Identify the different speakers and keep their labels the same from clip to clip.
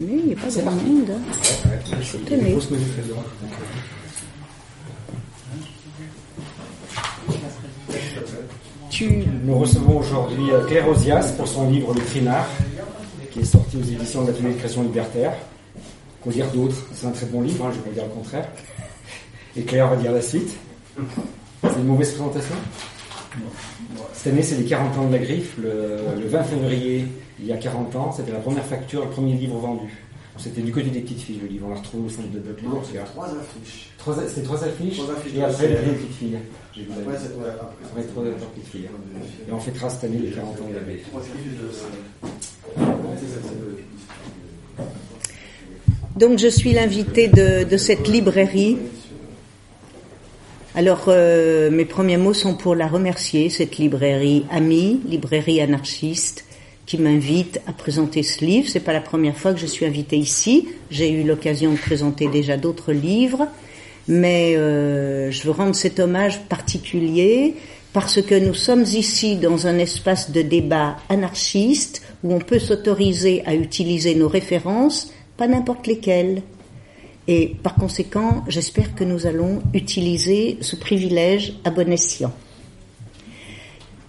Speaker 1: Mais il n'y a pas grand monde. Tenez.
Speaker 2: Nous recevons aujourd'hui euh, Claire Ozias pour son livre Le Trinard, qui est sorti aux éditions de l'Atelier de création libertaire. Qu'en dire d'autres C'est un très bon livre, hein, je vais pas dire le contraire. Et Claire va dire la suite. C'est une mauvaise présentation? Cette année, c'est les 40 ans de la griffe. Le, le 20 février, il y a 40 ans, c'était la première facture, le premier livre vendu. C'était du côté des petites filles, le livre. On l'a retrouvé au centre de livre.
Speaker 3: Trois affiches.
Speaker 2: Trois, c'était trois affiches.
Speaker 3: Trois affiches
Speaker 2: et
Speaker 3: de
Speaker 2: après, les petites filles.
Speaker 3: Après, c'est
Speaker 2: trois petites filles. Et on fêtera cette année les 40 ans de la
Speaker 3: le-
Speaker 1: Donc je suis l'invitée de, de cette librairie. Alors euh, mes premiers mots sont pour la remercier, cette librairie amie, librairie anarchiste, qui m'invite à présenter ce livre. C'est pas la première fois que je suis invitée ici. J'ai eu l'occasion de présenter déjà d'autres livres, mais euh, je veux rendre cet hommage particulier parce que nous sommes ici dans un espace de débat anarchiste où on peut s'autoriser à utiliser nos références, pas n'importe lesquelles. Et par conséquent, j'espère que nous allons utiliser ce privilège à bon escient.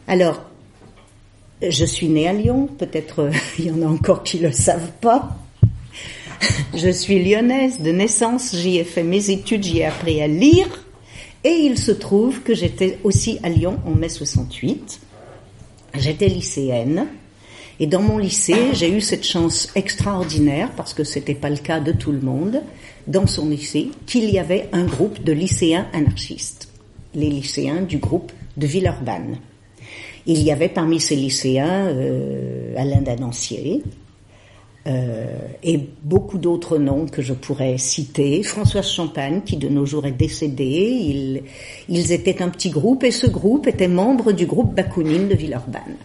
Speaker 1: Alors, je suis née à Lyon, peut-être euh, il y en a encore qui le savent pas. Je suis lyonnaise de naissance, j'y ai fait mes études, j'y ai appris à lire, et il se trouve que j'étais aussi à Lyon en mai 68. J'étais lycéenne, et dans mon lycée, j'ai eu cette chance extraordinaire, parce que c'était pas le cas de tout le monde, dans son lycée, qu'il y avait un groupe de lycéens anarchistes, les lycéens du groupe de Villeurbanne. Il y avait parmi ces lycéens euh, Alain Danancier euh, et beaucoup d'autres noms que je pourrais citer. Françoise Champagne, qui de nos jours est décédée. Ils, ils étaient un petit groupe et ce groupe était membre du groupe Bakounine de Villeurbanne.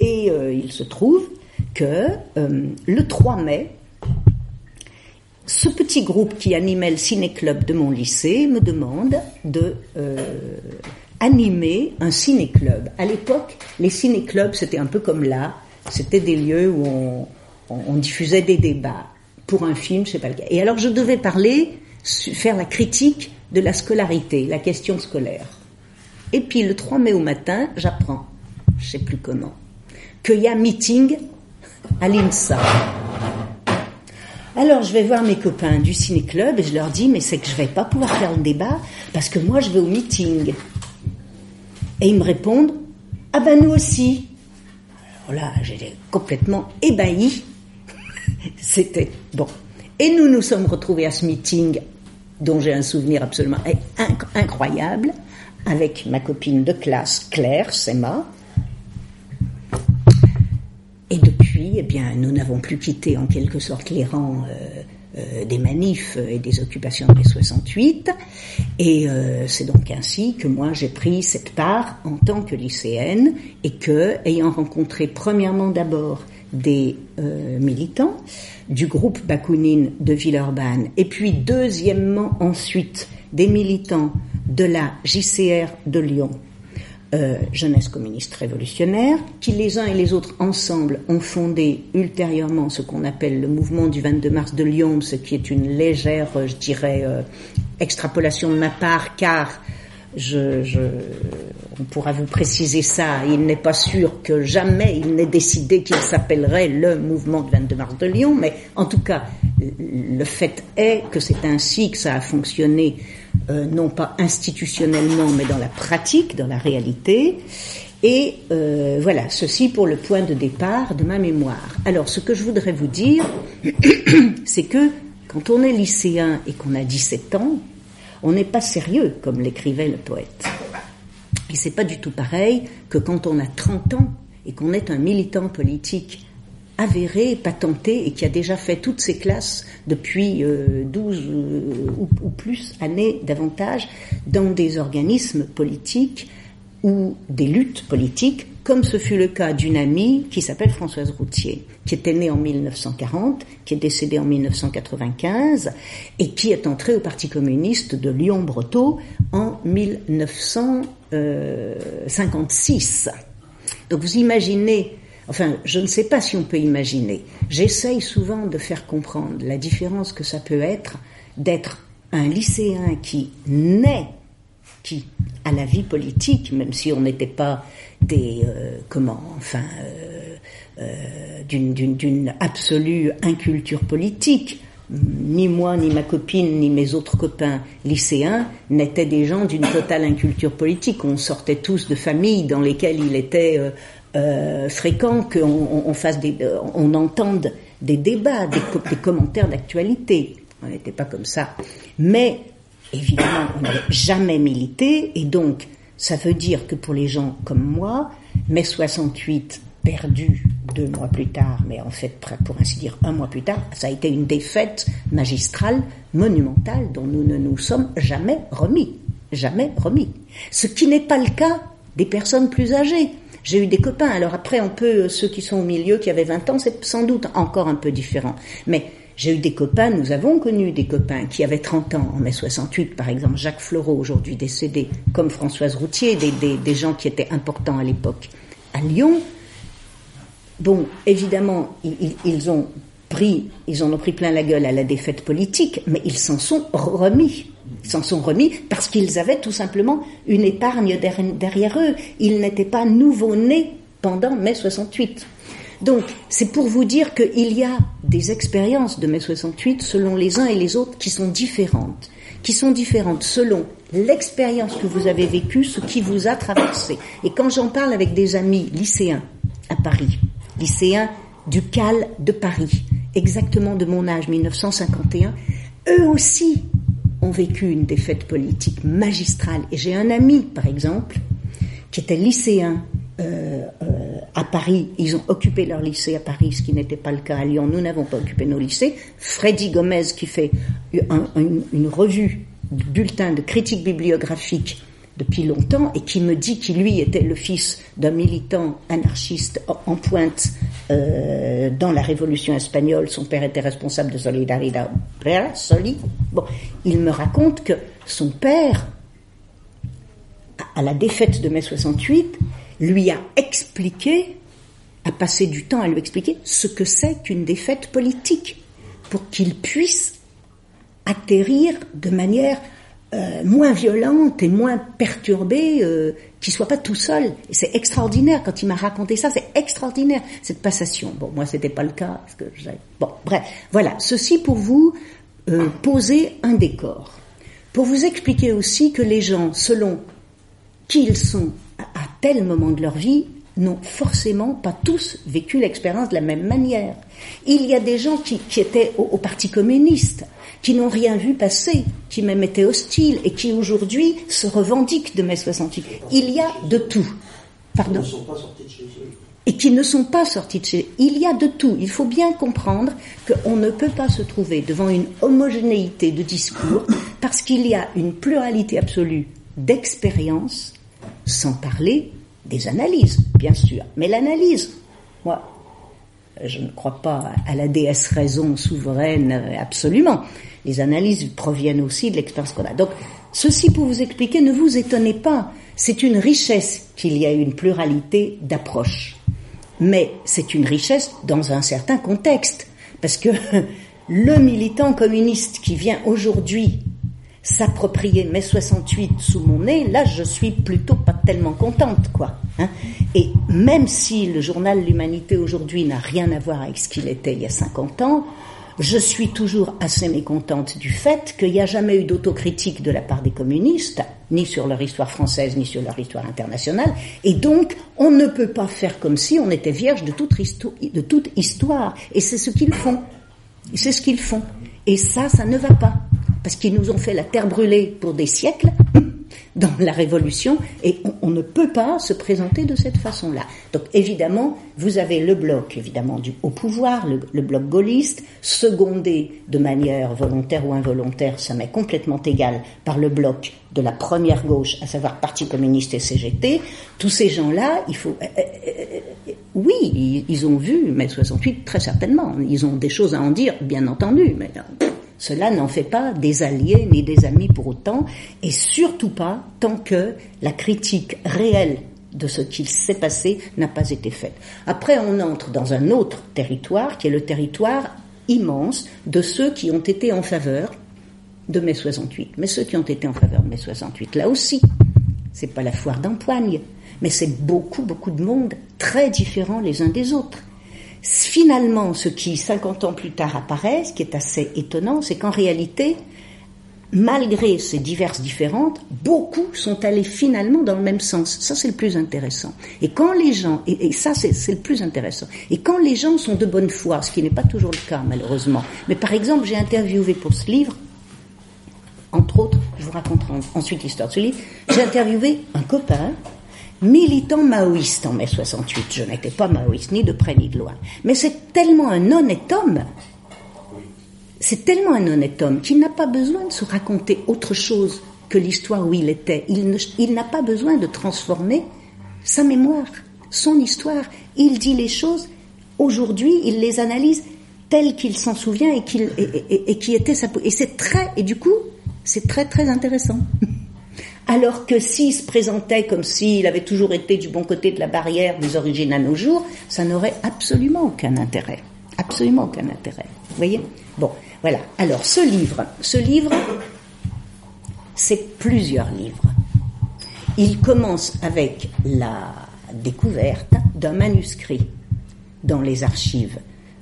Speaker 1: Et euh, il se trouve que euh, le 3 mai, ce petit groupe qui animait le ciné-club de mon lycée me demande de euh, animer un ciné-club. À l'époque, les ciné-clubs, c'était un peu comme là, c'était des lieux où on, on- diffusait des débats pour un film, je sais pas lequel. Et alors je devais parler, faire la critique de la scolarité, la question scolaire. Et puis le 3 mai au matin, j'apprends, je sais plus comment, qu'il y a meeting à l'INSA. Alors je vais voir mes copains du ciné-club et je leur dis mais c'est que je vais pas pouvoir faire le débat parce que moi je vais au meeting. Et ils me répondent ah ben nous aussi. Alors là j'étais complètement ébahi. C'était bon. Et nous nous sommes retrouvés à ce meeting dont j'ai un souvenir absolument inc- incroyable avec ma copine de classe Claire Sema. Eh bien, nous n'avons plus quitté en quelque sorte les rangs euh, euh, des manifs et des occupations de mai 68. Et euh, c'est donc ainsi que moi j'ai pris cette part en tant que lycéenne et que, ayant rencontré premièrement d'abord des militants du groupe Bakounine de Villeurbanne et puis deuxièmement ensuite des militants de la JCR de Lyon euh, jeunesse communiste révolutionnaire, qui les uns et les autres ensemble ont fondé ultérieurement ce qu'on appelle le mouvement du 22 mars de Lyon, ce qui est une légère, euh, je dirais, euh, extrapolation de ma part, car je, je, on pourra vous préciser ça, il n'est pas sûr que jamais il n'ait décidé qu'il s'appellerait le mouvement du 22 mars de Lyon, mais en tout cas, le fait est que c'est ainsi que ça a fonctionné euh, non pas institutionnellement, mais dans la pratique, dans la réalité. Et euh, voilà, ceci pour le point de départ de ma mémoire. Alors, ce que je voudrais vous dire, c'est que quand on est lycéen et qu'on a 17 ans, on n'est pas sérieux, comme l'écrivait le poète. Et c'est pas du tout pareil que quand on a 30 ans et qu'on est un militant politique avéré, patenté et qui a déjà fait toutes ses classes depuis euh, 12 euh, ou, plus années davantage dans des organismes politiques ou des luttes politiques, comme ce fut le cas d'une amie qui s'appelle Françoise Routier, qui était née en 1940, qui est décédée en 1995 et qui est entrée au Parti communiste de Lyon-Breteau en 1956. Donc vous imaginez Enfin, je ne sais pas si on peut imaginer. J'essaye souvent de faire comprendre la différence que ça peut être d'être un lycéen qui naît, qui à la vie politique, même si on n'était pas des euh, comment, enfin, euh, euh, d'une absolue inculture politique. Ni moi, ni ma copine, ni mes autres copains lycéens n'étaient des gens d'une totale inculture politique. On sortait tous de familles dans lesquelles il était euh, fréquent qu'on on fasse des, on entende des débats, des, des commentaires d'actualité. On n'était pas comme ça. Mais évidemment, on n'avait jamais milité, et donc ça veut dire que pour les gens comme moi, mai 68 perdu deux mois plus tard, mais en fait, pour ainsi dire, un mois plus tard, ça a été une défaite magistrale, monumentale, dont nous ne nous sommes jamais remis. Jamais remis. Ce qui n'est pas le cas des personnes plus âgées. J'ai eu des copains, alors après, on peut, ceux qui sont au milieu, qui avaient 20 ans, c'est sans doute encore un peu différent. Mais j'ai eu des copains, nous avons connu des copains qui avaient 30 ans en mai 68, par exemple Jacques Floreau, aujourd'hui décédé, comme Françoise Routier, des, gens qui étaient importants à l'époque. À Lyon, bon, évidemment, ils, ils en ont pris plein la gueule à la défaite politique, mais ils s'en sont remis. S'en sont remis parce qu'ils avaient tout simplement une épargne derrière eux. Ils n'étaient pas nouveau-nés pendant mai 68. Donc, c'est pour vous dire qu'il y a des expériences de mai 68 selon les uns et les autres qui sont différentes, qui sont différentes selon l'expérience que vous avez vécue, ce qui vous a traversé. Et quand j'en parle avec des amis lycéens à Paris, lycéens du CAL de Paris, exactement de mon âge, 1951, eux aussi ont vécu une défaite politique magistrale. Et j'ai un ami, par exemple, qui était lycéen euh, euh, à Paris, ils ont occupé leur lycée à Paris, ce qui n'était pas le cas à Lyon. Nous n'avons pas occupé nos lycées. Freddy Gomez, qui fait une revue, bulletin de critique bibliographique depuis longtemps et qui me dit qu'il lui était le fils d'un militant anarchiste en pointe euh, dans la Révolution espagnole. Son père était responsable de Solidaridad il me raconte que son père, à la défaite de mai 68, lui a expliqué, a passé du temps à lui expliquer ce que c'est qu'une défaite politique, pour qu'il puisse atterrir de manière euh, moins violente et moins perturbée, euh, qu'il soit pas tout seul. C'est extraordinaire quand il m'a raconté ça, c'est extraordinaire cette passation. Bon, moi c'était pas le cas parce que bon, bref, voilà. Ceci pour vous euh, poser un décor, pour vous expliquer aussi que les gens, selon qui ils sont à tel moment de leur vie, n'ont forcément pas tous vécu l'expérience de la même manière. Il y a des gens qui, étaient au, Parti communiste, qui n'ont rien vu passer, qui même étaient hostiles et qui aujourd'hui se revendiquent de mai 68. Il y a de tout. Pardon. Et qui ne sont pas sortis de chez eux. Il y a de tout. Il faut bien comprendre qu'on ne peut pas se trouver devant une homogénéité de discours parce qu'il y a une pluralité absolue d'expériences sans parler des analyses, bien sûr. Mais l'analyse, moi, je ne crois pas à la déesse raison souveraine absolument. Les analyses proviennent aussi de l'expérience qu'on a. Donc, ceci pour vous expliquer, ne vous étonnez pas, c'est une richesse qu'il y a une pluralité d'approches. Mais c'est une richesse dans un certain contexte. Parce que le militant communiste qui vient aujourd'hui s'approprier mai 68 sous mon nez, là je suis plutôt pas tellement contente, quoi. Hein. Et même si le journal L'Humanité aujourd'hui n'a rien à voir avec ce qu'il était il y a 50 ans, je suis toujours assez mécontente du fait qu'il n'y a jamais eu d'autocritique de la part des communistes, ni sur leur histoire française, ni sur leur histoire internationale, et donc on ne peut pas faire comme si on était vierge de toute, de toute histoire. Et c'est ce qu'ils font. C'est ce qu'ils font. Et ça, ça ne va pas parce qu'ils nous ont fait la terre brûlée pour des siècles dans la Révolution, et on, ne peut pas se présenter de cette façon-là. Donc évidemment, vous avez le bloc, évidemment, du au pouvoir, le, bloc gaulliste, secondé de manière volontaire ou involontaire, ça m'est complètement égal, par le bloc de la première gauche, à savoir Parti communiste et CGT. Tous ces gens-là, il faut... Euh, euh, euh, oui, ils, ils, ont vu mai 68, très certainement. Ils ont des choses à en dire, bien entendu, mais... Cela n'en fait pas des alliés ni des amis pour autant, et surtout pas tant que la critique réelle de ce qu'il s'est passé n'a pas été faite. Après, on entre dans un autre territoire, qui est le territoire immense de ceux qui ont été en faveur de mai 68. Mais ceux qui ont été en faveur de mai 68, là aussi, c'est pas la foire d'empoigne, mais c'est beaucoup, beaucoup de monde très différents les uns des autres. Finalement, ce qui, 50 ans plus tard, apparaît, ce qui est assez étonnant, c'est qu'en réalité, malgré ces diverses différentes, beaucoup sont allés finalement dans le même sens. Ça, c'est le plus intéressant. Et quand les gens, et, ça, c'est le plus intéressant, et quand les gens sont de bonne foi, ce qui n'est pas toujours le cas, malheureusement, mais par exemple, j'ai interviewé pour ce livre, entre autres, je vous raconterai ensuite l'histoire de ce livre, j'ai interviewé un copain, militant maoïste en mai 68. Je n'étais pas maoïste, ni de près ni de loin. Mais c'est tellement un honnête homme c'est tellement un honnête homme qu'il n'a pas besoin de se raconter autre chose que l'histoire où il était. Il, n'a pas besoin de transformer sa mémoire, son histoire. Il dit les choses, aujourd'hui, il les analyse telles qu'il s'en souvient et, qui était sa... Et c'est très... Et du coup, c'est très très intéressant. Alors que s'il se présentait comme s'il avait toujours été du bon côté de la barrière des origines à nos jours, ça n'aurait absolument aucun intérêt. Absolument aucun intérêt. Vous voyez? Bon, voilà. Alors, ce livre, ce livre, c'est plusieurs livres. Il commence avec la découverte d'un manuscrit dans les archives,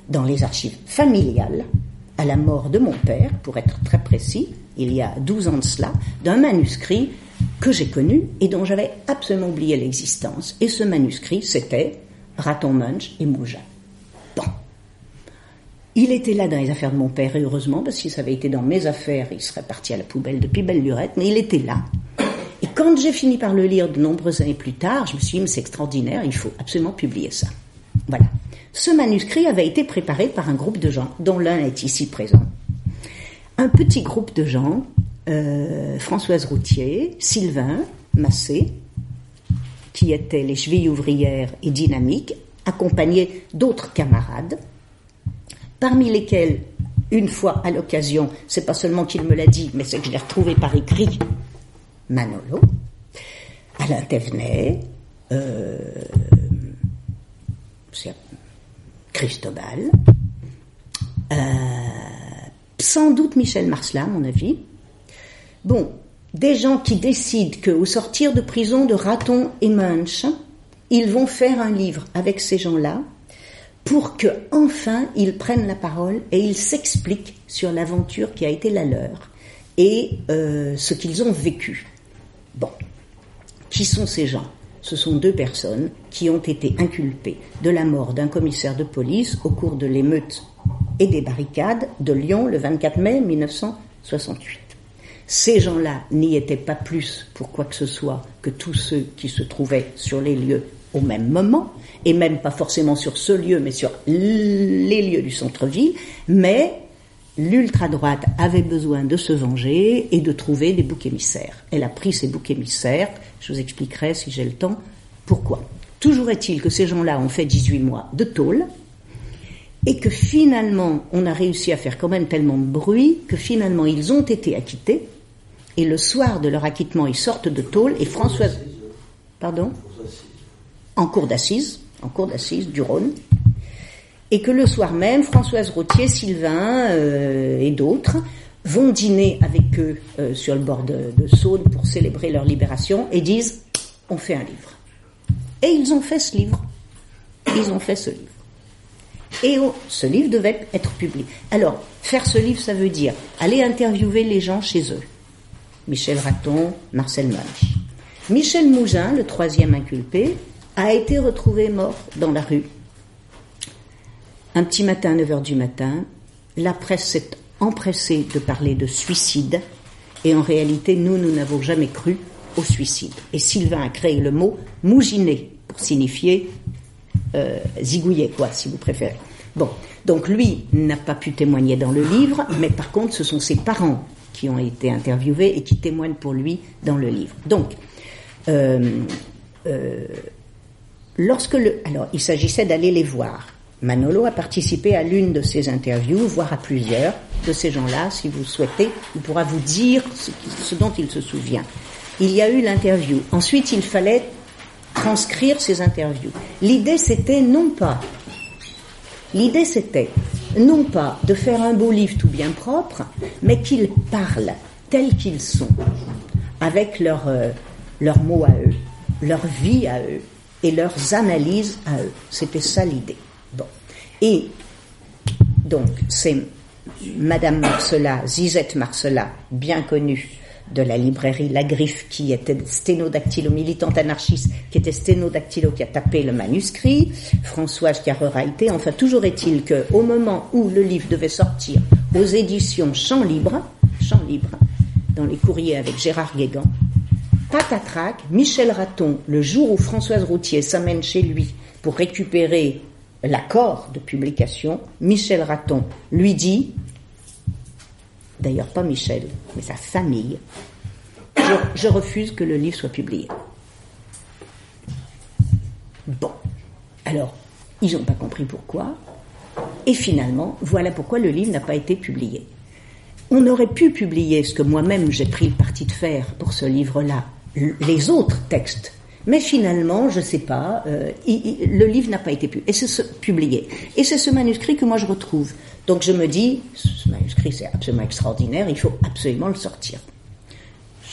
Speaker 1: dans les archives familiales, à la mort de mon père, pour être très précis, il y a 12 ans de cela, d'un manuscrit que j'ai connu et dont j'avais absolument oublié l'existence. Et ce manuscrit, c'était Raton Munch et Mougin. Bon. Il était là dans les affaires de mon père, et heureusement, parce que si ça avait été dans mes affaires, il serait parti à la poubelle depuis belle lurette, mais il était là. Et quand j'ai fini par le lire de nombreuses années plus tard, je me suis dit, mais c'est extraordinaire, il faut absolument publier ça. Voilà. Ce manuscrit avait été préparé par un groupe de gens, dont l'un est ici présent. Un petit groupe de gens, euh, Françoise Routier, Sylvain Massé, qui étaient les chevilles ouvrières et dynamiques, accompagnés d'autres camarades, parmi lesquels, une fois à l'occasion, c'est pas seulement qu'il me l'a dit, mais c'est que je l'ai retrouvé par écrit, Manolo, Alain Thévenet, euh, Cristobal, euh, sans doute Michel Marcelin, à mon avis. Bon, des gens qui décident qu'au sortir de prison de Raton et Munch, ils vont faire un livre avec ces gens-là, pour que enfin ils prennent la parole et ils s'expliquent sur l'aventure qui a été la leur et euh, ce qu'ils ont vécu. Bon, qui sont ces gens? Ce sont deux personnes qui ont été inculpées de la mort d'un commissaire de police au cours de l'émeute et des barricades de Lyon le 24 mai 1968. Ces gens-là n'y étaient pas plus pour quoi que ce soit que tous ceux qui se trouvaient sur les lieux au même moment, et même pas forcément sur ce lieu, mais sur les lieux du centre-ville, mais l'ultra-droite avait besoin de se venger et de trouver des boucs émissaires. Elle a pris ces boucs émissaires, je vous expliquerai si j'ai le temps pourquoi. Toujours est-il que ces gens-là ont fait 18 mois de tôle, et que finalement, on a réussi à faire quand même tellement de bruit que finalement, ils ont été acquittés, et le soir de leur acquittement, ils sortent de tôle, et Françoise... Pardon en cours d'assises, en cours d'assises du Rhône, et que le soir même, Françoise Routier, Sylvain euh, et d'autres vont dîner avec eux euh, sur le bord de, Saône pour célébrer leur libération et disent on fait un livre. Et ils ont fait ce livre. Ils ont fait ce livre. Et ce livre devait être publié. Alors, faire ce livre, ça veut dire aller interviewer les gens chez eux. Michel Raton, Marcel Munch. Michel Mougin, le troisième inculpé, a été retrouvé mort dans la rue. Un petit matin, à 9 h du matin, la presse s'est empressée de parler de suicide, et en réalité, nous, nous n'avons jamais cru au suicide. Et Sylvain a créé le mot mouginé pour signifier euh, zigouiller, quoi, si vous préférez. Bon, donc lui n'a pas pu témoigner dans le livre, mais par contre, ce sont ses parents qui ont été interviewés et qui témoignent pour lui dans le livre. Donc, euh, euh, Lorsque le, alors, il s'agissait d'aller les voir. Manolo a participé à l'une de ces interviews, voire à plusieurs de ces gens-là. Si vous souhaitez, il pourra vous dire ce, dont il se souvient. Il y a eu l'interview. Ensuite, il fallait transcrire ces interviews. L'idée c'était non pas, l'idée c'était non pas de faire un beau livre tout bien propre, mais qu'ils parlent tels qu'ils sont, avec leurs euh, mots à eux, leur vie à eux et leurs analyses à eux. C'était ça l'idée. Bon. Et donc, c'est Madame Marcella, Zizette Marcella, bien connue de la librairie La Griffe, qui était sténodactylo, militante anarchiste, qui était sténodactylo, qui a tapé le manuscrit, Françoise qui a. Enfin, toujours est-il qu'au moment où le livre devait sortir aux éditions Champs Libre, Libre, dans les courriers avec Gérard Guégan, patatrac, Michel Raton, le jour où Françoise Routier s'amène chez lui pour récupérer l'accord de publication, Michel Raton lui dit, d'ailleurs pas Michel, mais sa famille, je, refuse que le livre soit publié. Bon, alors, ils n'ont pas compris pourquoi, et finalement, voilà pourquoi le livre n'a pas été publié. On aurait pu publier ce que moi-même j'ai pris le parti de faire pour ce livre-là, les autres textes mais finalement, je ne sais pas, euh, le livre n'a pas été publié. Et c'est ce manuscrit que moi je retrouve. Donc je me dis, ce manuscrit c'est absolument extraordinaire, il faut absolument le sortir.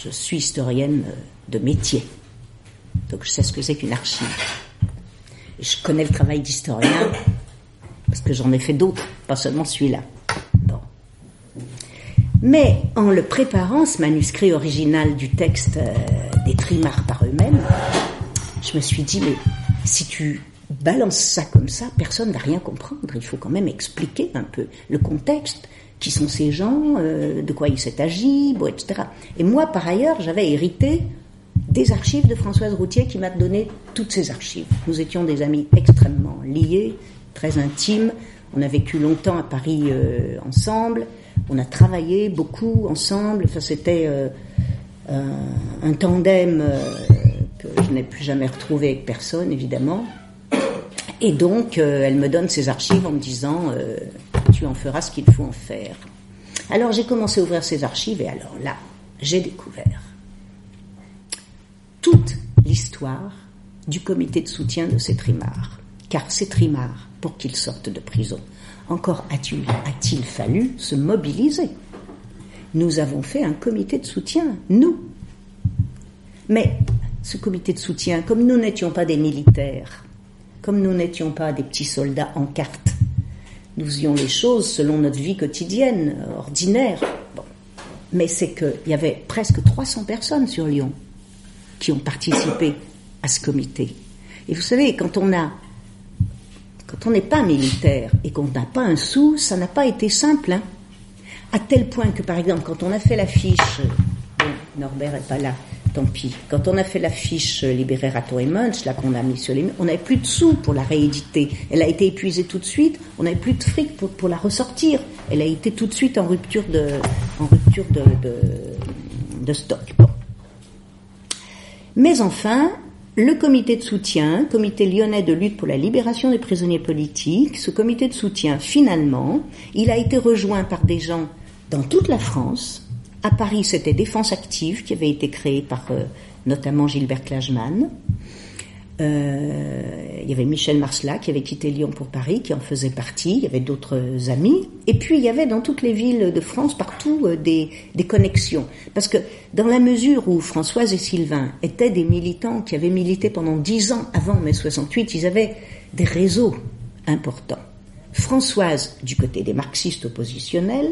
Speaker 1: Je suis historienne euh, de métier. Donc je sais ce que c'est qu'une archive. Je connais le travail d'historien, parce que j'en ai fait d'autres, pas seulement celui-là. Mais en le préparant, ce manuscrit original du texte euh, des trimars par eux-mêmes, je me suis dit, mais si tu balances ça comme ça, personne ne va rien comprendre. Il faut quand même expliquer un peu le contexte, qui sont ces gens, euh, de quoi il s'est etc. Et moi, par ailleurs, j'avais hérité des archives de Françoise Routier qui m'a donné toutes ces archives. Nous étions des amis extrêmement liés, très intimes. On a vécu longtemps à Paris euh, ensemble. On a travaillé beaucoup ensemble. Enfin, c'était euh, un, tandem que je n'ai plus jamais retrouvé avec personne, évidemment. Et donc, euh, elle me donne ses archives en me disant euh, Tu en feras ce qu'il faut en faire. Alors, j'ai commencé à ouvrir ces archives et alors là, j'ai découvert toute l'histoire du comité de soutien de ces trimards. Car ces trimards, pour qu'ils sortent de prison, encore a-t-il fallu se mobiliser. Nous avons fait un comité de soutien, nous. Mais ce comité de soutien, comme nous n'étions pas des militaires, comme nous n'étions pas des petits soldats en carte, nous faisions les choses selon notre vie quotidienne, ordinaire. Mais c'est qu'il y avait presque 300 personnes sur Lyon qui ont participé à ce comité. Et vous savez, quand on a quand on n'est pas militaire et qu'on n'a pas un sou, ça n'a pas été simple. Hein à tel point que, par exemple, quand on a fait l'affiche, Norbert n'est pas là, tant pis. Quand on a fait l'affiche Libérer Rato et Munch, là qu'on a mis sur les on n'avait plus de sous pour la rééditer. Elle a été épuisée tout de suite. On n'avait plus de fric pour, pour, la ressortir. Elle a été tout de suite en rupture de, en rupture de, de, de stock. Bon. Mais enfin, le comité de soutien, comité lyonnais de lutte pour la libération des prisonniers politiques, ce comité de soutien, finalement, il a été rejoint par des gens dans toute la France. À Paris, c'était Défense Active qui avait été créée par euh, notamment Gilbert Klajman. Euh, il y avait Michel Marcelat qui avait quitté Lyon pour Paris, qui en faisait partie. Il y avait d'autres amis. Et puis il y avait dans toutes les villes de France, partout, euh, des, des, connexions. Parce que dans la mesure où Françoise et Sylvain étaient des militants qui avaient milité pendant dix ans avant mai 68, ils avaient des réseaux importants. Françoise du côté des marxistes oppositionnels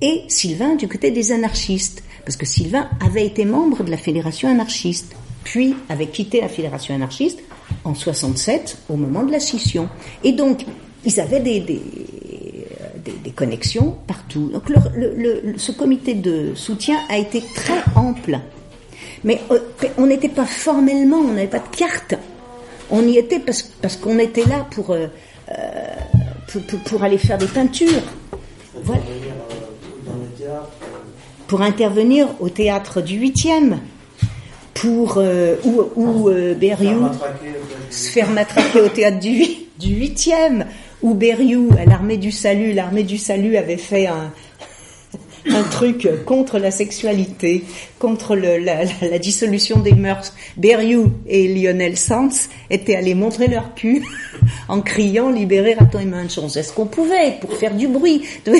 Speaker 1: et Sylvain du côté des anarchistes. Parce que Sylvain avait été membre de la fédération anarchiste puis avait quitté la fédération anarchiste en 67 au moment de la scission. Et donc, ils avaient des, des connexions partout. Donc, ce comité de soutien a été très ample. Mais euh, on n'était pas formellement, on n'avait pas de carte. On y était parce, parce qu'on était là pour, euh, pour, pour, pour, aller faire des peintures. Voilà. Pour intervenir au théâtre du 8e pour euh, où, où euh, Berrioux se faire matraquer au théâtre du, du 8e, où Berrioux, à l'armée du salut, l'armée du salut avait fait un, un truc contre la sexualité, contre le, la, la, dissolution des mœurs. Berriou et Lionel Sanz étaient allés montrer leur cul en criant libérer Raton et Munch. On faisait ce qu'on pouvait pour faire du bruit.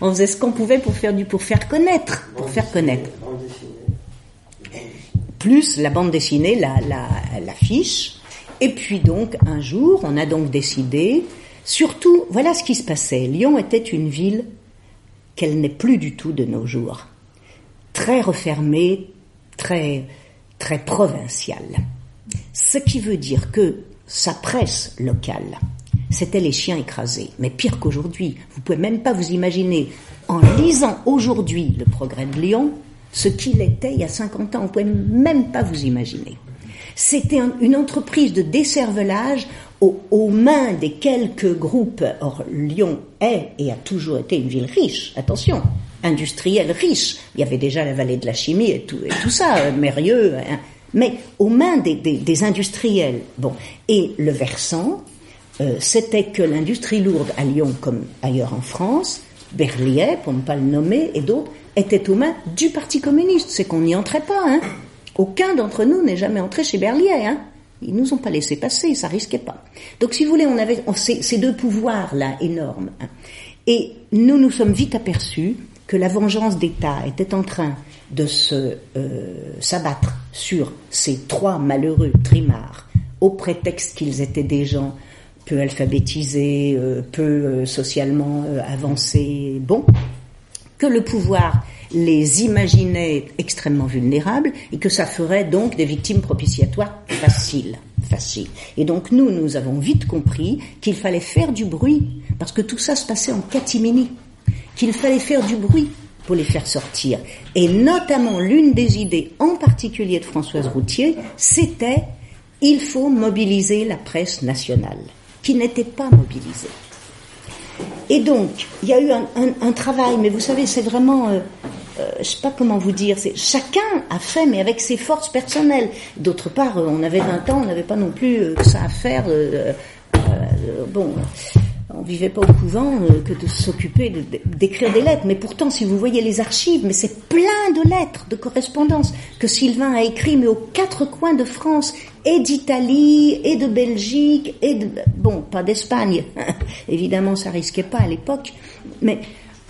Speaker 1: On faisait ce qu'on pouvait pour faire du, pour faire connaître, pour faire connaître. Plus la bande dessinée, la, la, l'affiche. Et puis donc, un jour, on a donc décidé, surtout, voilà ce qui se passait. Lyon était une ville qu'elle n'est plus du tout de nos jours. Très refermée, très, très provinciale. Ce qui veut dire que sa presse locale, c'était les chiens écrasés. Mais pire qu'aujourd'hui, vous pouvez même pas vous imaginer, en lisant aujourd'hui le progrès de Lyon, ce qu'il était il y a 50 ans. Vous pouvez même pas vous imaginer. C'était un, une entreprise de décervelage aux, mains des quelques groupes. Or, Lyon est et a toujours été une ville riche. Attention, industrielle riche. Il y avait déjà la vallée de la chimie et tout, et tout ça, Mérieux. Hein. Mais aux mains des, industriels. Bon, et le versant, euh, c'était que l'industrie lourde à Lyon, comme ailleurs en France, Berliet, pour ne pas le nommer, et d'autres, était aux mains du Parti communiste. C'est qu'on n'y entrait pas. Hein. Aucun d'entre nous n'est jamais entré chez Berliet. Hein. Ils nous ont pas laissé passer, ça risquait pas. Donc, si vous voulez, on avait ces, deux pouvoirs-là énormes. Hein. Et nous nous sommes vite aperçus que la vengeance d'État était en train de se euh, s'abattre sur ces trois malheureux trimards au prétexte qu'ils étaient des gens peu alphabétisés, euh, peu euh, socialement avancés, bon, que le pouvoir les imaginait extrêmement vulnérables et que ça ferait donc des victimes propitiatoires faciles. Facile. Et donc nous, nous avons vite compris qu'il fallait faire du bruit, parce que tout ça se passait en catimini, qu'il fallait faire du bruit pour les faire sortir. Et notamment l'une des idées en particulier de Françoise Routier, c'était il faut mobiliser la presse nationale, qui n'était pas mobilisée. Et donc, il y a eu un, travail, mais vous savez, c'est vraiment, euh, euh, je sais pas comment vous dire, chacun a fait, mais avec ses forces personnelles. D'autre part, euh, on avait 20 ans, on n'avait pas non plus euh, ça à faire. Euh, bon, on vivait pas au couvent que de s'occuper d'écrire des lettres. Mais pourtant, si vous voyez les archives, mais c'est plein de lettres, de correspondances que Sylvain a écrit, mais aux quatre coins de France, et d'Italie, et de Belgique, et de bon, pas d'Espagne. Évidemment, ça risquait pas à l'époque, mais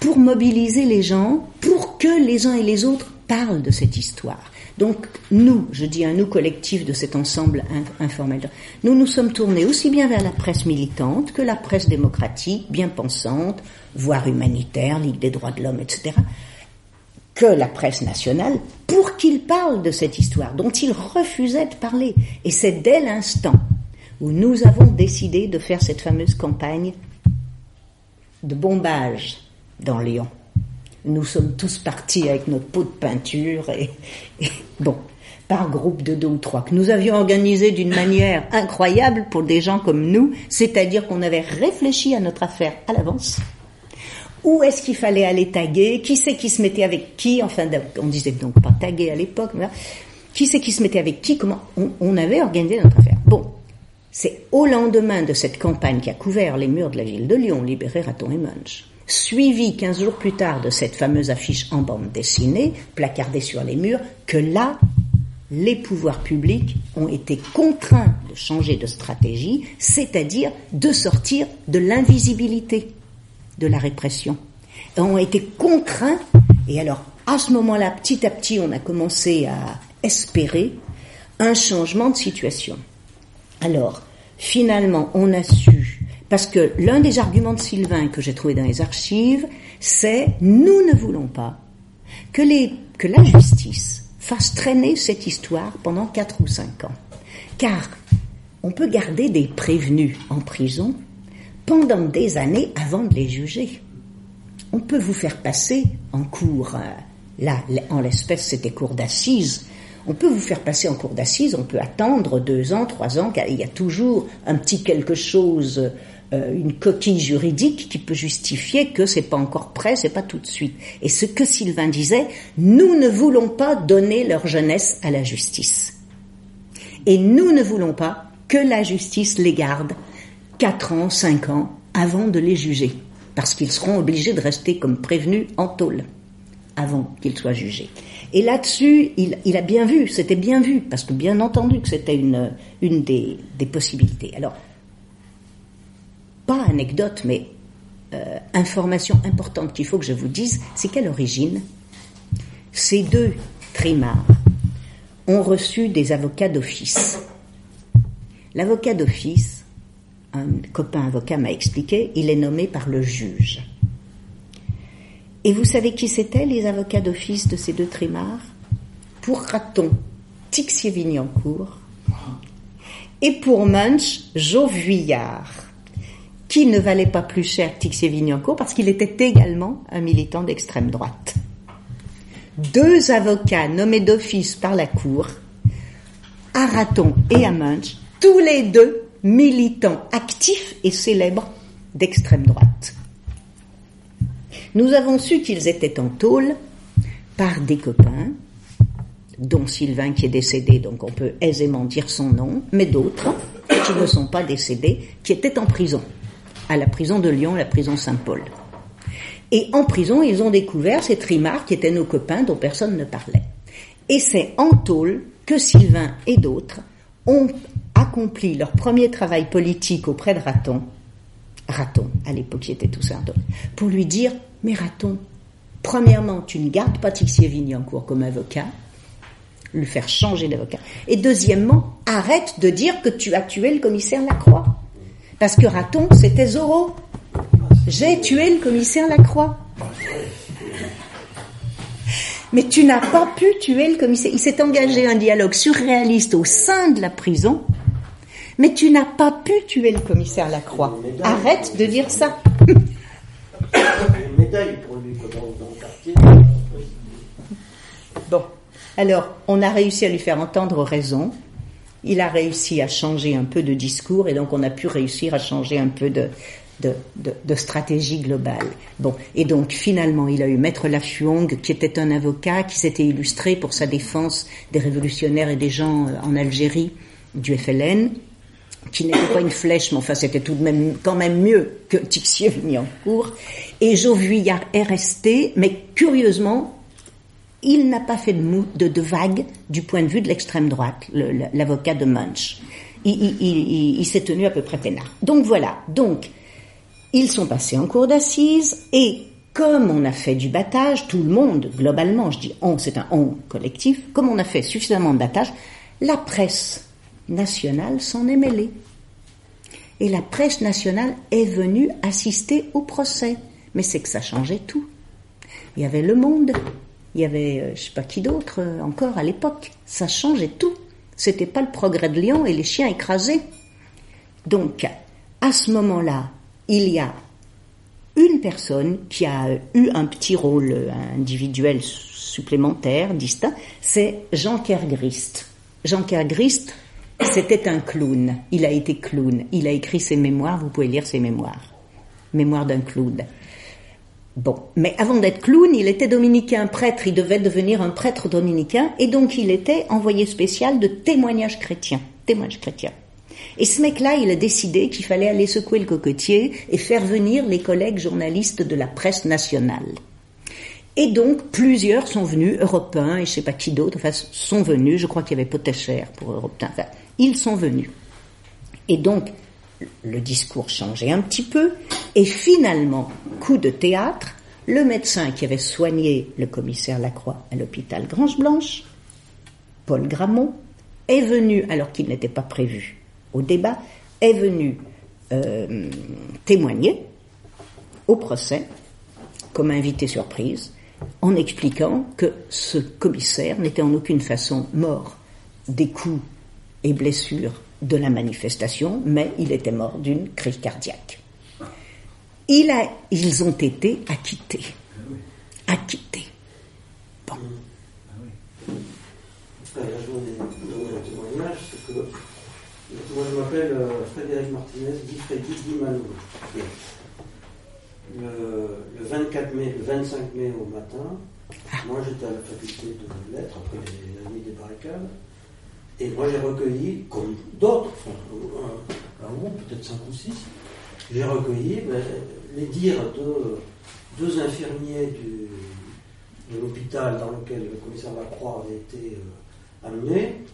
Speaker 1: pour mobiliser les gens, pour que les uns et les autres parlent de cette histoire. Donc nous, je dis un nous collectif de cet ensemble informel, nous nous sommes tournés aussi bien vers la presse militante que la presse démocratique, bien pensante, voire humanitaire, Ligue des droits de l'homme, etc., que la presse nationale, pour qu'ils parlent de cette histoire dont ils refusaient de parler. Et c'est dès l'instant où nous avons décidé de faire cette fameuse campagne de bombage dans Lyon nous sommes tous partis avec notre pot de peinture et, bon, par groupe de deux ou trois, que nous avions organisé d'une manière incroyable pour des gens comme nous, c'est-à-dire qu'on avait réfléchi à notre affaire à l'avance. Où est-ce qu'il fallait aller taguer? Qui c'est qui se mettait avec qui? Enfin, on disait donc pas taguer à l'époque. Qui c'est qui se mettait avec qui? Comment on, on avait organisé notre affaire? Bon, c'est au lendemain de cette campagne qui a couvert les murs de la ville de Lyon, libéré Raton et Munch, suivi 15 jours plus tard de cette fameuse affiche en bande dessinée, placardée sur les murs, que là, les pouvoirs publics ont été contraints de changer de stratégie, c'est-à-dire de sortir de l'invisibilité de la répression. Et ont été contraints, et alors à ce moment-là, petit à petit, on a commencé à espérer un changement de situation. Alors, finalement, on a su parce que l'un des arguments de Sylvain que j'ai trouvé dans les archives, c'est nous ne voulons pas que, la justice fasse traîner cette histoire pendant quatre ou cinq ans. Car on peut garder des prévenus en prison pendant des années avant de les juger. On peut vous faire passer en cours, euh, là, en l'espèce c'était cours d'assises, on peut vous faire passer en cours d'assises, on peut attendre deux ans, trois ans, il y a toujours un petit quelque chose euh, une coquille juridique qui peut justifier que c'est pas encore prêt, c'est pas tout de suite. Et ce que Sylvain disait, nous ne voulons pas donner leur jeunesse à la justice. Et nous ne voulons pas que la justice les garde quatre ans, cinq ans avant de les juger, parce qu'ils seront obligés de rester comme prévenus en tôle. avant qu'il soit jugé. Et là-dessus, il, a bien vu, c'était bien vu, parce que bien entendu que c'était une, une des, des, possibilités. Alors, pas anecdote, mais euh, information importante qu'il faut que je vous dise, c'est qu'à l'origine, ces deux trimards ont reçu des avocats d'office. L'avocat d'office, un copain avocat m'a expliqué, il est nommé par le juge. Et vous savez qui c'étaient les avocats d'office de ces deux trimards? Pour Raton, Tixier-Vignancourt, et pour Munch, Jo qui ne valait pas plus cher Tixier-Vignancourt parce qu'il était également un militant d'extrême droite. Deux avocats nommés d'office par la Cour, à et à Munch, tous les deux militants actifs et célèbres d'extrême droite. Nous avons su qu'ils étaient en tôle par des copains, dont Sylvain qui est décédé, donc on peut aisément dire son nom, mais d'autres qui ne sont pas décédés, qui étaient en prison, à la prison de Lyon, la prison Saint-Paul. Et en prison, ils ont découvert ces trimards qui étaient nos copains dont personne ne parlait. Et c'est en tôle que Sylvain et d'autres ont accompli leur premier travail politique auprès de Raton, Raton, à l'époque il était tout ça, pour lui dire Mais Raton, premièrement, tu ne gardes pas Tixier Vignancourt comme avocat, lui faire changer d'avocat. Et deuxièmement, arrête de dire que tu as tué le commissaire Lacroix. Parce que Raton, c'était Zorro. J'ai tué le commissaire Lacroix. Mais tu n'as pas pu tuer le commissaire. Il s'est engagé un dialogue surréaliste au sein de la prison mais tu n'as pas pu tuer le commissaire Lacroix. Arrête de dire ça. Bon, alors on a réussi à lui faire entendre raison. Il a réussi à changer un peu de discours et donc on a pu réussir à changer un peu de, stratégie globale. Bon, et donc finalement, il a eu Maître Lafuong, qui était un avocat, qui s'était illustré pour sa défense des révolutionnaires et des gens euh, en Algérie du FLN qui n'était pas une flèche, mais enfin c'était tout de même quand même mieux que Tixier cours. Et Jovuillard est resté, mais curieusement, il n'a pas fait de, de, de, vague du point de vue de l'extrême droite, l'avocat de Munch. Il, s'est tenu à peu près peinard. Donc voilà, donc ils sont passés en cour d'assises et comme on a fait du battage, tout le monde, globalement, je dis on, c'est un on collectif, comme on a fait suffisamment de battage, la presse nationale s'en est mêlée. Et la presse nationale est venue assister au procès. Mais c'est que ça changeait tout. Il y avait Le Monde, il y avait euh, je sais pas qui d'autre euh, encore à l'époque. Ça changeait tout. C'était pas le progrès de Lyon et les chiens écrasés. Donc, à ce moment-là, il y a une personne qui a eu un petit rôle euh, individuel supplémentaire, distinct, c'est Jean Kergrist. Jean Kergrist, c'était un clown. Il a été clown. Il a écrit ses mémoires. Vous pouvez lire ses mémoires. Mémoire d'un clown. Bon, mais avant d'être clown, il était dominicain prêtre. Il devait devenir un prêtre dominicain et donc il était envoyé spécial de témoignages chrétiens. Témoignages chrétiens. Et ce mec-là, il a décidé qu'il fallait aller secouer le cocotier et faire venir les collègues journalistes de la presse nationale. Et donc, plusieurs sont venus, européens et je sais pas qui d'autre, enfin, sont venus. Je crois qu'il y avait Potacher pour européens. Enfin, ils sont venus. Et donc, le discours changeait un petit peu. Et finalement, coup de théâtre, le médecin qui avait soigné le commissaire Lacroix à l'hôpital Grange-Blanche, Paul Gramont, est venu, alors qu'il n'était pas prévu au débat, est venu euh, témoigner au procès comme invité surprise en expliquant que ce commissaire n'était en aucune façon mort des coups et blessures de la manifestation, mais il était mort d'une crise cardiaque. Il a, ils ont été acquittés. Acquittés. Bon.
Speaker 4: Ah, moi je m'appelle euh, Frédéric Martinez, dit Freddy Dimano le, 24 mai, le 25 mai au matin, moi j'étais à la faculté de lettres après les nuit des barricades, et moi j'ai recueilli, comme d'autres, enfin, un, groupe, peut-être 5 ou 6, j'ai recueilli ben, les dires de deux infirmiers du, de l'hôpital dans lequel le commissaire Lacroix avait été euh, amené,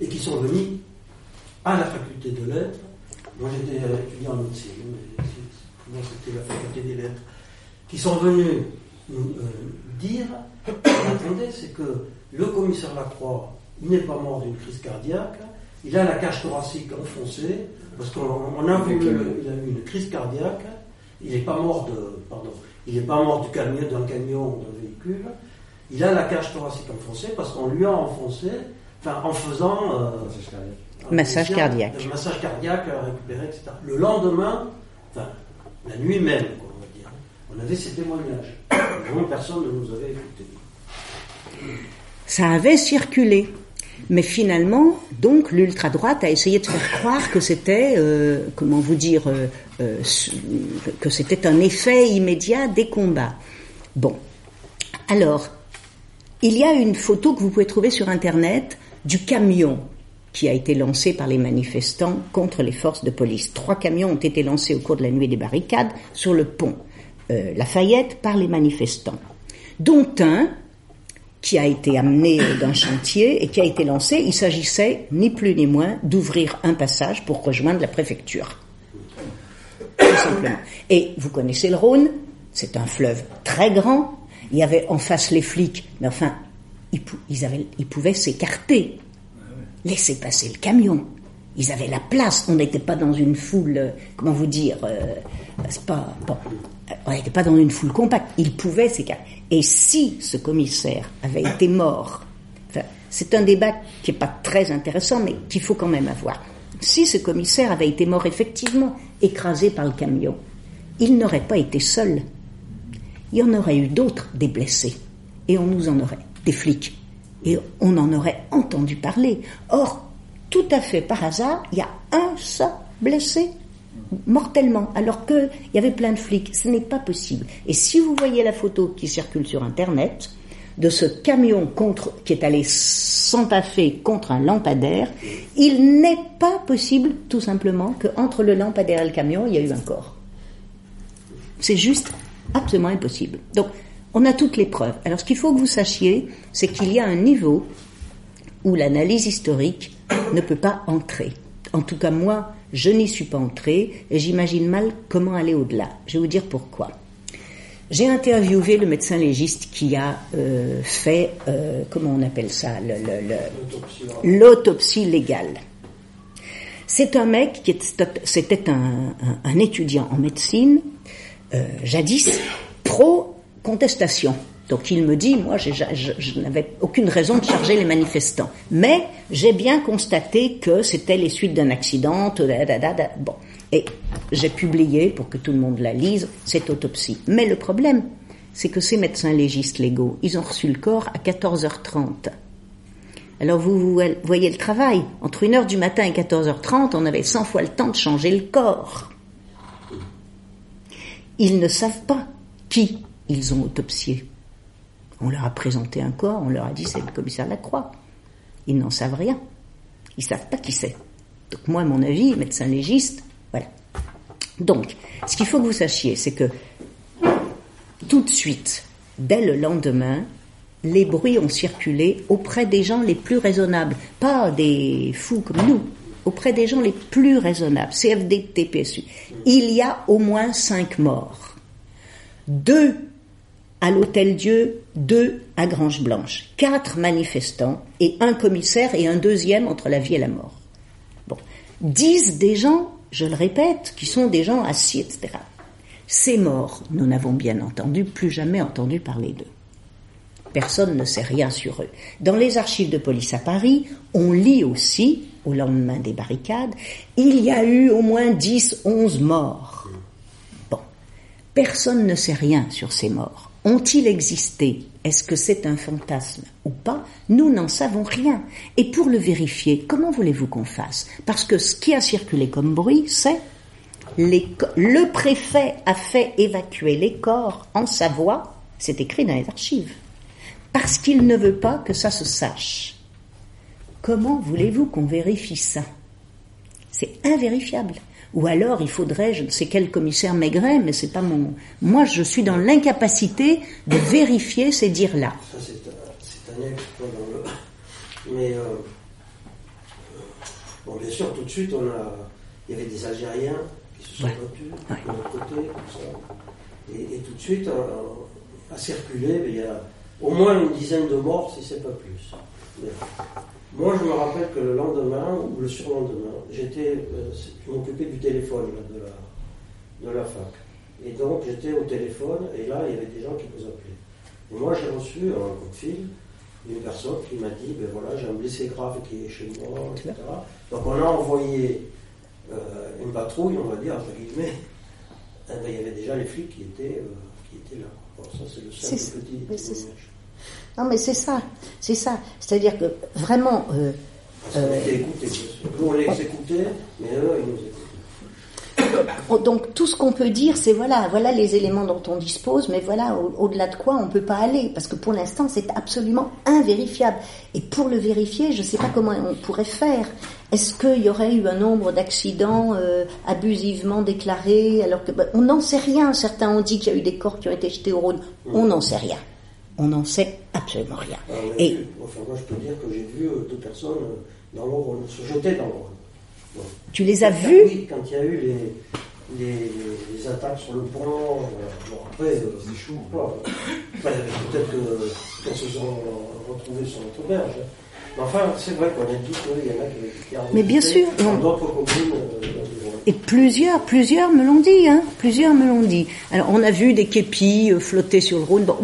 Speaker 4: et qui sont venus à la faculté de lettres. Moi j'étais étudiant en médecine, mais pour moi c'était la faculté des lettres, qui sont venus nous euh, dire, attendez, c'est que le commissaire Lacroix, il n'est pas mort d'une crise cardiaque, il a la cage thoracique enfoncée, parce qu'on a vu qu'il a eu une crise cardiaque, il n'est pas mort de, pardon, il n'est pas mort du camion, d'un camion ou d'un véhicule, il a la cage thoracique enfoncée parce qu'on lui a enfoncé, enfin en faisant euh,
Speaker 1: Massage
Speaker 4: un
Speaker 1: cardiaque.
Speaker 4: massage cardiaque à récupérer, etc. Le lendemain, enfin la nuit même, quoi, on va dire, on avait ces témoignages. Vraiment, personne ne nous avait écoutés.
Speaker 1: Ça avait circulé. Mais finalement, donc, l'ultra-droite a essayé de faire croire que c'était, euh, comment vous dire, euh, euh, que c'était un effet immédiat des combats. Bon. Alors, il y a une photo que vous pouvez trouver sur Internet du camion qui a été lancé par les manifestants contre les forces de police. Trois camions ont été lancés au cours de la nuit des barricades sur le pont euh, Lafayette par les manifestants, dont un qui a été amené d'un chantier et qui a été lancé. Il s'agissait ni plus ni moins d'ouvrir un passage pour rejoindre la préfecture. Tout simplement. Et vous connaissez le Rhône, c'est un fleuve très grand. Il y avait en face les flics, mais enfin, ils, pouvaient s'écarter, laisser passer le camion. Ils avaient la place. On n'était pas dans une foule, euh, comment vous dire, euh, pas, euh, on n'était pas dans une foule compacte. Ils pouvaient s'écarter. Et si ce commissaire avait été mort, c'est un débat qui n'est pas très intéressant, mais qu'il faut quand même avoir. Si ce commissaire avait été mort effectivement, écrasé par le camion, il n'aurait pas été seul. Il y en aurait eu d'autres, des blessés. Et on nous en aurait, des flics. Et on en aurait entendu parler. Or, tout à fait par hasard, il y a un seul blessé mortellement, alors qu'il y avait plein de flics. Ce n'est pas possible. Et si vous voyez la photo qui circule sur Internet de ce camion qui est allé s'empaffer contre un lampadaire, il n'est pas possible, tout simplement, qu'entre le lampadaire et le camion, il y a eu un corps. C'est juste absolument impossible. Donc, on a toutes les preuves. Alors, ce qu'il faut que vous sachiez, c'est qu'il y a un niveau où l'analyse historique ne peut pas entrer. En tout cas, moi, je n'y suis pas entrée et j'imagine mal comment aller au-delà. Je vais vous dire pourquoi. J'ai interviewé le médecin légiste qui a euh, fait, euh, comment on appelle ça, l'autopsie légale. C'est un mec qui était, c'était un, étudiant en médecine, euh, jadis pro-contestation. Donc il me dit, moi, je, n'avais aucune raison de charger les manifestants, mais j'ai bien constaté que c'était les suites d'un accident. Bon, et j'ai publié pour que tout le monde la lise cette autopsie. Mais le problème, c'est que ces médecins légistes légaux, ils ont reçu le corps à 14h30. Alors vous, voyez le travail. Entre 1h du matin et 14h30, on avait 100 fois le temps de changer le corps. Ils ne savent pas qui ils ont autopsié. On leur a présenté un corps, on leur a dit c'est le commissaire Lacroix. Ils n'en savent rien. Ils savent pas qui c'est. Donc moi, à mon avis, médecin légiste. Donc, ce qu'il faut que vous sachiez, c'est que tout de suite, dès le lendemain, les bruits ont circulé auprès des gens les plus raisonnables, pas des fous comme nous, auprès des gens les plus raisonnables, CFD, TPSU. Il y a au moins cinq morts. Deux à l'Hôtel Dieu, deux à Grange Blanche, quatre manifestants et un commissaire et un deuxième entre la vie et la mort. Bon, disent des gens, je le répète, qui sont des gens assis, etc. Ces morts, nous n'avons bien entendu plus jamais entendu parler d'eux. Personne ne sait rien sur eux. Dans les archives de police à Paris, on lit aussi, au lendemain des barricades, il y a eu au moins 10, 11 morts. Bon. Personne ne sait rien sur ces morts. Ont-ils existé? Est-ce que c'est un fantasme ou pas? Nous n'en savons rien. Et pour le vérifier, comment voulez-vous qu'on fasse? Parce que ce qui a circulé comme bruit, c'est le préfet a fait évacuer les corps en Savoie, c'est écrit dans les archives, parce qu'il ne veut pas que ça se sache. Comment voulez-vous qu'on vérifie ça? C'est invérifiable. Ou alors il faudrait, je ne sais quel commissaire Maigret, mais c'est pas mon. Moi, je suis dans l'incapacité de vérifier ces dires-là.
Speaker 4: Ça, c'est un, un le. Mais. euh, bon, bien sûr, tout de suite, on a. Il y avait des Algériens qui se sont battus
Speaker 1: Ouais.
Speaker 4: de l'autre côté. Et, et tout de suite, euh, a circulé, mais il y a au moins une dizaine de morts, si c'est pas plus. Mais moi, je me rappelle que le lendemain ou le surlendemain, j'étais, euh, je m'occupais du téléphone là, de, la, de la fac. Et donc, j'étais au téléphone, et là, il y avait des gens qui nous appelaient. Et moi, j'ai reçu un coup de fil d'une personne qui m'a dit, ben voilà, j'ai un blessé grave qui est chez moi, etc. Donc, on a envoyé euh, une patrouille, on va dire, entre guillemets. Eh ben, il y avait déjà les flics qui étaient, euh, qui étaient là. Bon, ça, c'est le simple petit témoignage.
Speaker 1: Non, mais c'est ça, c'est ça. C'est-à-dire que vraiment, euh,
Speaker 4: les écoutait, mais eux, ils nous écoutaient.
Speaker 1: Donc tout ce qu'on peut dire, c'est voilà, voilà les éléments dont on dispose, mais voilà au- au-delà de quoi on peut pas aller, parce que pour l'instant c'est absolument invérifiable. Et pour le vérifier, je ne sais pas comment on pourrait faire. Est-ce qu'il y aurait eu un nombre d'accidents euh, abusivement déclarés, alors que ben, on n'en sait rien. Certains ont dit qu'il y a eu des corps qui ont été jetés au Rhône. On n'en sait rien. On n'en sait absolument rien.
Speaker 4: Alors, on a
Speaker 1: Et
Speaker 4: vu- enfin, moi, je peux dire que j'ai vu euh, deux personnes euh, dans Rhône, se jeter dans. Bon.
Speaker 1: tu les as
Speaker 4: Quand-
Speaker 1: vus
Speaker 4: Oui, quand il y a eu les, les, les attaques sur le pont, euh, bon, après, euh,
Speaker 3: C'est.
Speaker 4: Enfin, peut-être que- qu'elles se sont retrouvées sur notre berge. hein. Mais enfin, c'est vrai qu'on a dit qu'il y en a qui,
Speaker 1: Mais bien sûr,
Speaker 4: dans d'autres communes.
Speaker 1: Et plusieurs, plusieurs me l'ont dit, hein. Plusieurs me l'ont dit. Alors, on a vu des képis flotter sur le Rhône. Bon,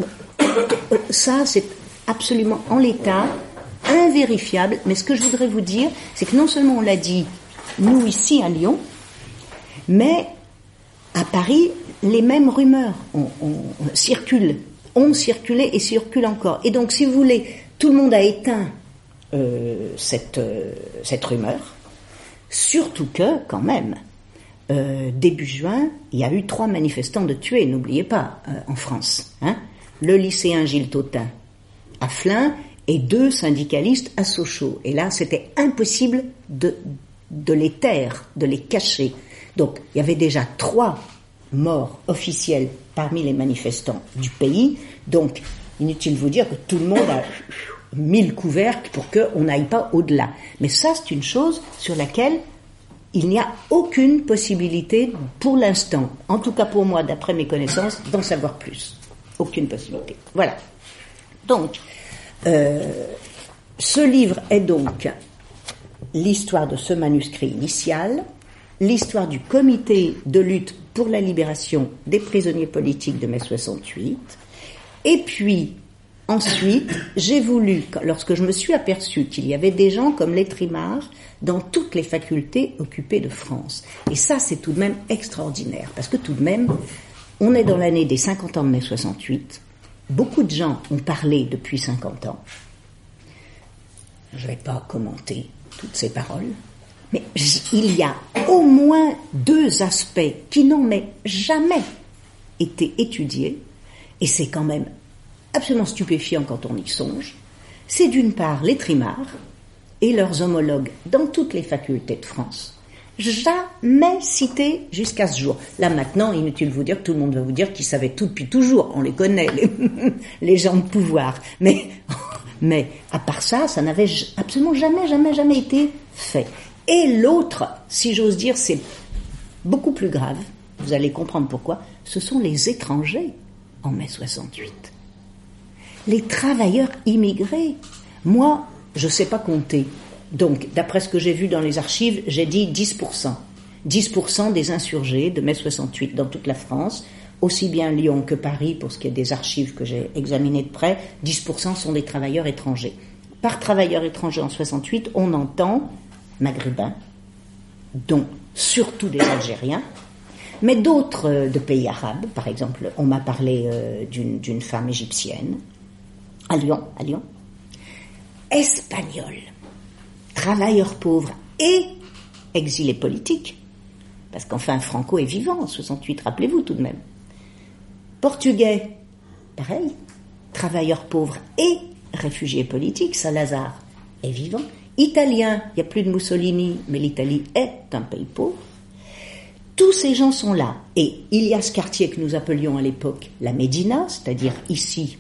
Speaker 1: ça, c'est absolument en l'état, invérifiable. Mais ce que je voudrais vous dire, c'est que non seulement on l'a dit, nous ici à Lyon, mais à Paris, les mêmes rumeurs circulent, ont circulé et circulent encore. Et donc, si vous voulez, tout le monde a éteint euh, cette, euh, cette rumeur. Surtout que, quand même, euh, début juin, il y a eu trois manifestants de tués, n'oubliez pas, en France. Hein le lycéen Gilles Tautin à Flins et deux syndicalistes à Sochaux. Et là, c'était impossible de, de les taire, de les cacher. Donc, il y avait déjà trois morts officiels parmi les manifestants du pays. Donc, inutile de vous dire que tout le monde a mis le couvercle pour qu'on n'aille pas au-delà. Mais ça, c'est une chose sur laquelle il n'y a aucune possibilité pour l'instant, en tout cas pour moi, d'après mes connaissances, d'en savoir plus. Aucune possibilité. Voilà. Donc, euh, ce livre est donc l'histoire de ce manuscrit initial, l'histoire du comité de lutte pour la libération des prisonniers politiques de mai 68, et puis ensuite, j'ai voulu, lorsque je me suis aperçu qu'il y avait des gens comme les trimards dans toutes les facultés occupées de France, et ça c'est tout de même extraordinaire, parce que tout de même, on est dans l'année des 50 ans de mai 68, beaucoup de gens ont parlé depuis 50 ans, je ne vais pas commenter toutes ces paroles, mais il y a au moins deux aspects qui n'ont mais jamais été étudiés, et c'est quand même absolument stupéfiant quand on y songe. C'est d'une part les trimards et leurs homologues dans toutes les facultés de France, jamais cités jusqu'à ce jour. Là maintenant, inutile de vous dire que tout le monde va vous dire qu'ils savaient tout depuis toujours. On les connaît, les, gens de pouvoir. Mais, mais à part ça, ça n'avait absolument jamais, jamais, jamais été fait. Et l'autre, si j'ose dire, c'est beaucoup plus grave. Vous allez comprendre pourquoi. Ce sont les étrangers en mai 68 les travailleurs immigrés. Moi, je ne sais pas compter. Donc, d'après ce que j'ai vu dans les archives, j'ai dit 10%. 10% des insurgés de mai 68 dans toute la France, aussi bien Lyon que Paris, pour ce qui est des archives que j'ai examinées de près, 10% sont des travailleurs étrangers. Par travailleurs étrangers en 68, on entend maghrébins, dont surtout des Algériens, mais d'autres euh, de pays arabes. Par exemple, on m'a parlé euh, d'une femme égyptienne, à Lyon, à Lyon, espagnol, travailleurs pauvres et exilés politiques, parce qu'enfin Franco est vivant en 68, rappelez-vous tout de même. Portugais, pareil, travailleurs pauvres et réfugiés politiques, Salazar est vivant. Italien, il n'y a plus de Mussolini, mais l'Italie est un pays pauvre. tous ces gens sont là. Et il y a ce quartier que nous appelions à l'époque la Médina, c'est-à-dire ici,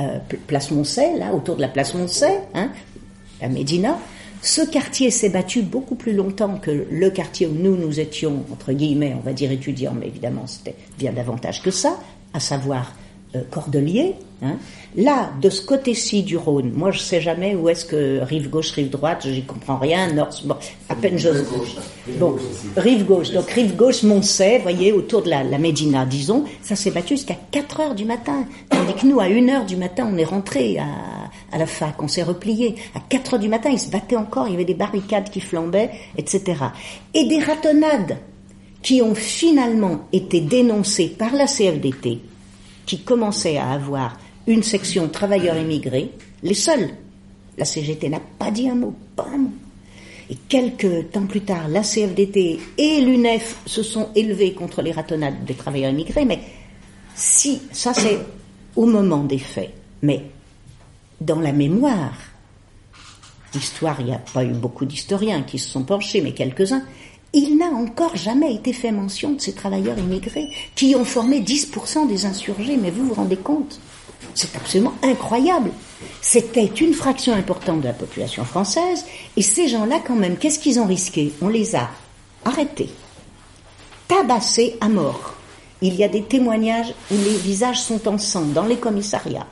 Speaker 1: euh, place Moncey, là, autour de la place Moncey, hein, la Médina. Ce quartier s'est battu beaucoup plus longtemps que le quartier où nous, nous étions, entre guillemets, on va dire étudiants, mais évidemment c'était bien davantage que ça, à savoir euh, Cordelier. Hein. Là, de ce côté-ci du Rhône, moi je sais jamais où est-ce que rive gauche, rive droite, j'y comprends rien. Nord, bon, à peine je. Bon, rive gauche. Donc rive gauche, Moncey, voyez, autour de la, la Médina, disons, ça s'est battu jusqu'à 4 heures du matin. Tandis que nous, à 1 heure du matin, on est rentré à, à la fac, on s'est replié. À 4 heures du matin, ils se battaient encore, il y avait des barricades qui flambaient, etc. Et des ratonnades qui ont finalement été dénoncées par la CFDT, qui commençait à avoir une section travailleurs immigrés, les seuls. La CGT n'a pas dit un mot, pas un mot. Et quelques temps plus tard, la CFDT et l'UNEF se sont élevés contre les ratonnades des travailleurs immigrés, mais si, ça c'est au moment des faits, mais dans la mémoire, l'histoire, il n'y a pas eu beaucoup d'historiens qui se sont penchés, mais quelques-uns, il n'a encore jamais été fait mention de ces travailleurs immigrés qui ont formé 10% des insurgés, mais vous vous rendez compte? C'est absolument incroyable. C'était une fraction importante de la population française, et ces gens-là, quand même, qu'est-ce qu'ils ont risqué? On les a arrêtés, tabassés à mort. Il y a des témoignages où les visages sont en sang dans les commissariats,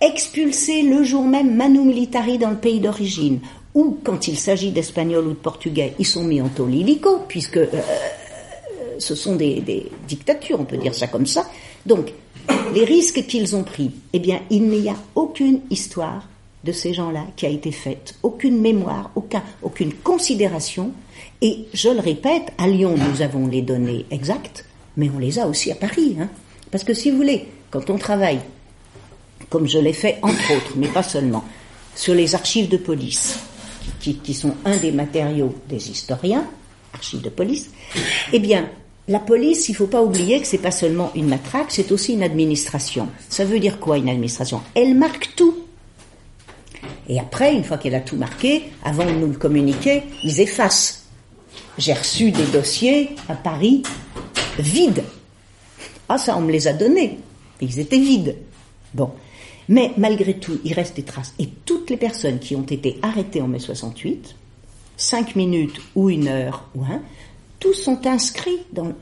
Speaker 1: expulsés le jour même manu militari dans le pays d'origine, ou quand il s'agit d'Espagnols ou de Portugais, ils sont mis en taux lilico, puisque euh, ce sont des, des dictatures, on peut dire ça comme ça. Donc, les risques qu'ils ont pris, eh bien, il n'y a aucune histoire de ces gens-là qui a été faite, aucune mémoire, aucun, aucune considération. Et je le répète, à Lyon, nous avons les données exactes, mais on les a aussi à Paris. Hein. Parce que si vous voulez, quand on travaille, comme je l'ai fait entre autres, mais pas seulement, sur les archives de police, qui, qui sont un des matériaux des historiens, archives de police, eh bien, la police, il ne faut pas oublier que c'est pas seulement une matraque, c'est aussi une administration. Ça veut dire quoi une administration? Elle marque tout. Et après, une fois qu'elle a tout marqué, avant de nous le communiquer, ils effacent. J'ai reçu des dossiers à Paris vides. Ah, ça, on me les a donnés. Ils étaient vides. Bon. Mais malgré tout, il reste des traces. Et toutes les personnes qui ont été arrêtées en mai 68, cinq minutes ou une heure ou un, tous sont inscrits dans,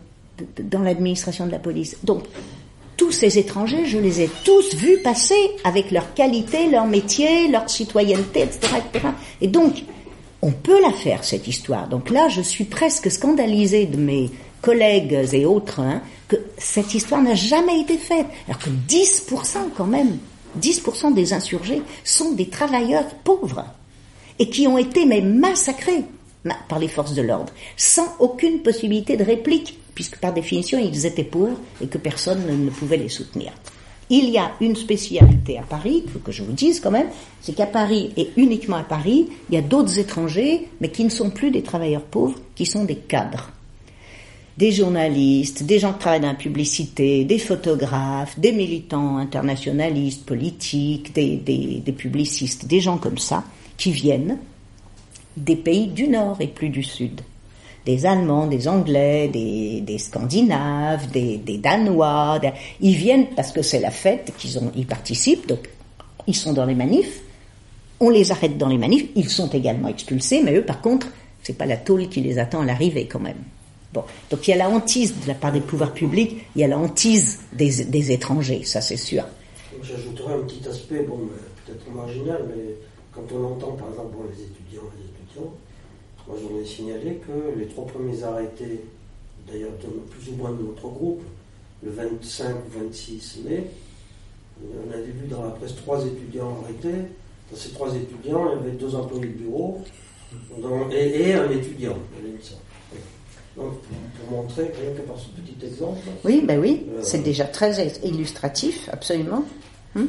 Speaker 1: dans l'administration de la police. Donc, tous ces étrangers, je les ai tous vus passer avec leur qualité, leur métier, leur citoyenneté, etc., etc. Et donc, on peut la faire, cette histoire. Donc là, je suis presque scandalisée de mes collègues et autres hein, que cette histoire n'a jamais été faite. Alors que 10% quand même, 10% des insurgés sont des travailleurs pauvres et qui ont été massacrés par les forces de l'ordre, sans aucune possibilité de réplique, puisque par définition ils étaient pauvres et que personne ne pouvait les soutenir. Il y a une spécialité à Paris, faut que je vous dise quand même, c'est qu'à Paris, et uniquement à Paris, il y a d'autres étrangers, mais qui ne sont plus des travailleurs pauvres, qui sont des cadres. Des journalistes, des gens qui travaillent dans la publicité, des photographes, des militants internationalistes, politiques, des, publicistes, des gens comme ça, qui viennent des pays du Nord et plus du Sud. Des Allemands, des Anglais, des, Scandinaves, des, Danois. Ils viennent parce que c'est la fête, qu'ils ont, ils participent, donc ils sont dans les manifs. On les arrête dans les manifs, ils sont également expulsés, mais eux, par contre, c'est pas la tôle qui les attend à l'arrivée quand même. Bon, donc il y a la hantise de la part des pouvoirs publics, il y a la hantise des, étrangers, ça c'est sûr.
Speaker 4: J'ajouterais un petit aspect, bon, peut-être marginal, mais quand on entend par exemple les étudiants, moi j'en ai signalé que les trois premiers arrêtés, d'ailleurs plus ou moins de notre groupe, le 25-26 mai, on avait vu dans la presse trois étudiants arrêtés. Dans ces trois étudiants, il y avait deux employés de bureau et, un étudiant. Donc, pour montrer, rien que par ce petit exemple.
Speaker 1: Oui, ben oui, euh, c'est déjà très illustratif, absolument. Hum.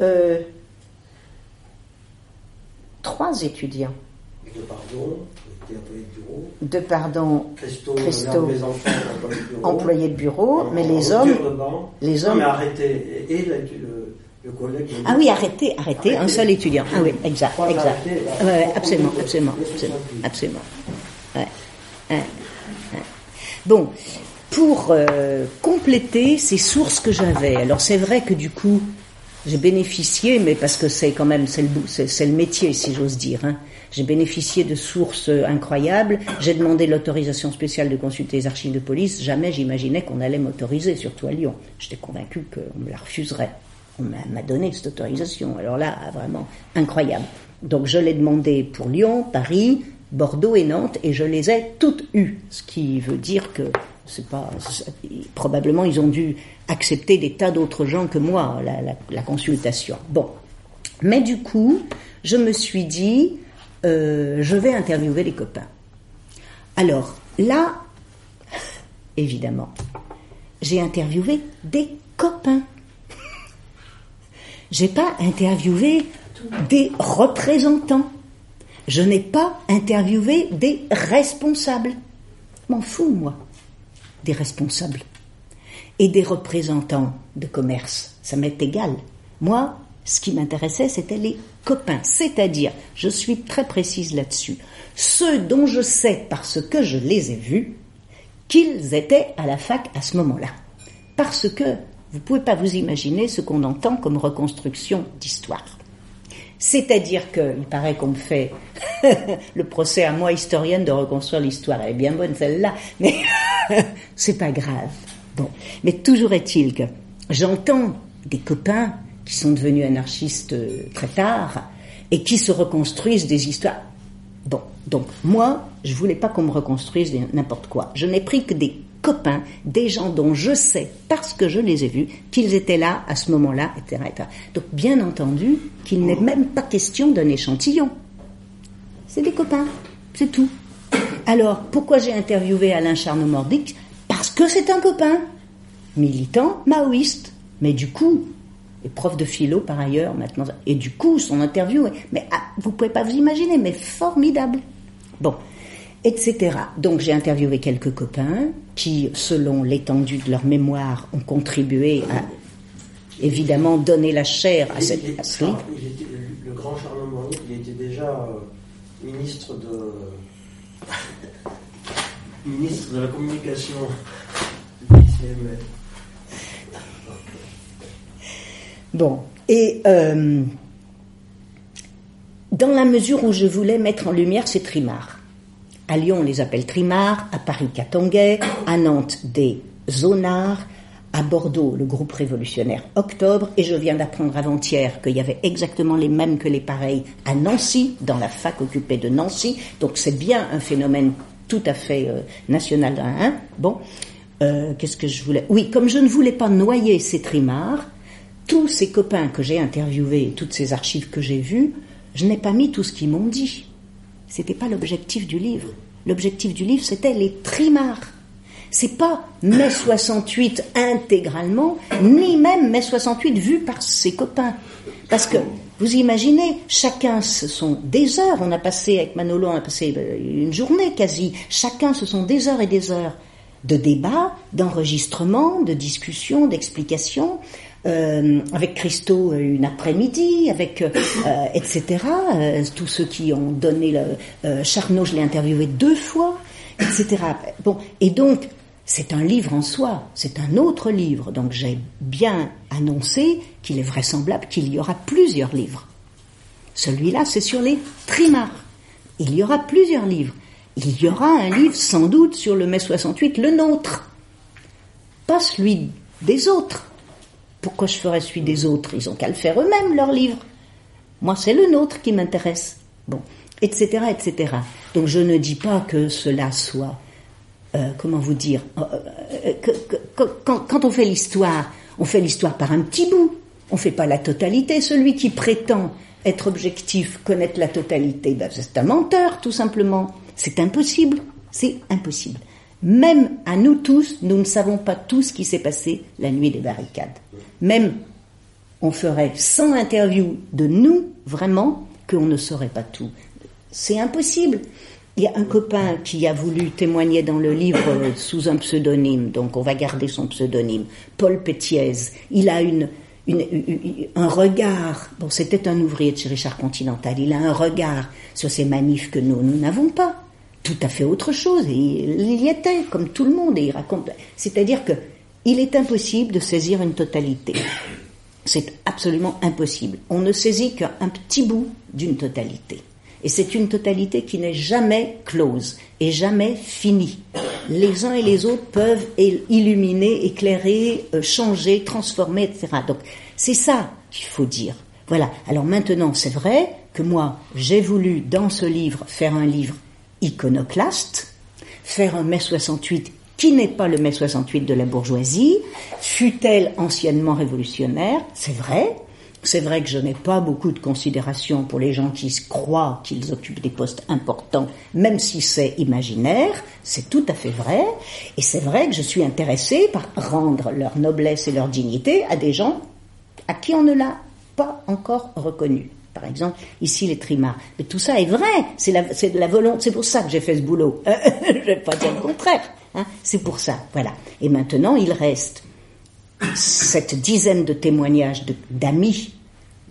Speaker 1: Euh, trois étudiants
Speaker 4: de pardon, employé de bureau.
Speaker 1: De pardon,
Speaker 4: Christo, Christo
Speaker 1: les enfants, employé de bureau, mais les hommes, les hommes,
Speaker 4: mais arrêté et, le, le, collègue.
Speaker 1: Ah oui, arrêté, arrêté, un seul étudiant. Ah oui, exact, exact. Ouais, absolument, absolument, absolument, absolument. Ouais. Bon, pour euh, compléter ces sources que j'avais, alors c'est vrai que du coup, j'ai bénéficié, mais parce que c'est quand même c'est le, métier, si j'ose dire. Hein. J'ai bénéficié de sources incroyables. J'ai demandé l'autorisation spéciale de consulter les archives de police. Jamais j'imaginais qu'on allait m'autoriser, surtout à Lyon. J'étais convaincu qu'on me la refuserait. On m'a donné cette autorisation. Alors là, vraiment incroyable. Donc je l'ai demandé pour Lyon, Paris, Bordeaux et Nantes, et je les ai toutes eues. Ce qui veut dire que c'est pas probablement ils ont dû accepter des tas d'autres gens que moi la, consultation. Bon, mais du coup, je me suis dit, euh, je vais interviewer les copains. Alors là, évidemment, j'ai interviewé des copains. J'ai pas interviewé des représentants. Je n'ai pas interviewé des responsables. M'en fous, moi des responsables et des représentants de commerce. Ça m'est égal. Moi, ce qui m'intéressait, c'était les copains. C'est-à-dire, je suis très précise là-dessus, ceux dont je sais, parce que je les ai vus, qu'ils étaient à la fac à ce moment-là. Parce que vous ne pouvez pas vous imaginer ce qu'on entend comme reconstruction d'histoire. C'est-à-dire qu'il paraît qu'on me fait le procès à moi, historienne, de reconstruire l'histoire. Elle est bien bonne celle-là, mais c'est pas grave. Bon, mais toujours est-il que j'entends des copains qui sont devenus anarchistes euh, très tard et qui se reconstruisent des histoires. Bon, donc moi, je voulais pas qu'on me reconstruise n'importe quoi. Je n'ai pris que des copains, des gens dont je sais, parce que je les ai vus, qu'ils étaient là à ce moment-là, etc., etc. Donc bien entendu qu'il n'est même pas question d'un échantillon. C'est des copains, c'est tout. Alors, pourquoi j'ai interviewé Alain Charnes-Mordic Parce que c'est un copain, militant, maoïste. Mais du coup, et prof de philo par ailleurs maintenant, et du coup, son interview, mais ah, vous pouvez pas vous imaginer, mais formidable. Bon, etc. Donc j'ai interviewé quelques copains qui, selon l'étendue de leur mémoire, ont contribué à évidemment donner la chair à, cette,
Speaker 4: à le grand Charles Mordic, il était déjà euh, ministre de ministre de la communication
Speaker 1: Bon, et euh, dans la mesure où je voulais mettre en lumière ces trimards, à Lyon on les appelle trimards, à Paris Catonguet, à Nantes des zonards, à Bordeaux le groupe révolutionnaire Octobre, et je viens d'apprendre avant-hier qu'il y avait exactement les mêmes que les pareils à Nancy, dans la fac occupée de Nancy, donc c'est bien un phénomène tout à fait euh, national. Hein bon, euh, qu'est-ce que je voulais? Oui, comme je ne voulais pas noyer ces trimards, tous ces copains que j'ai interviewés, toutes ces archives que j'ai vues, je n'ai pas mis tout ce qu'ils m'ont dit. C'était pas l'objectif du livre. L'objectif du livre, c'était les trimards. C'est pas mai 68 intégralement, ni même mai 68 vu par ses copains. Parce que, vous imaginez, chacun, ce sont des heures. On a passé, avec Manolo, on a passé euh, une journée quasi. Chacun, ce sont des heures et des heures de débat, d'enregistrement, de discussion, d'explication. Euh, avec Christo euh, une après-midi, avec etc. tous ceux qui ont donné le Charnot, je l'ai interviewé deux fois, etc. Bon, et donc c'est un livre en soi, c'est un autre livre. Donc j'ai bien annoncé qu'il est vraisemblable qu'il y aura plusieurs livres. Celui-là, c'est sur les trimards. Il y aura plusieurs livres. Il y aura un livre sans doute sur le mai 68, le nôtre. Pas celui des autres. Pourquoi je ferais celui des autres? Ils ont qu'à le faire eux-mêmes, leur livre. Moi, c'est le nôtre qui m'intéresse. Bon, etc., etc. Donc je ne dis pas que cela soit euh, comment vous dire, euh, euh, quand, on fait l'histoire, on fait l'histoire par un petit bout. On ne fait pas la totalité. Celui qui prétend être objectif, connaître la totalité, ben, c'est un menteur, tout simplement. C'est impossible. C'est impossible. Même à nous tous, nous ne savons pas tout ce qui s'est passé la nuit des barricades. Même on ferait 100 interviews de nous, vraiment, qu'on ne saurait pas tout. C'est impossible. Il y a un copain qui a voulu témoigner dans le livre sous un pseudonyme, donc on va garder son pseudonyme, Paul Pétiez. Il a une, un regard, bon c'était un ouvrier de chez Richard Continental, il a un regard sur ces manifs que nous, nous n'avons pas. tout à fait autre chose. Et il y était, comme tout le monde, et il raconte. C'est-à-dire que il est impossible de saisir une totalité. C'est absolument impossible. On ne saisit qu'un petit bout d'une totalité. Et c'est une totalité qui n'est jamais close et jamais finie. Les uns et les autres peuvent illuminer, éclairer, euh, changer, transformer, etc. Donc c'est ça qu'il faut dire. Voilà. Alors maintenant, c'est vrai que moi, j'ai voulu dans ce livre faire un livre iconoclaste, faire un mai 68 qui n'est pas le mai 68 de la bourgeoisie, fut-elle anciennement révolutionnaire, c'est vrai, c'est vrai que je n'ai pas beaucoup de considération pour les gens qui croient qu'ils occupent des postes importants, même si c'est imaginaire, c'est tout à fait vrai, et c'est vrai que je suis intéressée par rendre leur noblesse et leur dignité à des gens à qui on ne l'a pas encore reconnu. Par exemple, ici les trimards. Mais tout ça est vrai, c'est la, la volonté, c'est pour ça que j'ai fait ce boulot. je ne vais pas dire le contraire. Hein. c'est pour ça, voilà. Et maintenant, il reste cette dizaine de témoignages d'amis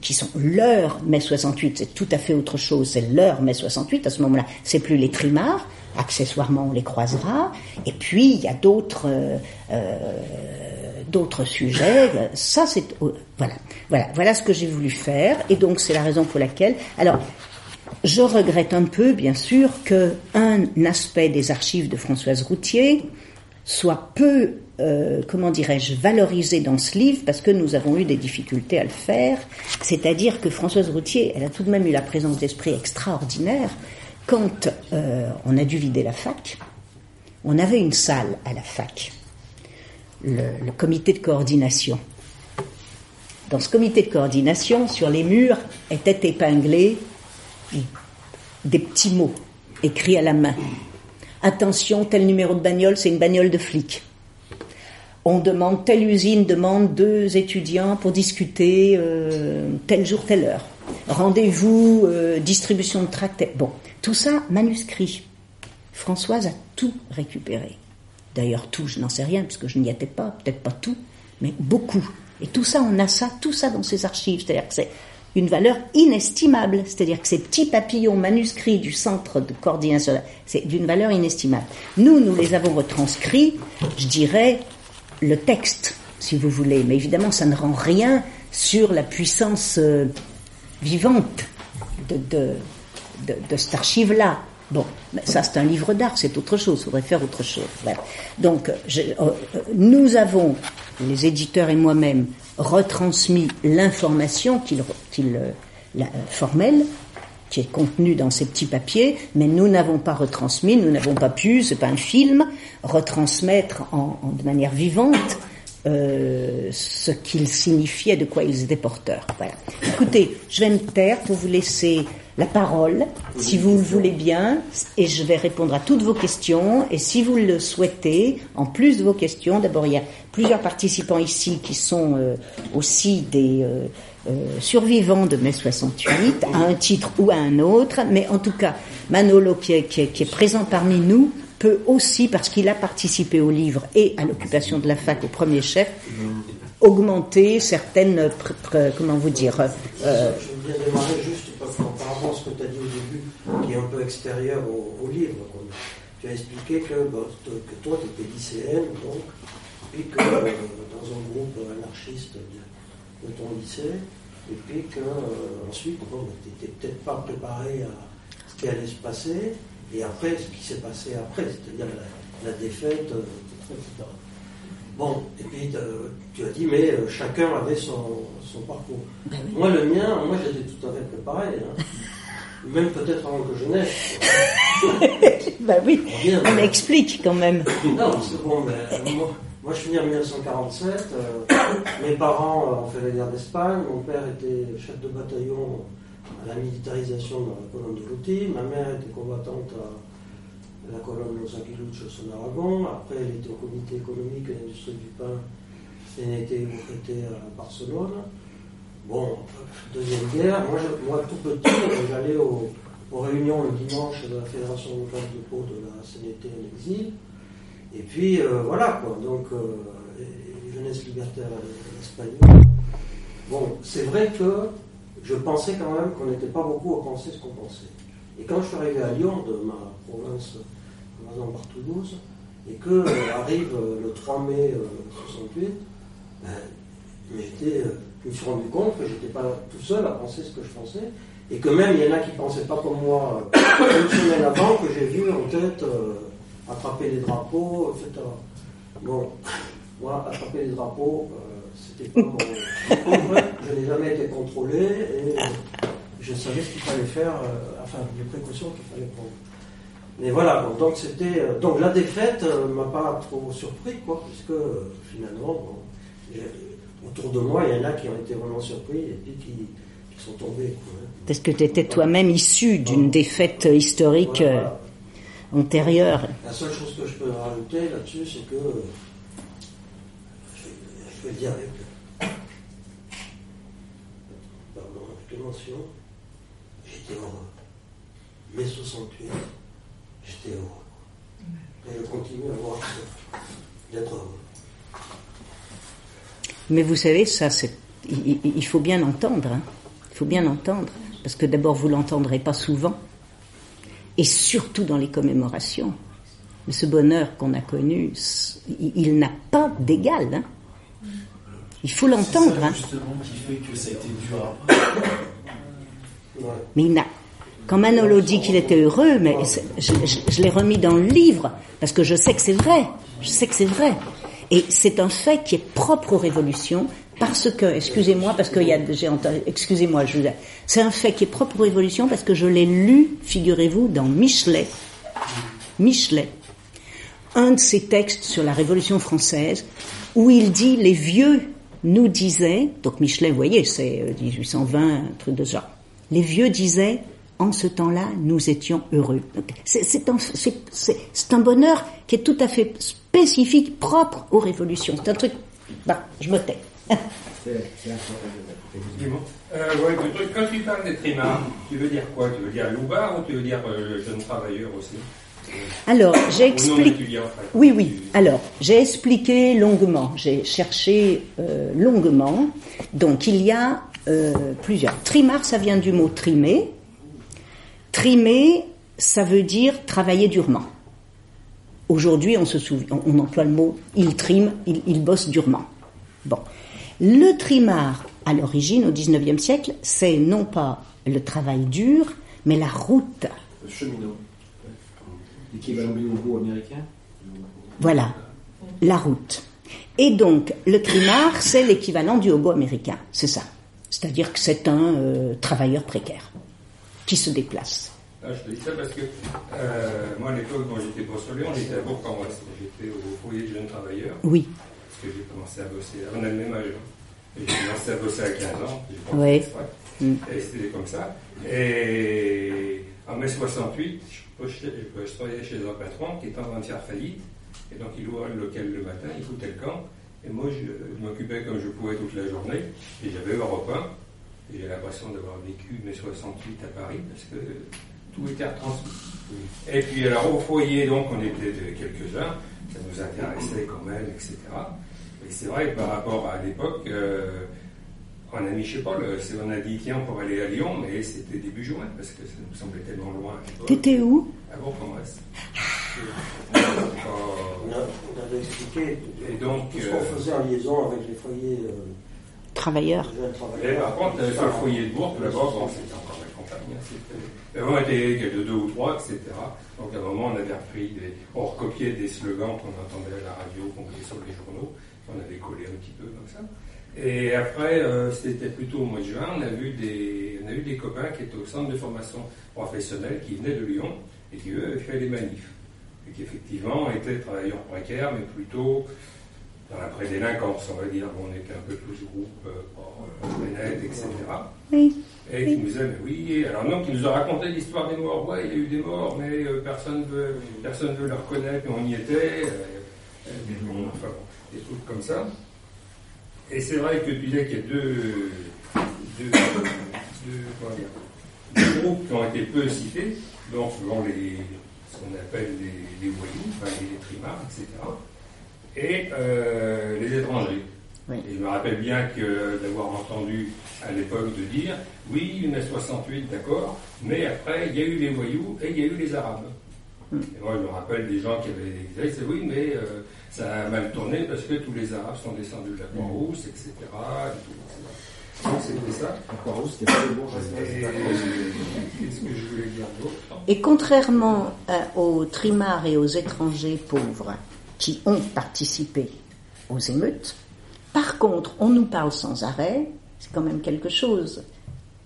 Speaker 1: qui sont leur mai 68, c'est tout à fait autre chose, c'est leur mai 68, à ce moment-là, c'est plus les trimards, accessoirement on les croisera, et puis il y a d'autres euh, euh, sujets, ça c'est voilà, voilà, voilà ce que j'ai voulu faire, et donc c'est la raison pour laquelle, alors je regrette un peu, bien sûr, que un aspect des archives de Françoise Routier soit peu euh, comment dirais-je, valorisé dans ce livre parce que nous avons eu des difficultés à le faire. C'est-à-dire que Françoise Routier, elle a tout de même eu la présence d'esprit extraordinaire quand euh, on a dû vider la fac. On avait une salle à la fac, le, comité de coordination. Dans ce comité de coordination, sur les murs étaient épinglés des petits mots écrits à la main. Attention, tel numéro de bagnole, c'est une bagnole de flic on demande, telle usine demande deux étudiants pour discuter euh, tel jour, telle heure. Rendez-vous, euh, distribution de tracts. Bon, tout ça manuscrit. Françoise a tout récupéré. D'ailleurs, tout, je n'en sais rien, puisque je n'y étais pas, peut-être pas tout, mais beaucoup. Et tout ça, on a ça, tout ça dans ses archives. C'est-à-dire que c'est une valeur inestimable. C'est-à-dire que ces petits papillons manuscrits du centre de coordination, c'est d'une valeur inestimable. Nous, nous les avons retranscrits, je dirais, le texte, si vous voulez, mais évidemment, ça ne rend rien sur la puissance euh, vivante de, de, cette archive-là. Bon, ça c'est un livre d'art, c'est autre chose, il faudrait faire autre chose. Donc, euh, euh, nous avons, les éditeurs et moi-même, retransmis l'information qu'il, qu'il formelle qui est contenue dans ces petits papiers, mais nous n'avons pas retransmis, nous n'avons pas pu, c'est pas un film, retransmettre en, de manière vivante euh, ce qu'ils signifiaient, de quoi ils étaient porteurs. Voilà. Écoutez, je vais me taire pour vous laisser la parole, si vous le voulez bien, et je vais répondre à toutes vos questions. Et si vous le souhaitez, en plus de vos questions, d'abord il y a plusieurs participants ici qui sont euh, aussi des euh, survivants de mai 68, à un titre ou à un autre, mais en tout cas, Manolo qui est, qui est présent parmi nous peut aussi, parce qu'il a participé au livre et à l'occupation de la fac au premier chef, augmenter certaines, comment vous dire.
Speaker 4: Euh, je viens démarrer juste par rapport ce que tu as dit au début, qui est un peu extérieur au, livre. Tu as expliqué que, que toi, tu étais lycéenne, donc, puis que euh, dans un groupe anarchiste de, ton lycée, et puis que euh, ensuite, bon, tu n'étais peut-être pas préparé à ce qui allait se passer, et après, ce qui s'est passé après, c'est-à-dire la, défaite, euh, etc. Bon, et puis euh, tu as dit, mais euh, chacun avait son, parcours. Ben moi, le mien, moi j'étais tout à fait préparé. Hein. Même peut-être avant que je naisse.
Speaker 1: ben oui, on explique quand même.
Speaker 4: Non, c'est bon, mais, moi, moi, je suis né en 1947. mes parents ont fait la guerre d'Espagne. Mon père était chef de bataillon la militarisation dans la colonne de Louti. Ma mère était combattante à la colonne Los Aguiluchos en Aragon. Après, elle était au comité économique et l'industrie du pain et elle retraitée à Barcelone. Bon, deuxième guerre. Moi, tout petit, j'allais aux, réunions le dimanche de la Fédération locale de peau de la CNT en exil. Et puis, euh, voilà, quoi. Donc, euh, jeunesse libertaire espagnole. Bon, c'est vrai que je pensais quand même qu'on n'était pas beaucoup à penser ce qu'on pensait. Et quand je suis arrivé à Lyon, de ma province, voisin par Toulouse, et que euh, arrive euh, le 3 mai euh, 68, ben, j'étais, euh, je me suis rendu compte que j'étais pas tout seul à penser ce que je pensais, et que même il y en a qui pensaient pas comme moi euh, une semaine avant, que j'ai vu en tête euh, attraper les drapeaux, etc. Bon, moi, attraper les drapeaux, euh, c'était pas mon. Je n'ai jamais été contrôlé et je savais ce qu'il fallait faire, euh, enfin, les précautions qu'il fallait prendre. Mais voilà, bon, donc c'était. euh, donc la défaite euh, m'a pas trop surpris, quoi, puisque finalement, bon, autour de moi, il y en a qui ont été vraiment surpris et puis qui, qui sont tombés. Quoi, hein.
Speaker 1: Parce que tu étais toi-même issu d'une défaite historique
Speaker 4: Voilà.
Speaker 1: antérieure.
Speaker 4: La seule chose que je peux rajouter là-dessus, c'est que je, vais- je vais le dire avec émotion, j'étais heureux. Mai 68, j'étais heureux. Et je continue à avoir d'être heureux.
Speaker 1: Mais vous savez, ça, c'est, il, faut bien l'entendre. hein. Il faut bien l'entendre. Parce que d'abord, vous l'entendrez pas souvent. Et surtout dans les commémorations. Mais ce bonheur qu'on a connu, il, il n'a pas d'égal. hein. Il faut l'entendre.
Speaker 3: C'est ça,
Speaker 1: hein.
Speaker 3: justement qui fait que ça a été dur.
Speaker 1: Mais il n'a. Quand Manolo dit qu'il était heureux, mais je, l'ai remis dans le livre parce que je sais que c'est vrai. Je sais que c'est vrai. Et c'est un fait qui est propre aux révolutions parce que, excusez-moi, parce a, j'ai entendu, excusez-moi, je c'est un fait qui est propre aux révolutions parce que je l'ai lu, figurez-vous, dans Michelet. Michelet. Un de ses textes sur la Révolution française où il dit les vieux nous disaient, donc Michelet, vous voyez, c'est euh, 1820, un truc de genre. Les vieux disaient, en ce temps-là, nous étions heureux. C'est un, bonheur qui est tout à fait spécifique, propre aux révolutions. C'est un truc. Bah, je me tais.
Speaker 5: Dis-moi. Euh, ouais, le truc, quand tu parles des trimards, tu veux dire quoi? Tu veux dire loupard ou tu veux dire euh, jeune travailleur aussi?
Speaker 1: Alors,
Speaker 5: en fait.
Speaker 1: Oui, oui. Alors, j'ai expliqué longuement, j'ai cherché euh, longuement. Donc, il y a euh, plusieurs. Trimar, ça vient du mot trimer. Trimer, ça veut dire travailler durement. Aujourd'hui, on se souvient, on, on emploie le mot il trime, il, il bosse durement. Bon. Le trimar, à l'origine, au 19e siècle, c'est non pas le travail dur, mais la route.
Speaker 3: Le cheminot. L'équivalent du logo américain.
Speaker 1: Voilà, la route. Et donc, le trimar, c'est l'équivalent du hobo américain, c'est ça. C'est-à-dire que c'est un euh, travailleur précaire qui se déplace.
Speaker 5: Ah, je te dis ça parce que euh, moi, à l'époque, quand j'étais postulé, on était à Bourg-en-Bresse. J'étais au foyer de jeunes travailleurs
Speaker 1: Oui,
Speaker 5: parce que j'ai commencé à bosser. On a le même âge. J'ai commencé à bosser à 15 ans. exprès.
Speaker 1: Mm.
Speaker 5: Et c'était comme ça. Et en mai 68, je, postais- je travaillais chez un patron qui était en train de faire faillite. Et donc, il ouvrait le local le matin, il foutait le camp. Et moi, je, m'occupais comme je pouvais toute la journée. Et j'avais Europe 1. Et j'ai l'impression d'avoir vécu mai 68 à Paris parce que tout était retransmis. Et puis, alors, au foyer, donc, on était de quelques-uns. Ça nous intéressait quand même, etc. Et c'est vrai que par rapport à l'époque, euh, on a mis, je sais pas, le- on a dit, tiens, on pourrait aller à Lyon, mais c'était début juin, parce que ça nous semblait tellement loin. à l'époque.
Speaker 1: t'étais où?
Speaker 5: À Bourg-en-Bresse.
Speaker 4: On, a- on avait expliqué
Speaker 5: Et donc,
Speaker 4: tout ce qu'on
Speaker 5: euh,
Speaker 4: faisait en liaison avec les foyers euh,
Speaker 1: Travailleur.
Speaker 4: de jeunes
Speaker 5: Et
Speaker 4: travailleurs.
Speaker 5: par contre, sur le foyer de Bourg, là-bas, bon, c'était encore la campagne. on était que de deux ou trois, etc. Donc, à un moment, on avait repris des. On recopiait des slogans qu'on entendait à la radio, qu'on voyait sur les journaux. On avait collé un petit peu comme ça. Et après, euh, c'était plutôt au mois de juin, on a vu des, on a eu des copains qui étaient au centre de formation professionnelle, qui venaient de Lyon, et qui, eux, avaient fait les manifs. Et qui, effectivement, étaient travailleurs précaires, mais plutôt dans la prédélinquance, on va dire. On était un peu plus groupe, euh, euh, etc.
Speaker 1: Oui.
Speaker 5: Et qui nous disaient, mais oui, alors non, qui nous a raconté l'histoire des morts. Ouais, il y a eu des morts, mais euh, personne veut, personne veut le reconnaître, mais on y était. euh, euh, des, bon, enfin, bon, des trucs comme ça. Et c'est vrai que tu disais qu'il y a deux, deux, deux, comment dire, deux groupes qui ont été peu cités, donc souvent les, qu'on appelle les, les voyous, enfin les, trimards, etc. Et euh, les étrangers.
Speaker 1: Oui.
Speaker 5: Et je me rappelle bien que d'avoir entendu à l'époque de dire oui, mai 68, d'accord, mais après il y a eu les voyous et il y a eu les Arabes.
Speaker 1: Mm.
Speaker 5: Et moi je me rappelle des gens qui avaient dit oui, mais euh, ça a mal tourné parce que tous les Arabes sont descendus de la Croix-Rousse, etc. et tout, etc. Et
Speaker 1: contrairement à- aux trimards et aux étrangers pauvres qui ont participé aux émeutes, par contre, on nous parle sans arrêt, c'est quand même quelque chose.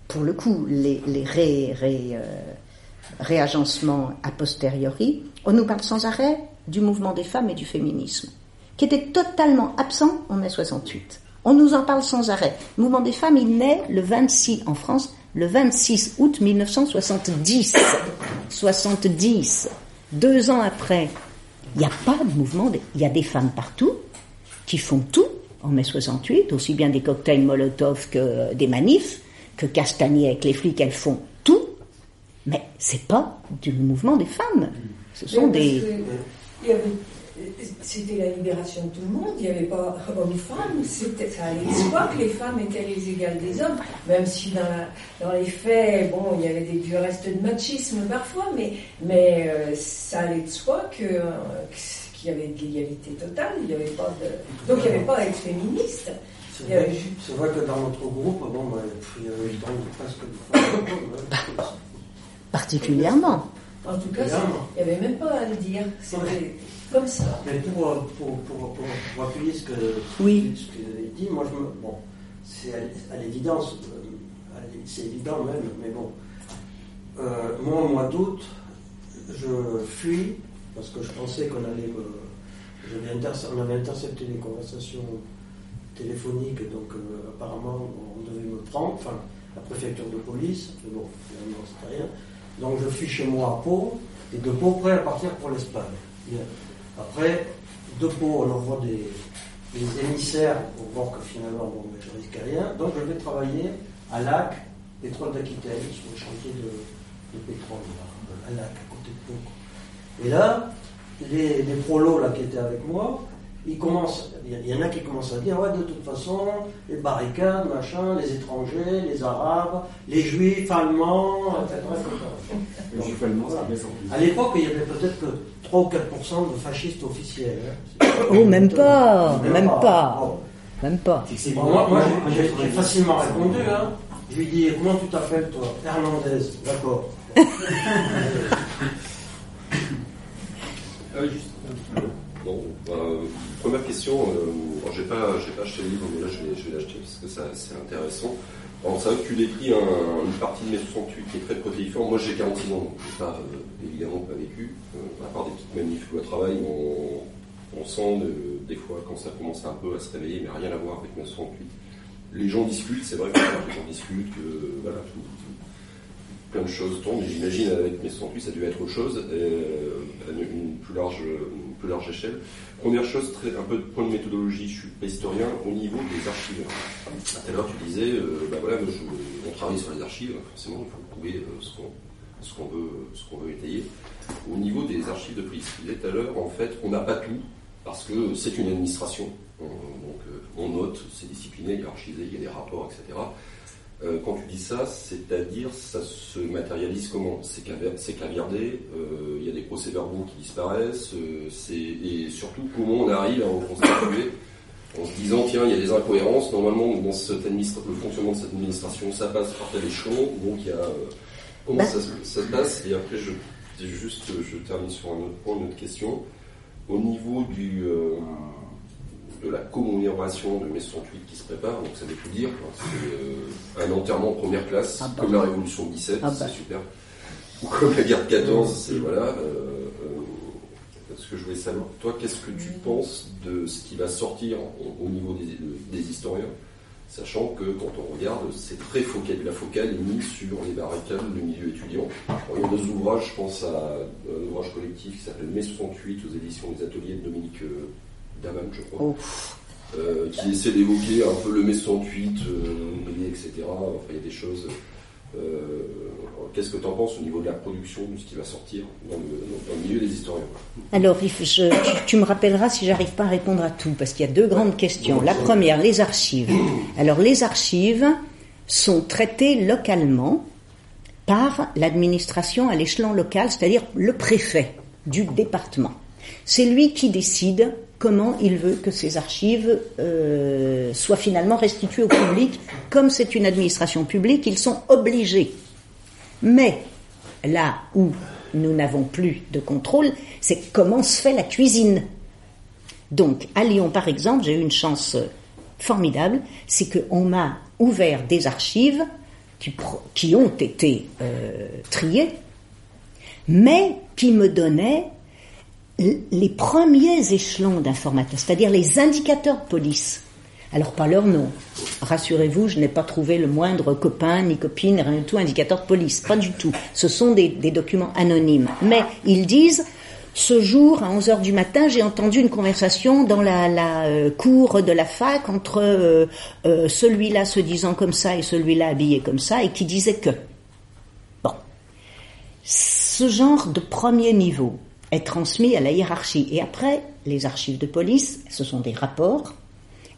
Speaker 1: Pour le coup, les, les ré- ré- euh, réagencements a posteriori, on nous parle sans arrêt du mouvement des femmes et du féminisme, qui était totalement absent en mai 68. On nous en parle sans arrêt. Le mouvement des femmes, il naît le 26 en France, le 26 août 1970. 70. Deux ans après, il n'y a pas de mouvement. Il y a des femmes partout qui font tout en mai 68, aussi bien des cocktails Molotov que des manifs, que Castagnier avec les flics, elles font tout. Mais c'est pas du mouvement des femmes. Ce sont des.
Speaker 6: que il y avait- C'était la libération de tout le monde, il n'y avait pas homme-femme, c'était- ça allait de soi que les femmes étaient les égales des hommes, même si dans, la- dans les faits, bon, il y avait des, du reste de machisme parfois, mais, mais euh, ça allait de soi que, euh, qu'il y avait de l'égalité totale, il n'y avait pas de... Donc il n'y avait pas à être féministe.
Speaker 4: C'est
Speaker 6: y
Speaker 4: vrai,
Speaker 6: ju-
Speaker 4: c'est vrai que dans notre groupe, bon, bah, il y avait presque des femmes.
Speaker 1: particulièrement.
Speaker 6: En tout cas, il n'y avait même pas à le dire, c'était comme ça.
Speaker 4: Mais pour, pour, pour, pour, pour appuyer ce que,
Speaker 1: Oui.
Speaker 4: ce que vous avez dit, moi, je me, bon, c'est à, l'évidence, euh, c'est évident même, mais bon. Euh, moi, au mois d'août, je fuis parce que je pensais qu'on allait. euh, j'avais interce- on avait intercepté des conversations téléphoniques, donc euh, apparemment, on devait me prendre, enfin, la préfecture de police, mais bon, finalement, c'était rien. Donc, je fuis chez moi à Pau, et de Pau, prêt à partir pour l'Espagne. Après, de Pau, on envoie des, émissaires pour voir que finalement, bon, ben, je risque rien. Donc, je vais travailler à Lac, pétrole d'Aquitaine, sur le chantier de, pétrole, à Lac, à côté de Pau. Et là, les, les prolos là, qui étaient avec moi, ils commencent, il y a- il y, en a qui commencent à dire, ouais, de toute façon, les barricades, machin, les étrangers, les arabes, les juifs allemands, etc. etc.
Speaker 2: Plus.
Speaker 4: À l'époque, il y avait peut-être que 3 ou 4% de fascistes officiels. hein.
Speaker 1: Oh, même pas,
Speaker 4: Même
Speaker 1: même
Speaker 4: pas.
Speaker 1: pas,
Speaker 4: Bon.
Speaker 1: même pas.
Speaker 4: Bon, moi, moi, j'ai- facilement répondu. Hein. Je lui dis Comment tu t'appelles, toi? Hernandez. D'accord.
Speaker 5: Oui, juste.
Speaker 7: Bon, euh, première question, euh, j'ai pas, acheté le livre, mais là je vais, je vais l'acheter parce que ça, c'est intéressant. Alors c'est vrai que tu décris un- une partie de mai 68 qui est très protéiforme. Moi j'ai 46 ans, donc j'ai pas, euh, évidemment pas vécu. Euh, à part des petites manifs à travail, on, on sent de- des fois quand ça commence un peu à se réveiller, mais rien à voir avec mai 68. Les gens discutent, c'est vrai que les gens discutent, que voilà, tout, plein de choses tombent, j'imagine avec mai 68 ça a dû être autre chose, une, plus large, plus large échelle. Première chose, un peu de point de méthodologie, je suis pas historien, au niveau des archives. Tout à l'heure tu disais, euh, bah voilà, on travaille sur les archives, forcément il faut trouver euh, ce qu'on veut, ce veut étayer. Au niveau des archives de police, tu disais tout à l'heure, en fait, on n'a pas tout, parce que c'est une administration. On- donc euh, on note, c'est discipliné, il y a archivé, il y a des rapports, etc. Euh, quand tu dis ça, c'est-à-dire ça se matérialise comment? C'est claviardé, euh, il y a des procès-verbaux qui disparaissent, euh, et surtout comment on arrive à reconstituer en se disant tiens il y a des incohérences, normalement dans cette le fonctionnement de cette administration ça passe par tel échelon, donc il y a euh, comment
Speaker 1: Ben-
Speaker 7: ça, se- ça se passe? Et après je juste je termine sur un autre point, une autre question. Au niveau du euh, de la commémoration de mai 68 qui se prépare, donc ça veut tout dire. C'est euh, un enterrement en première classe,
Speaker 1: Ah bah.
Speaker 7: comme la Révolution de 17,
Speaker 1: Ah bah.
Speaker 7: c'est super. Ou comme la guerre de 14, c'est voilà. euh, euh, ce que je voulais savoir, toi, qu'est-ce que tu penses de ce qui va sortir au, au niveau des, des historiens, sachant que quand on regarde, c'est très focalisé, la focale est mise sur les barricades, le milieu étudiant. Alors, il y a deux ouvrages, je pense à un ouvrage collectif qui s'appelle Mai 68 aux éditions des ateliers de Dominique Daman, je crois euh, qui essaie d'évoquer un peu le mai 68, euh, etc. Enfin, il y a des choses. Euh, Qu'est-ce que tu en penses au niveau de la production, de ce qui va sortir dans le, dans le milieu des historiens?
Speaker 1: Alors, je- tu, tu me rappelleras si j'arrive pas à répondre à tout, parce qu'il y a deux grandes questions. La première, les archives. Alors, les archives sont traitées localement par l'administration à l'échelon local, c'est-à-dire le préfet du département. C'est lui qui décide comment il veut que ces archives euh, soient finalement restituées au public. Comme c'est une administration publique, ils sont obligés mais là où nous n'avons plus de contrôle, c'est comment se fait la cuisine. Donc, à Lyon, par exemple, j'ai eu une chance formidable, c'est qu'on m'a ouvert des archives qui, ont été euh, triées, mais qui me donnaient les premiers échelons d'informateurs, c'est-à-dire les indicateurs de police. Alors pas leur nom. Rassurez-vous, je n'ai pas trouvé le moindre copain ni copine, rien du tout, indicateur de police. Pas du tout. Ce sont des, documents anonymes. Mais ils disent, ce jour, à 11 heures du matin, j'ai entendu une conversation dans la, la, euh, cour de la fac entre euh, euh, celui-là se disant comme ça et celui-là habillé comme ça et qui disait que. Bon. Ce genre de premier niveau est transmis à la hiérarchie. Et après, les archives de police, ce sont des rapports.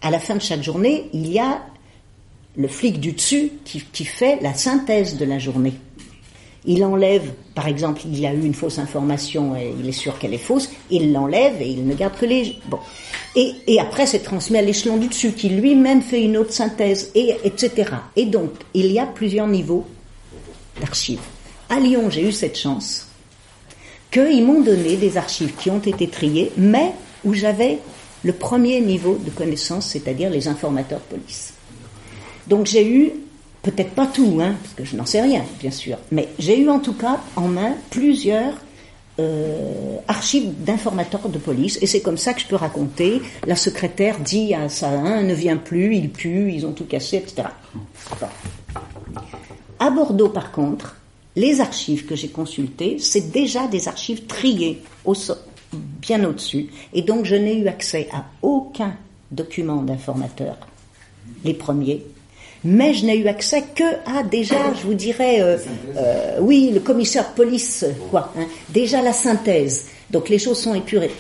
Speaker 1: À la fin de chaque journée, il y a le flic du dessus qui, qui fait la synthèse de la journée. Il enlève, par exemple, il a eu une fausse information et il est sûr qu'elle est fausse, il l'enlève et il ne garde que les... Bon. Et, et après, c'est transmis à l'échelon du dessus qui lui-même fait une autre synthèse, et, etc. Et donc, il y a plusieurs niveaux d'archives. À Lyon, j'ai eu cette chance qu'ils m'ont donné des archives qui ont été triées, mais où j'avais le premier niveau de connaissance, c'est-à-dire les informateurs police. Donc j'ai eu, peut-être pas tout, hein, parce que je n'en sais rien, bien sûr, mais j'ai eu en tout cas en main plusieurs euh, archives d'informateurs de police, et c'est comme ça que je peux raconter. La secrétaire dit à un ne vient plus, il pue, ils ont tout cassé, etc. Bon. À Bordeaux, par contre, les archives que j'ai consultées, c'est déjà des archives triées au so- bien au-dessus, et donc je n'ai eu accès à aucun document d'informateur, les premiers, mais je n'ai eu accès que à déjà, je vous dirais, euh, euh, oui, le commissaire de police, quoi, hein, déjà la synthèse. Donc les choses sont épurées.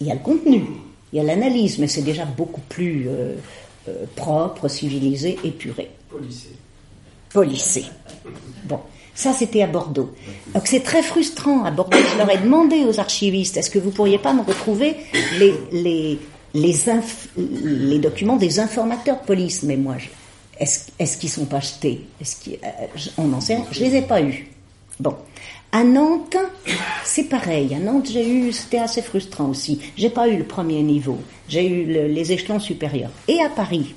Speaker 1: Il y a le contenu, il y a l'analyse, mais c'est déjà beaucoup plus euh, propre, civilisé, épuré
Speaker 2: Policier.
Speaker 1: policé. Bon, ça c'était à Bordeaux. Donc c'est très frustrant à Bordeaux. Je leur ai demandé aux archivistes, est-ce que vous pourriez pas me retrouver les, documents des informateurs de police? Mais moi, est-ce est-ce qu'ils sont pas Est-ce qu'ils- euh, On n'en sait rien. Je les ai pas eus. Bon. À Nantes, c'est pareil. À Nantes, j'ai eu, c'était assez frustrant aussi. J'ai pas eu le premier niveau. J'ai eu le- les échelons supérieurs. Et à Paris,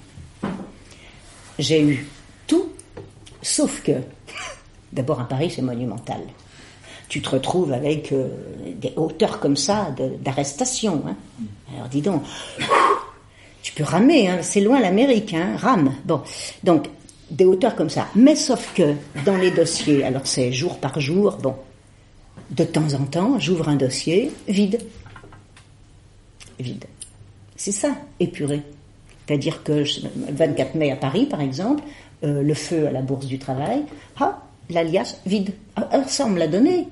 Speaker 1: j'ai eu tout, sauf que, d'abord à Paris, c'est monumental. Tu te retrouves avec euh, des hauteurs comme ça d'arrestation. hein. Alors dis donc, tu peux ramer, hein, c'est loin l'Amérique, hein, rame. Bon, donc des hauteurs comme ça. Mais sauf que dans les dossiers, alors c'est jour par jour, bon, de temps en temps, j'ouvre un dossier vide. Vide. C'est ça, épuré. C'est-à-dire que je- 24 mai à Paris, par exemple, euh, le feu à la Bourse du Travail, l'alias vide. Ah, alors ça, on me l'a donné.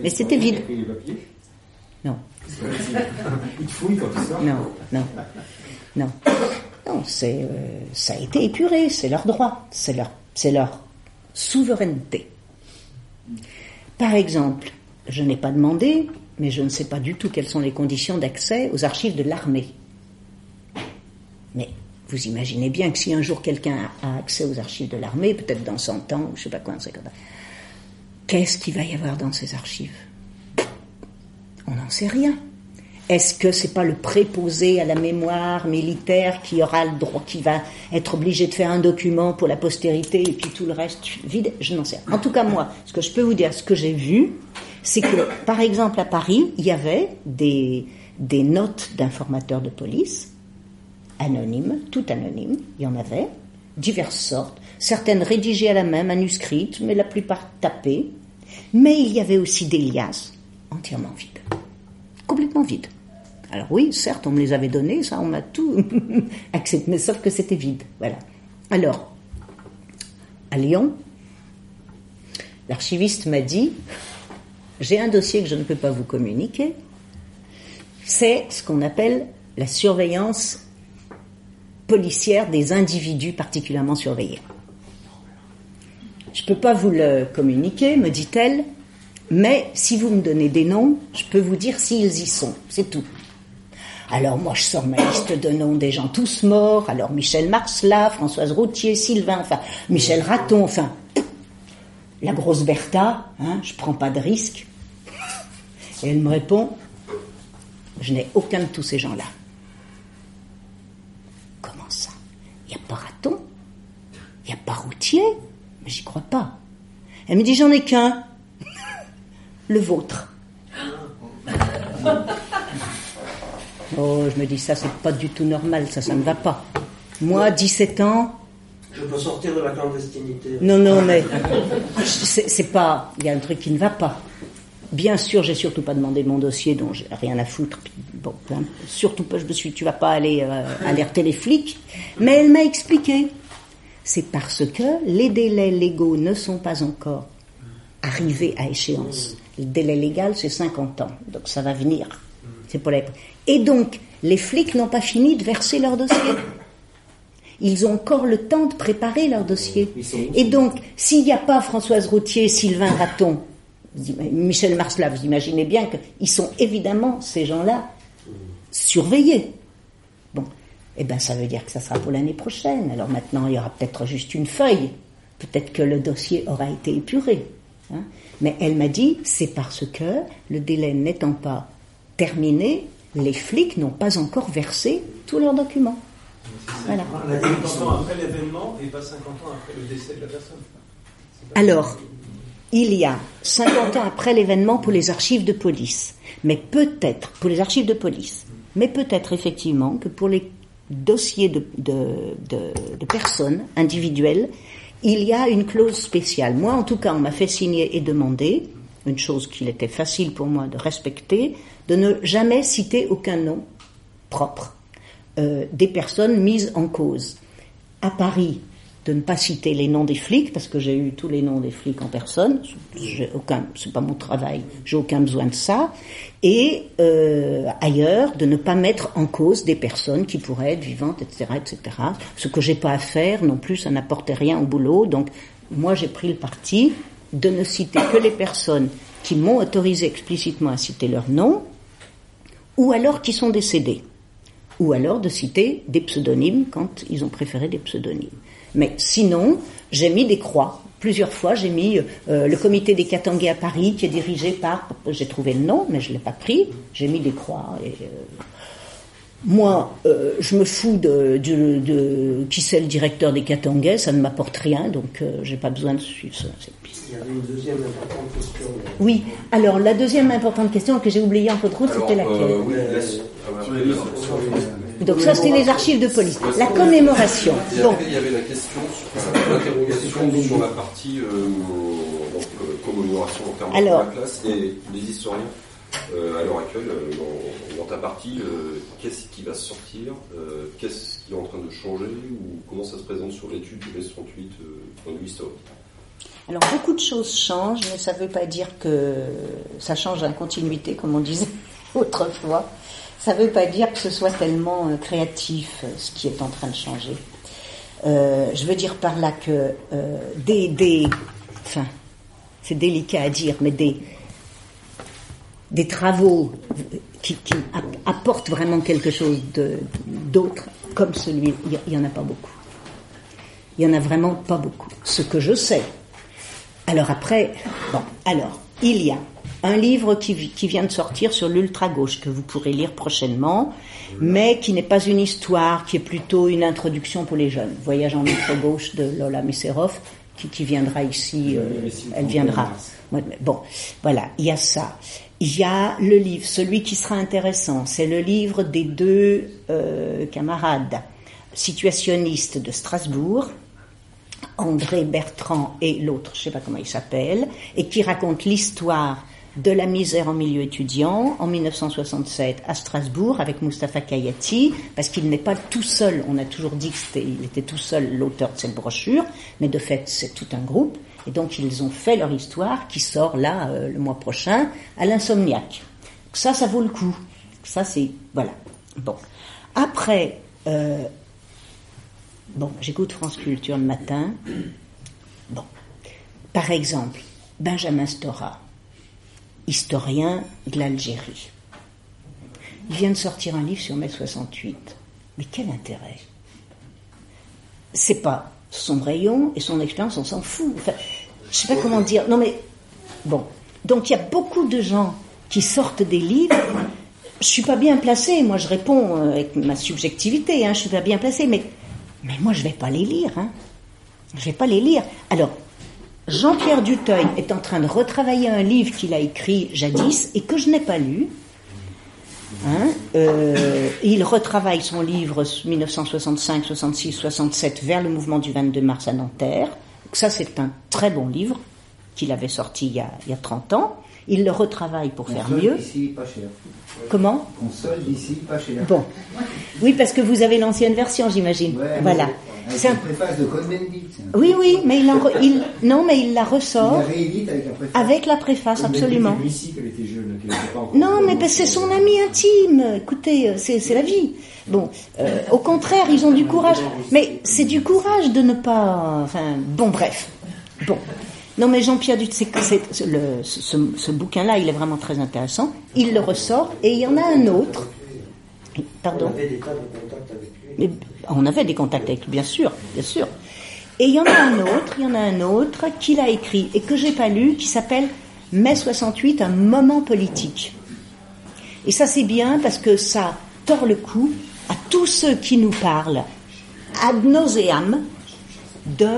Speaker 1: Mais c'était vide. Non,
Speaker 2: Il te fouille quand tu sors.
Speaker 1: non, non, non. Non, c'est, euh, ça a été épuré, c'est leur droit, c'est leur, c'est leur souveraineté. Par exemple, je n'ai pas demandé, mais je ne sais pas du tout quelles sont les conditions d'accès aux archives de l'armée. Mais vous imaginez bien que si un jour quelqu'un a accès aux archives de l'armée, peut-être dans 100 ans, ou je sais pas quoi, qu'est-ce qu'il va y avoir dans ces archives? On n'en sait rien. Est-ce que c'est pas le préposé à la mémoire militaire qui aura le droit, qui va être obligé de faire un document pour la postérité et puis tout le reste vide? Je n'en sais rien. En tout cas, moi, ce que je peux vous dire, ce que j'ai vu, c'est que, par exemple, à Paris, il y avait des notes d'informateurs de police, anonymes, tout anonymes, il y en avait, diverses sortes, certaines rédigées à la main, manuscrites, mais la plupart tapées. Mais il y avait aussi des liasses entièrement vides, complètement vides. Alors oui, certes, on me les avait donnés, ça, on m'a tout accepté, mais sauf que c'était vide, voilà. Alors, à Lyon, l'archiviste m'a dit, j'ai un dossier que je ne peux pas vous communiquer, c'est ce qu'on appelle la surveillance policière des individus particulièrement surveillés. Je ne peux pas vous le communiquer, me dit-elle, mais si vous me donnez des noms, je peux vous dire s'ils y sont, c'est tout. Alors moi je sors ma liste de noms des gens tous morts, alors Michel Marcelat, Françoise Routier, Sylvain, enfin Michel Raton, enfin la grosse Bertha, hein, je prends pas de risque. Et elle me répond, je n'ai aucun de tous ces gens-là. Comment ça Il n'y a pas Raton Il n'y a pas Routier Mais j'y crois pas. Elle me dit, j'en ai qu'un. Le vôtre. Oh, je me dis, ça, c'est pas du tout normal, ça, ça ne va pas. Moi, 17 ans.
Speaker 4: Je peux sortir de la clandestinité.
Speaker 1: Non, non, mais. C'est pas. Il y a un truc qui ne va pas. Bien sûr, j'ai surtout pas demandé mon dossier, dont j'ai rien à foutre. Bon, surtout pas, je me suis, tu vas pas aller euh, alerter les flics. Mais elle m'a expliqué. C'est parce que les délais légaux ne sont pas encore arrivés à échéance. Le délai légal, c'est 50 ans. Donc ça va venir. C'est pour les... Et donc, les flics n'ont pas fini de verser leur dossier. Ils ont encore le temps de préparer leur dossier. Et donc, s'il n'y a pas Françoise Routier, Sylvain Raton, Michel Marcelin, vous imaginez bien qu'ils sont évidemment, ces gens-là, surveillés. Bon, eh bien, ça veut dire que ça sera pour l'année prochaine. Alors maintenant, il y aura peut-être juste une feuille. Peut-être que le dossier aura été épuré. Hein. Mais elle m'a dit, c'est parce que le délai n'étant pas terminé, les flics n'ont pas encore versé tous leurs documents.
Speaker 3: Voilà. 50 ans après l'événement et pas 50 ans après le décès de la personne.
Speaker 1: Alors, il y a 50 ans après l'événement pour les archives de police, mais peut-être, pour les archives de police, mais peut-être effectivement que pour les dossiers de, personnes individuelles, il y a une clause spéciale. Moi, en tout cas, on m'a fait signer et demander, une chose qu'il était facile pour moi de respecter, de ne jamais citer aucun nom propre euh, des personnes mises en cause. À Paris, de ne pas citer les noms des flics, parce que j'ai eu tous les noms des flics en personne, aucun, c'est pas mon travail, j'ai aucun besoin de ça, et euh, ailleurs, de ne pas mettre en cause des personnes qui pourraient être vivantes, etc., etc. Ce que j'ai pas à faire non plus, ça n'apportait rien au boulot, donc moi j'ai pris le parti de ne citer que les personnes qui m'ont autorisé explicitement à citer leur nom, ou alors qui sont décédés, ou alors de citer des pseudonymes quand ils ont préféré des pseudonymes. Mais sinon, j'ai mis des croix. Plusieurs fois, j'ai mis euh, le comité des Katangais à Paris, qui est dirigé par. J'ai trouvé le nom, mais je ne l'ai pas pris. J'ai mis des croix. Et, euh, moi, euh, je me fous de, de, qui c'est le directeur des Katangais, ça ne m'apporte rien, donc j'ai pas besoin de suivre ça.
Speaker 4: Il y avait une deuxième importante question.
Speaker 1: Oui, alors la deuxième importante question que j'ai oubliée en faute route, c'était laquelle?
Speaker 7: oui,
Speaker 1: donc ça, c'était les archives de police. La commémoration.
Speaker 7: Il y avait, il y avait la question, l'interrogation sur la partie euh, donc, euh, commémoration en termes
Speaker 1: Alors,
Speaker 7: de la classe et les historiens. Euh, à l'heure actuelle, dans, dans, ta partie, qu'est-ce qui va sortir Qu'est-ce qui est en train de changer Ou comment ça se présente sur l'étude du S38 point de vue historique?
Speaker 1: Alors beaucoup de choses changent, mais ça ne veut pas dire que ça change en continuité, comme on disait autrefois ça ne veut pas dire que ce soit tellement euh, créatif euh, ce qui est en train de changer. Euh, je veux dire par là que des, enfin, c'est délicat à dire, mais des, des travaux qui, apportent vraiment quelque chose d'autre, comme celui, il n'y en a pas beaucoup. Il n'y en a vraiment pas beaucoup. Ce que je sais. Alors après, bon, alors, il y a un livre qui, vient de sortir sur l'ultra-gauche, que vous pourrez lire prochainement, mais qui n'est pas une histoire, qui est plutôt une introduction pour les jeunes. Voyage en ultra-gauche de Lola Messerov, qui, viendra ici, euh, elle viendra. Bon, voilà, il y a ça. Il y a le livre, celui qui sera intéressant, c'est le livre des deux euh, camarades situationnistes de Strasbourg, André Bertrand et l'autre, je ne sais pas comment il s'appelle, et qui raconte l'histoire de la misère en milieu étudiant en 1967 à Strasbourg avec Mustapha Kayati, parce qu'il n'est pas tout seul. On a toujours dit qu'il était tout seul l'auteur de cette brochure, mais de fait c'est tout un groupe. Et donc ils ont fait leur histoire qui sort là euh, le mois prochain à l'insomniaque. Ça, ça vaut le coup. Ça, c'est voilà. Bon. Après, euh, bon, j'écoute France Culture le matin. Bon, par exemple, Benjamin Stora, historien de l'Algérie. Il vient de sortir un livre sur mai 68. Mais quel intérêt? C'est pas son rayon et son expérience, on s'en fout. Enfin, je sais pas comment dire. Non mais bon. Donc il y a beaucoup de gens qui sortent des livres. Je suis pas bien placée. Moi, je réponds euh, avec ma subjectivité. Hein, je suis pas bien placée, mais mais moi, je vais pas les lire. Hein. Je vais pas les lire. Alors, Jean-Pierre Duteuil est en train de retravailler un livre qu'il a écrit jadis et que je n'ai pas lu. Hein, euh, il retravaille son livre 1965, 66, 67 vers le mouvement du 22 mars à Nanterre. Ça, c'est un très bon livre qu'il avait sorti il y, a, il y a 30 ans. Il le retravaille pour faire mieux.
Speaker 8: Ici, pas cher.
Speaker 1: Comment?
Speaker 8: Console d'ici, pas cher.
Speaker 1: Bon. Oui, parce que vous avez l'ancienne version, j'imagine.
Speaker 8: Ouais,
Speaker 1: voilà.
Speaker 8: Avec
Speaker 1: C'est
Speaker 8: une
Speaker 1: un-
Speaker 8: préface de Cohn-Bendit.
Speaker 1: Oui, oui, mais il, en re- il- non, mais il la
Speaker 8: Il
Speaker 1: ressort
Speaker 8: la réédite avec la préface.
Speaker 1: avec la préface, absolument.
Speaker 2: ici qu'elle était jeune, qu'elle était pas encore.
Speaker 1: Non, mais parce que c'est son ami intime. Écoutez, euh, c'est c'est la vie. Bon, euh, au contraire, ils ont du courage. Mais c'est du courage de ne pas. Enfin, bon, bref. Bon. Non, mais Jean-Pierre Dut, c'est que le- ce, ce bouquin-là, il est vraiment très intéressant. Il le ressort et il y en a un autre.
Speaker 4: On
Speaker 1: Pardon.
Speaker 4: avait des tas de contacts avec lui.
Speaker 1: Mais on avait des contacts avec lui, bien sûr, bien sûr. Et il y en a un autre, il y en a un autre qu'il a écrit et que j'ai pas lu, qui s'appelle Mai 68, un moment politique. Et ça c'est bien parce que ça tord le cou à tous ceux qui nous parlent ad nauseam de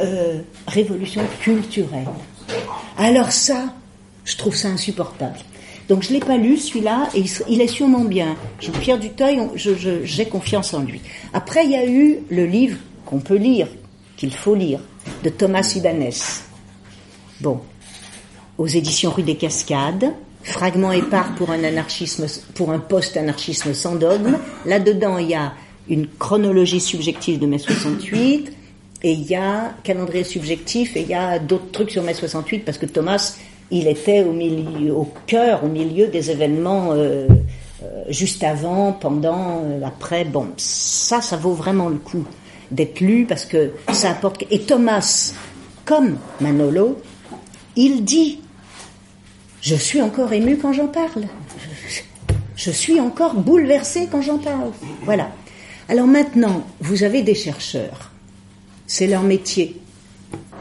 Speaker 1: euh, révolution culturelle. Alors ça, je trouve ça insupportable. Donc je l'ai pas lu celui-là et il, est sûrement bien. Jean-Pierre Duteuil, j'ai confiance en lui. Après il y a eu le livre qu'on peut lire, qu'il faut lire, de Thomas Ibanez. Bon, aux éditions Rue des Cascades, fragment épars pour un anarchisme, pour un post-anarchisme sans dogme. Là-dedans, il y a une chronologie subjective de mai 68, et il y a calendrier subjectif, et il y a d'autres trucs sur mai 68, parce que Thomas, il était au milieu, au cœur, au milieu des événements euh, euh, juste avant, pendant, euh, après. Bon, ça, ça vaut vraiment le coup d'être lu, parce que ça apporte. Et Thomas, comme Manolo, il dit je suis encore ému quand j'en parle. Je suis encore bouleversé quand j'en parle. Voilà. Alors maintenant, vous avez des chercheurs. C'est leur métier.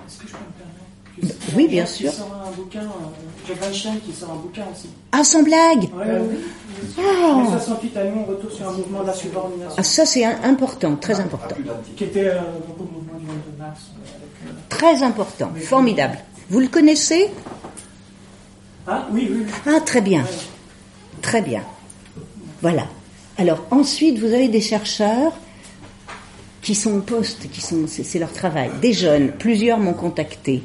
Speaker 9: Est-ce que je peux me permettre?
Speaker 1: Oui, bien sûr.
Speaker 9: Bouquin, euh, Jack Weinstein qui sort un bouquin aussi.
Speaker 1: Ah, sans blague
Speaker 9: Ouais, ouais, oui.
Speaker 1: Ah.
Speaker 9: En 68 à Lyon, retour sur un mouvement de la subordination.
Speaker 1: Ah, ça c'est important, très important.
Speaker 9: Qui était euh, donc au mouvement du 22 mars. euh, avec, euh,
Speaker 1: Très important, formidable. Vous le connaissez
Speaker 9: Ah, oui, oui. oui.
Speaker 1: Ah, très bien. Très bien. Voilà. Alors ensuite, vous avez des chercheurs qui sont au poste, qui sont, c'est leur travail. Des jeunes, plusieurs m'ont contacté.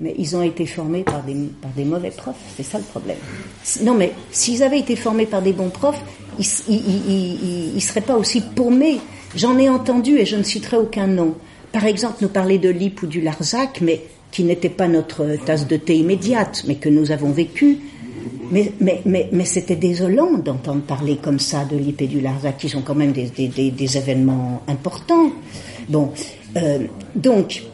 Speaker 1: Mais ils ont été formés par des, par des mauvais profs, c'est ça le problème. Non mais s'ils avaient été formés par des bons profs, ils ils seraient pas aussi paumés. J'en ai entendu et je ne citerai aucun nom. Par exemple, nous parler de Lip ou du Larzac, mais qui n'était pas notre tasse de thé immédiate, mais que nous avons vécu. Mais, mais, mais, mais c'était désolant d'entendre parler comme ça de Lip et du Larzac, qui sont quand même des, des, des, des événements importants. Bon, euh, donc,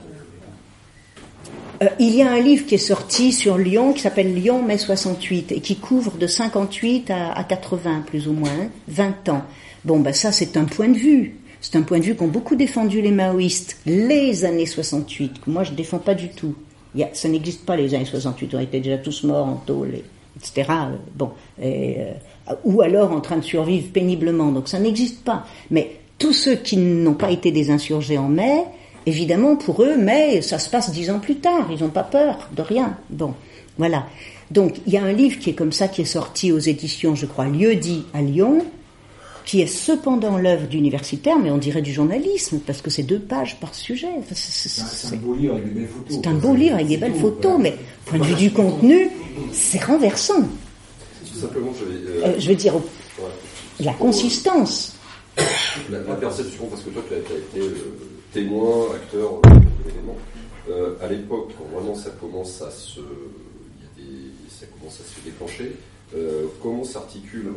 Speaker 1: euh, il y a un livre qui est sorti sur Lyon qui s'appelle Lyon mai 68 et qui couvre de 58 à, à 80 plus ou moins, 20 ans. Bon, ben ça c'est un point de vue. C'est un point de vue qu'ont beaucoup défendu les maoïstes, les années 68, que moi je défends pas du tout. Il y a, ça n'existe pas les années 68, on était déjà tous morts en tôle, et- etc. euh, Bon, et, euh, ou alors en train de survivre péniblement, donc ça n'existe pas. Mais tous ceux qui n'ont pas été des insurgés en mai, évidemment pour eux, mais ça se passe dix ans plus tard, ils n'ont pas peur de rien. Bon, voilà. Donc il y a un livre qui est comme ça, qui est sorti aux éditions, je crois, Lieu dit à Lyon, qui est cependant l'œuvre d'universitaire, mais on dirait du journalisme, parce que c'est deux pages par sujet. Enfin, c'est-
Speaker 2: un- beau livre avec des belles photos.
Speaker 1: c'est un beau livre avec des belles photos, mais point de vue du contenu, c'est renversant.
Speaker 7: Tout simplement, j'avais.
Speaker 1: Euh, je veux dire,
Speaker 7: ouais.
Speaker 1: la consistance.
Speaker 7: La, la perception, parce que toi, tu as, été euh, témoin, acteur euh. Euh, à l'époque, quand vraiment ça commence à se, ça commence à se déclencher, euh, comment s'articule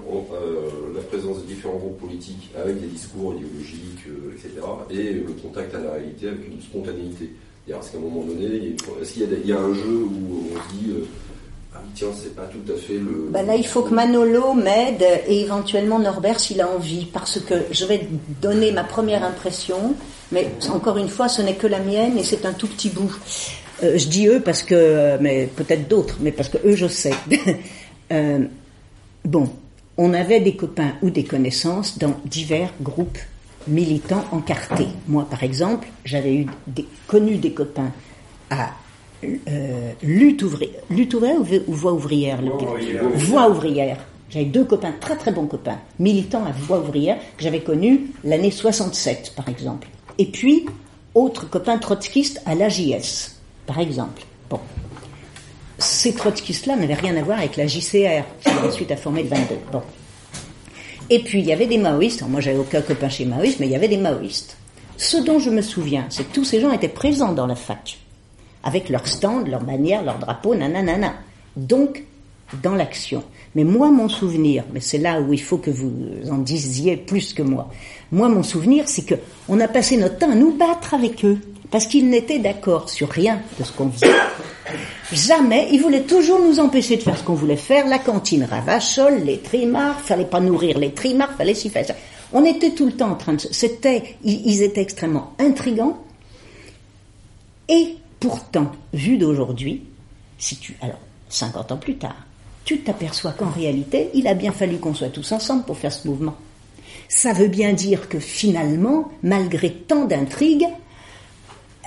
Speaker 7: la présence de différents groupes politiques avec des discours idéologiques, etc., et le contact à la réalité avec une spontanéité? Est-ce qu'à un moment donné, est-ce qu'il y, a un jeu où on dit ah tiens, c'est pas tout à fait le.
Speaker 1: Bah là, il faut que Manolo m'aide et éventuellement Norbert s'il a envie, parce que je vais donner ma première impression, mais encore une fois, ce n'est que la mienne et c'est un tout petit bout. Euh, je dis eux parce que, mais peut-être d'autres, mais parce que eux, je sais. Euh, bon, on avait des copains ou des connaissances dans divers groupes militants encartés. Moi, par exemple, j'avais eu des, connu des copains à euh, lutte, ouvrière, lutte ouvrière ou, voix ouvrière le-
Speaker 5: Voix ouvrière.
Speaker 1: Voix ouvrière. J'avais deux copains, très très bons copains, militants à voix ouvrière, que j'avais connus l'année 67, par exemple. Et puis, autres copains trotskistes à l'AJS, par exemple. Bon. Ces trotskistes-là n'avaient rien à voir avec la JCR, qui ensuite a formé le 22. Bon. Et puis, il y avait des maoïstes. Alors, moi, j'avais aucun copain chez maoïstes, mais il y avait des maoïstes. Ce dont je me souviens, c'est que tous ces gens étaient présents dans la fac, avec leur stand, leur bannière, leur drapeau, nanana. Donc, dans l'action. Mais moi, mon souvenir, mais c'est là où il faut que vous en disiez plus que moi. Moi, mon souvenir, c'est que on a passé notre temps à nous battre avec eux, parce qu'ils n'étaient d'accord sur rien de ce qu'on faisait. Jamais, ils voulaient toujours nous empêcher de faire ce qu'on voulait faire. La cantine ravachole, les trimards, fallait pas nourrir les trimards, fallait s'y faire ça. On était tout le temps en train de, c'était, ils, ils étaient extrêmement intrigants. Et pourtant, vu d'aujourd'hui, si tu, alors, 50 ans plus tard, tu t'aperçois qu'en réalité, il a bien fallu qu'on soit tous ensemble pour faire ce mouvement. Ça veut bien dire que finalement, malgré tant d'intrigues,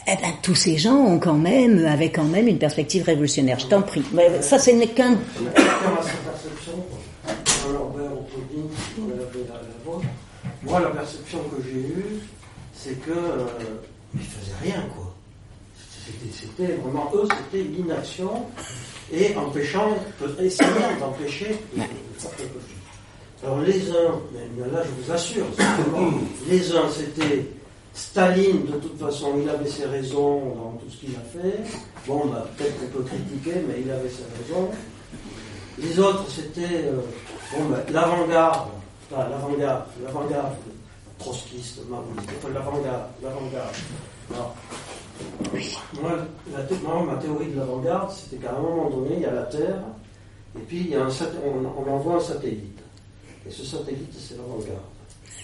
Speaker 1: eh ben, tous ces gens ont quand même, avaient quand même une perspective révolutionnaire. Je t'en prie. Mais ça, ce n'est qu'un.
Speaker 4: Moi, la perception que j'ai eue, c'est que euh, ils faisaient rien, quoi. C'était, vraiment eux, c'était l'inaction et empêchant, essayant d'empêcher de. Alors les uns, mais là je vous assure, les uns c'était Staline, de toute façon, il avait ses raisons dans tout ce qu'il a fait. Bon, bah, peut-être qu'on peut critiquer, mais il avait ses raisons. Les autres, c'était euh, bon, bah, l'avant-garde, enfin, l'avant-garde, l'avant-garde trotskiste, enfin, l'avant-garde, l'avant-garde. Alors, moi, ma théorie de l'avant-garde, c'était qu'à un moment donné, il y a la Terre, et puis il y a un on, on envoie un satellite. Et ce satellite, c'est l'avant-garde.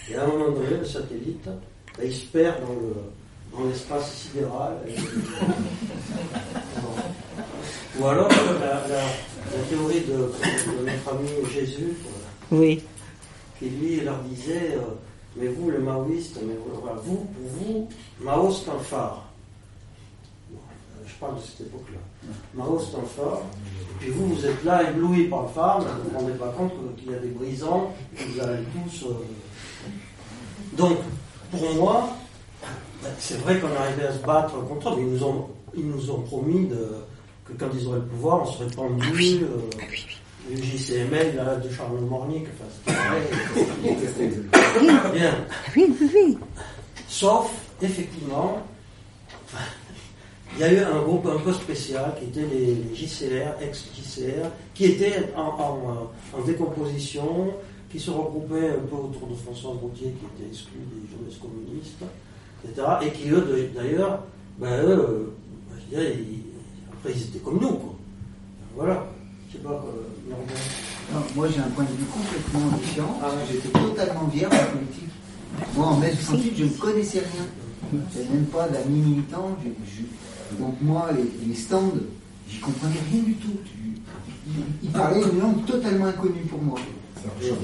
Speaker 4: Et à un moment donné, le satellite, ben, il se perd dans le dans l'espace sidéral. Et- Ou alors euh, la, la- la théorie de, de notre ami Jésus, euh,
Speaker 1: Oui.
Speaker 4: qui lui leur disait euh, Mais vous, les maoïstes, mais vous, voilà, vous, pour vous, Mao c'est un phare. Bon, euh, je parle de cette époque-là. Mao c'est un phare. Et puis vous, vous êtes là éblouis par le phare, vous ne vous rendez pas compte qu'il y a des brisants, que vous allez tous. euh, Donc, pour moi, c'est vrai qu'on arrivait à se battre contre eux, mais ils nous ont, ils nous ont promis de, que quand ils auraient le pouvoir, on serait pendu. euh, le JCML là, de Charles Mornick, enfin, c'était vrai. Bien.
Speaker 1: Oui, oui, oui.
Speaker 4: Sauf, effectivement, il y a eu un groupe un peu spécial qui était les, les JCR, ex-JCR, qui étaient en, en, en décomposition, qui se regroupaient un peu autour de François Routier, qui était exclu des jeunesses communistes, etc. Et qui, eux, d'ailleurs, ben, eux, ben, je dirais, ils- après, ils étaient comme nous, quoi. Voilà. Je sais pas, euh.
Speaker 8: Non, moi j'ai un point de vue complètement différent, que j'étais totalement vierge en politique. Moi en mai 68, je ne connaissais rien. Je n'avais même pas d'amis militants. je- je- donc moi, les, les stands, j'y comprenais rien du tout. Ils, parlaient une langue totalement inconnue pour moi.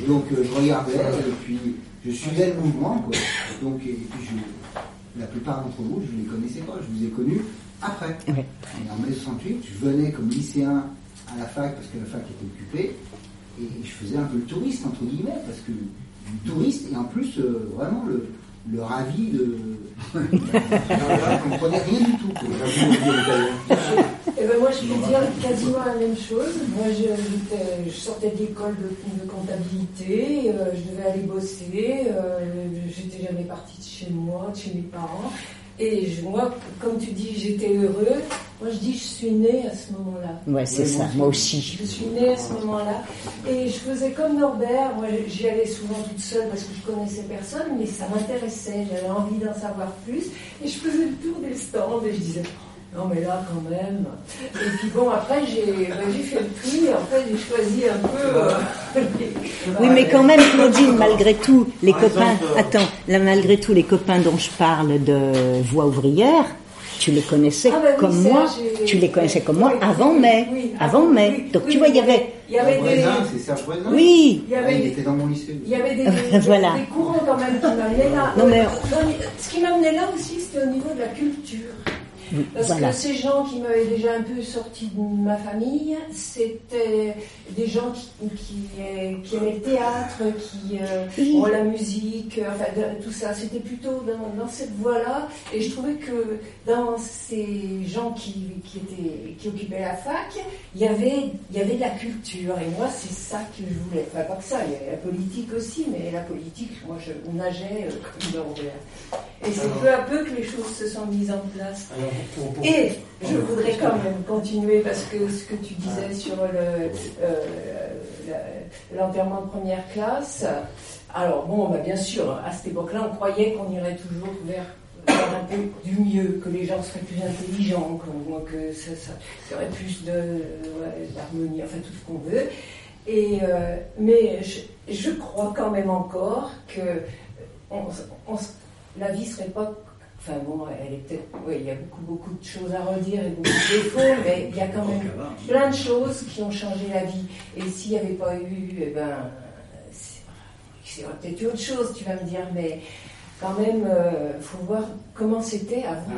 Speaker 8: Donc euh, je regardais et puis je suivais le mouvement. Quoi. Donc et puis je- la plupart d'entre vous, je ne les connaissais pas. Je vous ai connus après.
Speaker 1: Ouais.
Speaker 8: Et en mai 68, je venais comme lycéen à la fac parce que la fac était occupée et je faisais un peu le touriste entre guillemets parce que touriste et en plus euh, vraiment le, le ravi de. je comprenais rien du tout. quoi.
Speaker 6: Eh ben moi, je peux dire quasiment la même chose. Moi, je, sortais de l'école de, de comptabilité, euh, je devais aller bosser, euh, j'étais jamais partie de chez moi, de chez mes parents. Et je- moi, comme tu dis, j'étais heureux. Moi, je dis, je suis née à ce moment-là.
Speaker 1: Ouais, c'est ça, moi aussi.
Speaker 6: Je suis née à ce moment-là. Et je faisais comme Norbert. Moi, j'y allais souvent toute seule parce que je connaissais personne, mais ça m'intéressait. J'avais envie d'en savoir plus. Et je faisais le tour des stands et je disais, non, mais là, quand même. Et puis bon, après, j'ai ben, fait le tri. En fait, j'ai choisi un peu. euh, les-
Speaker 1: Oui, mais quand même, Claudine, malgré tout, les
Speaker 4: Par
Speaker 1: copains,
Speaker 4: exemple, euh,
Speaker 1: attends, là, malgré tout, les copains dont je parle de Voix ouvrière, tu les connaissais
Speaker 6: Ah, bah oui,
Speaker 1: comme moi, tu les connaissais comme moi
Speaker 6: Oui,
Speaker 1: avant mai,
Speaker 6: oui,
Speaker 1: avant
Speaker 6: ah,
Speaker 1: mai.
Speaker 6: oui,
Speaker 1: Donc
Speaker 6: oui,
Speaker 1: tu vois, il y avait,
Speaker 6: Il y avait des.
Speaker 8: Voisin, c'est Serge Voisin
Speaker 1: oui,
Speaker 6: Il y
Speaker 8: Ah,
Speaker 6: avait
Speaker 8: il
Speaker 6: des-
Speaker 8: était dans mon lycée.
Speaker 6: Il y avait des, des-
Speaker 1: Voilà.
Speaker 6: des courants quand même qui m'amenaient là.
Speaker 1: Non, mais-
Speaker 6: Ce qui m'amenait là aussi, c'était au niveau de la culture. Parce
Speaker 1: voilà.
Speaker 6: que ces gens qui m'avaient déjà un peu sorti de ma famille, c'était des gens qui, qui, qui aimaient le théâtre, qui euh,
Speaker 1: Oui.
Speaker 6: bon, la musique, euh, enfin tout ça. C'était plutôt dans, dans cette voie-là. Et je trouvais que dans ces gens qui, qui, étaient, qui occupaient la fac, il y avait, il y avait de la culture. Et moi, c'est ça que je voulais. Enfin, pas que ça, il y avait la politique aussi, mais la politique, moi, je nageais euh, comme dans. Et c'est peu à peu que les choses se sont mises en place.
Speaker 2: Alors, pour- pour-
Speaker 6: Et je voudrais quand même continuer parce que ce que tu disais sur le, euh, l'enterrement de première classe. Alors bon, bah, bien sûr, à cette époque-là, on croyait qu'on irait toujours vers, un peu du mieux, que les gens seraient plus intelligents, que ça, ça serait plus ouais, d'harmonie, enfin tout ce qu'on veut. Et euh, mais je, je crois quand même encore que on- on- la vie serait pas Enfin bon, elle est peut-être. Oui, il y a beaucoup, beaucoup de choses à redire et beaucoup de défauts, mais il y a quand même plein de choses qui ont changé la vie. Et s'il n'y avait pas eu, eh ben, c'est peut-être eu autre chose, tu vas me dire, mais quand même, il faut voir comment c'était avant.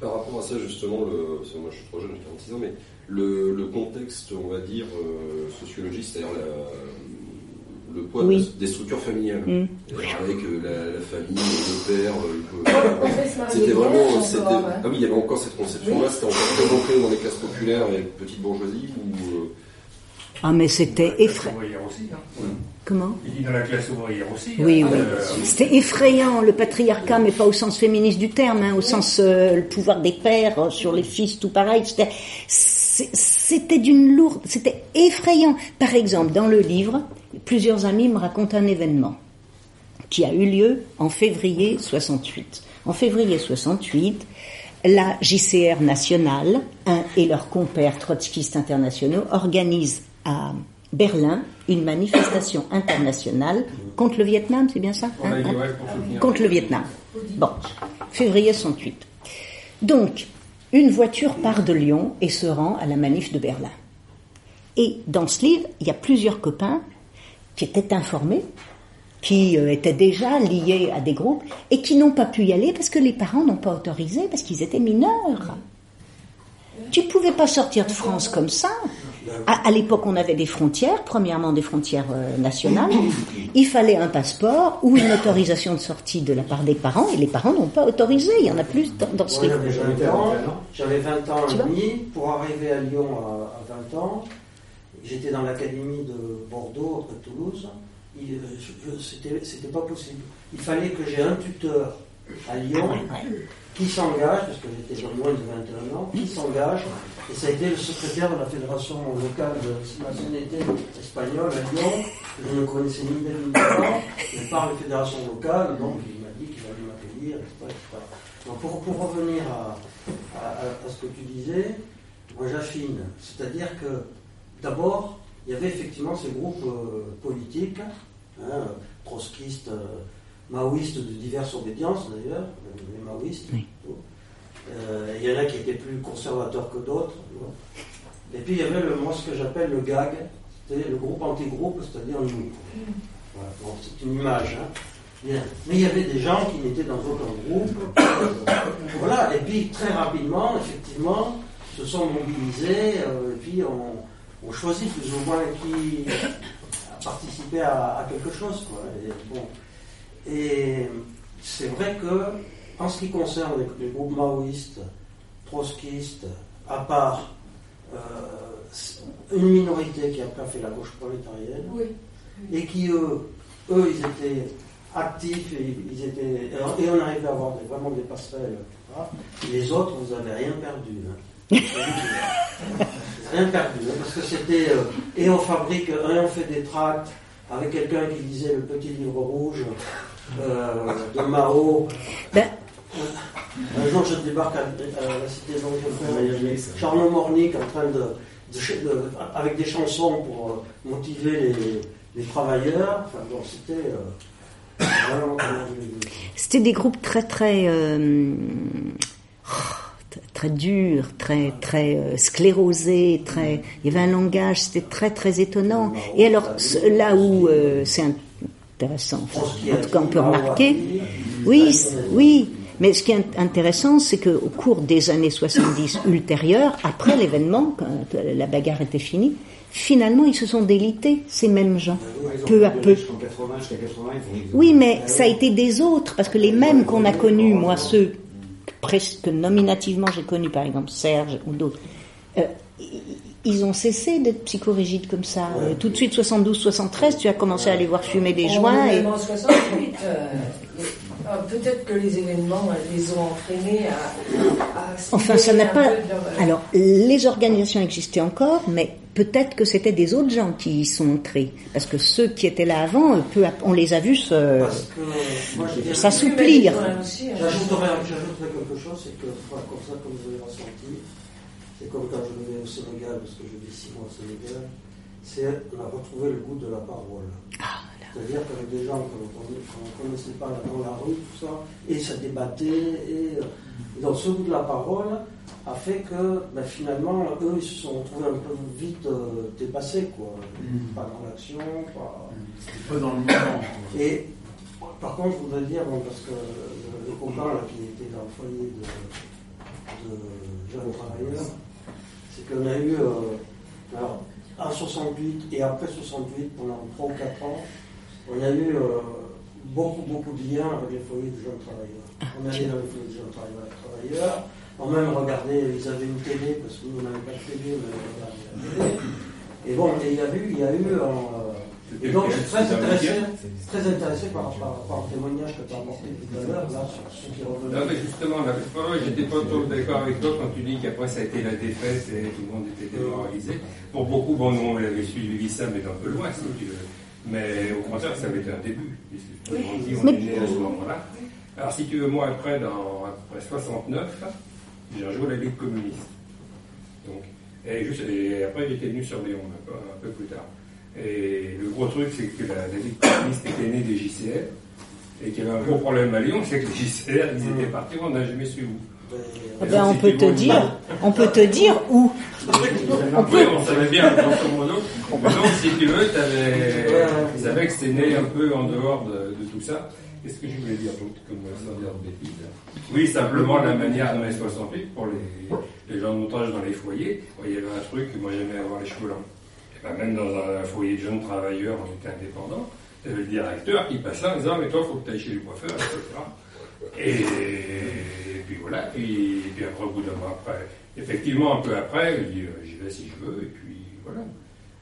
Speaker 7: Par rapport à ça, justement, le, parce que moi je suis trop jeune, j'ai 46 ans, mais le, le contexte, on va dire, euh, sociologique, c'est-à-dire la- le poids
Speaker 1: Oui.
Speaker 7: des structures familiales,
Speaker 1: Mm.
Speaker 7: C'est-à-dire avec euh, la, la famille, le père, euh, le-
Speaker 6: se marier
Speaker 7: C'était vraiment. c'était-
Speaker 6: hein.
Speaker 7: Ah oui, il y avait encore cette conception-là, c'était encore très ancré dans les classes populaires et petite bourgeoisie, ou. euh,
Speaker 1: Ah, mais c'était effrayant.
Speaker 5: Hein.
Speaker 1: Comment
Speaker 5: Il dit dans la classe ouvrière aussi.
Speaker 1: Oui,
Speaker 5: hein.
Speaker 1: oui.
Speaker 5: Euh,
Speaker 1: C'était effrayant, le patriarcat, mais pas au sens féministe du terme, hein, au sens euh, le pouvoir des pères euh, sur les fils, tout pareil. C'était, c'était d'une lourde, c'était effrayant. Par exemple, dans le livre, plusieurs amis me racontent un événement qui a eu lieu en février 68. En février 68, la JCR nationale et leurs compères trotskistes internationaux organisent à Berlin une manifestation internationale contre le Vietnam, c'est bien ça hein, hein? Contre le Vietnam. Bon, février 68. Donc, une voiture part de Lyon et se rend à la manif de Berlin. Et dans ce livre, il y a plusieurs copains qui étaient informés, qui euh, étaient déjà liés à des groupes et qui n'ont pas pu y aller parce que les parents n'ont pas autorisé parce qu'ils étaient mineurs. Tu pouvais pas sortir de France comme ça. À, à l'époque, on avait des frontières, premièrement des frontières euh, nationales. Il fallait un passeport ou une autorisation de sortie de la part des parents, et les parents n'ont pas autorisé. Il y en a plus dans, dans ce
Speaker 4: j'avais 20 ans, j'avais 20 ans et demi. Pour arriver à Lyon à, à 20 ans, j'étais dans l'académie de Bordeaux, près de Toulouse. Euh, je- je- C'était pas possible. Il fallait que j'ai un tuteur à Lyon qui s'engage, parce que j'étais moins de 21 ans, qui s'engage, et ça a été le secrétaire de la fédération locale de nationalité espagnole à Lyon. Je ne connaissais ni d'elle ni d'elle, mais par les fédérations locales, donc il m'a dit qu'il allait m'accueillir, etc., etc. Donc pour, pour revenir à- à ce que tu disais, moi j'affine. C'est-à-dire que d'abord, il y avait effectivement ces groupes euh, politiques, hein, trotskistes, euh, maoïstes de diverses obédiences d'ailleurs, les maoïstes.
Speaker 1: Oui.
Speaker 4: Euh, il y en a qui étaient plus conservateurs que d'autres. Et puis il y avait le, moi ce que j'appelle le GAG, c'est le groupe anti-groupe, c'est-à-dire nous. Voilà, bon, c'est une image. hein. Bien. Mais il y avait des gens qui n'étaient dans aucun groupe. Voilà, et puis très rapidement, effectivement, se sont mobilisés, euh, et puis on, on choisit plus ou moins qui a participé à, à quelque chose. Quoi. Et, bon. Et c'est vrai que, en ce qui concerne les, les groupes maoïstes, trotskistes, à part euh, une minorité qui après a fait la gauche prolétarienne,
Speaker 6: Oui.
Speaker 4: et qui eux, eux, ils étaient actifs et ils étaient et on arrivait à avoir des- vraiment des passerelles Les autres, vous n'avez rien perdu. hein. Rien perdu, hein, parce que c'était. euh, et on fabrique, et on fait des tracts avec quelqu'un qui lisait le petit livre rouge euh, de Mao.
Speaker 1: Ben,
Speaker 4: Un jour, je débarque à, à la cité d'Angleterre, Charles Mornick en train de, de ch- de- avec des chansons pour euh, motiver les, les travailleurs. Enfin, bon, c'était euh, vraiment.
Speaker 1: C'était des groupes très très euh, oh, très durs, très très euh, sclérosés, très. Il y avait un langage, c'était très très étonnant. Et alors là où euh, c'est intéressant, enfin, en tout cas on peut remarquer, oui, oui. Mais ce qui est int- intéressant, c'est qu'au cours des années 70 ultérieures, après l'événement, quand euh, la bagarre était finie, finalement ils se sont délités, ces mêmes gens, peu à peu.
Speaker 2: Jusqu'en 80, jusqu'à 80, ils vont-
Speaker 1: Oui, mais ça a été des autres, parce que les mêmes qu'on a connus, moi ceux presque nominativement j'ai connus, par exemple Serge ou d'autres, euh, ils ont cessé d'être psychorigides comme ça. Euh, tout de suite, 72-73, tu as commencé à les voir fumer des joints. Et...
Speaker 6: en 68. euh, Peut-être que les événements les ont entraînés à.
Speaker 1: Enfin, ça n'a pas.
Speaker 6: leur-
Speaker 1: Alors, les organisations existaient encore, mais peut-être que c'était des autres gens qui y sont entrés. Parce que ceux qui étaient là avant, peu on les a vus se-
Speaker 4: Parce que moi, je dirais-
Speaker 1: s'assouplir.
Speaker 4: J'ajouterais j'ajouterais quelque chose, c'est que, comme ça, comme vous avez ressenti, c'est comme quand je vais au Sénégal, parce que je vis six mois au Sénégal, c'est on a retrouvé le goût de la parole. C'est-à-dire qu'avec des gens qu'on ne connaissait pas dans la rue, tout ça, et ça débattait, et euh, donc ce goût de la parole a fait que ben, finalement, eux, ils se sont retrouvés un peu vite euh, dépassés, quoi. Pas dans l'action, pas.
Speaker 10: C'était pas dans le moment.
Speaker 4: Et par contre, je voudrais dire, bon, parce que le, le copain là, qui était dans le foyer de, de jeunes travailleurs, c'est qu'on a eu, euh, alors, en 68 et après 68, pendant 3 ou 4 ans, on a eu euh, beaucoup, beaucoup de liens avec les foyers de jeunes travailleurs. On allait dans les foyers de jeunes travailleurs, on même regardait, ils avaient une télé, parce que nous, on n'avait pas de télé, mais on regardait la télé. Et bon, et il y a eu, il y a eu euh, et donc, je suis très intéressé, très intéressé par, par, par le témoignage que tu as apporté tout à l'heure, là, sur ceux qui revenaient.
Speaker 5: Non, mais justement, la fois, j'étais pas trop d'accord avec toi quand tu dis qu'après ça a été la défaite et tout le monde était démoralisé. Pour beaucoup, bon, nous, on avait suivi ça, mais d'un peu loin, si tu veux. Mais au contraire, ça avait été un début, puisque tout le monde dit on est né à ce moment-là. Alors, si tu veux, moi, après, dans après 69, j'ai rejoint la Ligue communiste. Donc, et, juste, et après, j'étais venu sur Lyon, un peu, un peu plus tard. Et le gros truc, c'est que la, la Ligue communiste était née des JCR, et qu'il y avait un gros problème à Lyon, c'est que les JCR, ils étaient partis, on n'a jamais su où?
Speaker 1: Eh ben, on peut te dire, on peut te dire où.
Speaker 5: On peut, on savait bien, grosso modo. Mais donc, si tu veux, ils savaient que c'était né un peu en dehors de, de tout ça. Qu'est-ce que je voulais dire d'autre, comme sans dire de bêtises Oui, simplement la manière dans les 68, pour les, gens de montage dans les foyers, il y avait un truc, moi j'aimais avoir les cheveux longs. Et ben, même dans un foyer de jeunes travailleurs, on était indépendants, il y avait le directeur qui passait en disant, mais toi, il faut que tu ailles chez le coiffeur, etc. Et, et puis voilà, puis, puis après, au bout d'un mois après, effectivement, un peu après, il dit, euh, j'y vais si je veux, et puis voilà.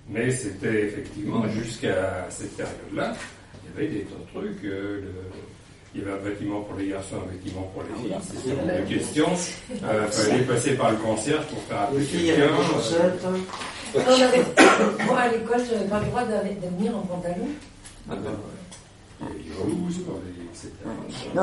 Speaker 5: Mais c'était effectivement, jusqu'à cette période-là, il y avait des tas de trucs. euh, le- il y avait un bâtiment pour les garçons, un bâtiment pour les filles. C'était hors de question. Euh, Il fallait passer par le concierge pour faire
Speaker 4: Les
Speaker 5: appeler quelqu'un.
Speaker 4: des chaussettes.
Speaker 6: On avait- Moi, à l'école, je n'avais pas le droit d'aller- de venir en pantalon.
Speaker 5: Ah ben,
Speaker 1: Non,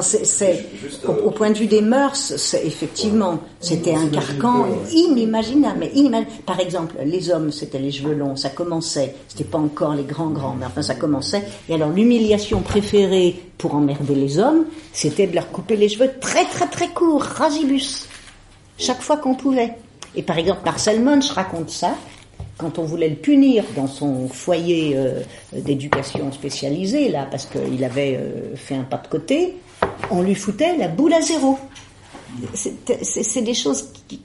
Speaker 1: au, point de vue des mœurs, effectivement, c'était un carcan inimaginable. Mais inimaginable. Par exemple, les hommes, c'était les cheveux longs, ça commençait. C'était pas encore les grands grands, mais enfin ça commençait. Et alors l'humiliation préférée pour emmerder les hommes, c'était de leur couper les cheveux très très très courts, ragibus, chaque fois qu'on pouvait. Et par exemple, Marcel Munch raconte ça. Quand on voulait le punir dans son foyer euh, d'éducation spécialisée, là, parce qu'il avait euh, fait un pas de côté, on lui foutait la boule à zéro. C'est des choses qui,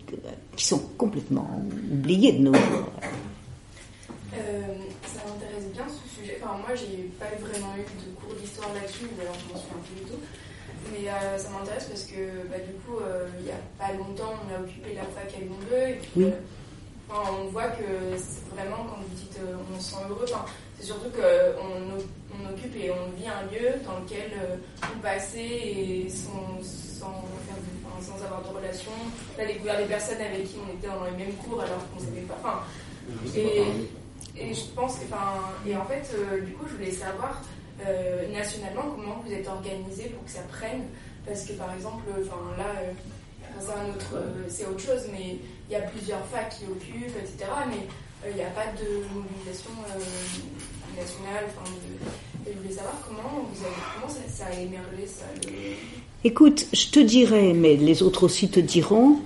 Speaker 1: qui sont complètement oubliées de nos jours.
Speaker 11: Euh, ça m'intéresse bien ce sujet. Enfin, moi, j'ai pas vraiment eu de cours d'histoire là-dessus, ou alors je m'en souviens plus du tout. Mais euh, ça m'intéresse parce que, bah, du coup, euh, il y a pas longtemps, on a occupé la fac à Lyon 2. Et puis,
Speaker 1: Oui.
Speaker 11: euh, enfin, on voit que c'est vraiment, quand vous dites euh, on se sent heureux, enfin, c'est surtout qu'on on occupe et on vit un lieu dans lequel euh, on passait et sans, sans, sans avoir de relation. On a découvert des personnes avec qui on était dans les mêmes cours alors qu'on ne savait pas. Enfin, et, et je pense que, enfin, et en fait, euh, du coup, je voulais savoir euh, nationalement comment vous êtes organisé pour que ça prenne? Parce que par exemple, enfin là, euh, c'est autre, c'est autre chose, mais il y a plusieurs facs qui occupent, etc. Mais euh, il n'y a pas de mobilisation euh, nationale. De- je voulais savoir comment ça, a émergé ça.
Speaker 1: Écoute, je te dirais, mais les autres aussi te diront,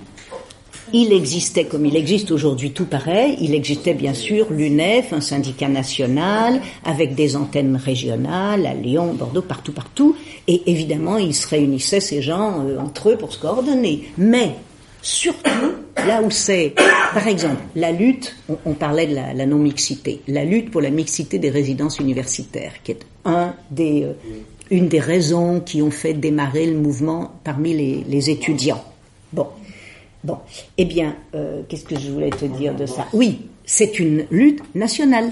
Speaker 1: il existait, comme il existe aujourd'hui tout pareil, il existait bien sûr l'UNEF, un syndicat national, avec des antennes régionales à Lyon, Bordeaux, partout, partout, et évidemment, ils se réunissaient, ces gens, euh, entre eux pour se coordonner. Mais, surtout, là où c'est, par exemple, la lutte, on, on parlait de la, la non-mixité, la lutte pour la mixité des résidences universitaires, qui est un des, euh, une des raisons qui ont fait démarrer le mouvement parmi les, les étudiants. Bon. Bon, eh bien, euh, qu'est-ce que je voulais te dire de ça? Oui, c'est une lutte nationale.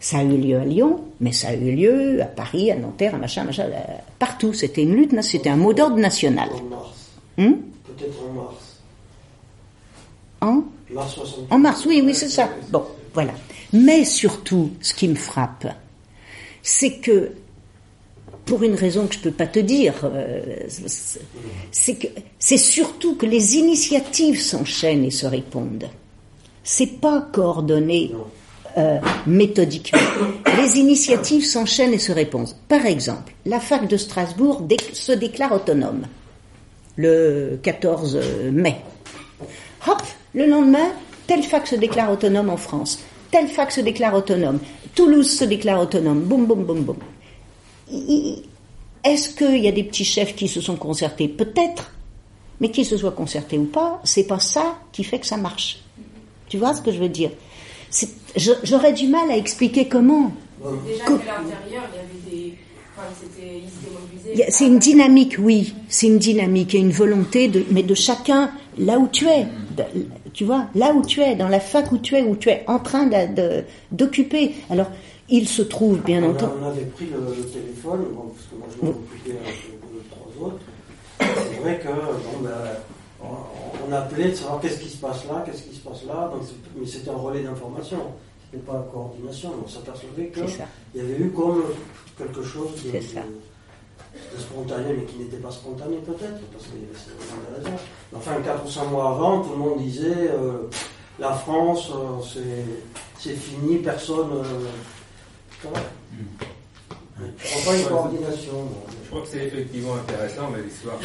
Speaker 1: Ça a eu lieu à Lyon, mais ça a eu lieu à Paris, à Nanterre, à machin, machin, euh, partout. C'était une lutte, c'était un mot d'ordre national.
Speaker 4: En mars.
Speaker 1: Hum
Speaker 4: Peut-être en mars.
Speaker 1: En,
Speaker 4: Mars 68.
Speaker 1: en mars, oui, oui, c'est ça. Bon, voilà. Mais surtout, ce qui me frappe, c'est que, pour une raison que je peux pas te dire, euh, c'est- que c'est surtout que les initiatives s'enchaînent et se répondent. C'est pas coordonné euh, méthodiquement. Les initiatives s'enchaînent et se répondent. Par exemple, la fac de Strasbourg se déclare autonome le 14 mai. Hop, le lendemain, telle fac se déclare autonome en France, telle fac se déclare autonome, Toulouse se déclare autonome, boum, boum, boum, boum. Est-ce qu'il y a des petits chefs qui se sont concertés? Peut-être, mais qu'ils se soient concertés ou pas, c'est pas ça qui fait que ça marche. Tu vois ce que je veux dire? J'aurais du mal à expliquer comment.
Speaker 11: Déjà
Speaker 1: Co-
Speaker 11: l'intérieur, il y avait des.
Speaker 1: C'est une dynamique, oui, c'est une dynamique et une volonté, de, mais de chacun là où tu es, de- tu vois, là où tu es, dans la fac où tu es, où tu es en train d'occuper. Alors, il se trouve, bien
Speaker 4: On, a-
Speaker 1: entendu,
Speaker 4: on avait pris le, le téléphone, bon, parce que moi je m'en occupais avec trois autres. C'est vrai que bon, ben, on, on appelait de savoir qu'est-ce qui se passe là, qu'est-ce qui se passe là, donc mais c'était un relais d'information, c'était pas la coordination. On s'apercevait qu'il y avait eu comme quelque chose de, de- de spontané, mais qui n'était pas spontané peut-être, parce qu'il y avait certainement des raisons. Mais Enfin, 4 ou 5 mois avant, tout le monde disait euh, la France, euh, c'est- c'est fini, personne. euh, pas une coordination.
Speaker 5: Je crois que c'est effectivement intéressant, mais l'histoire.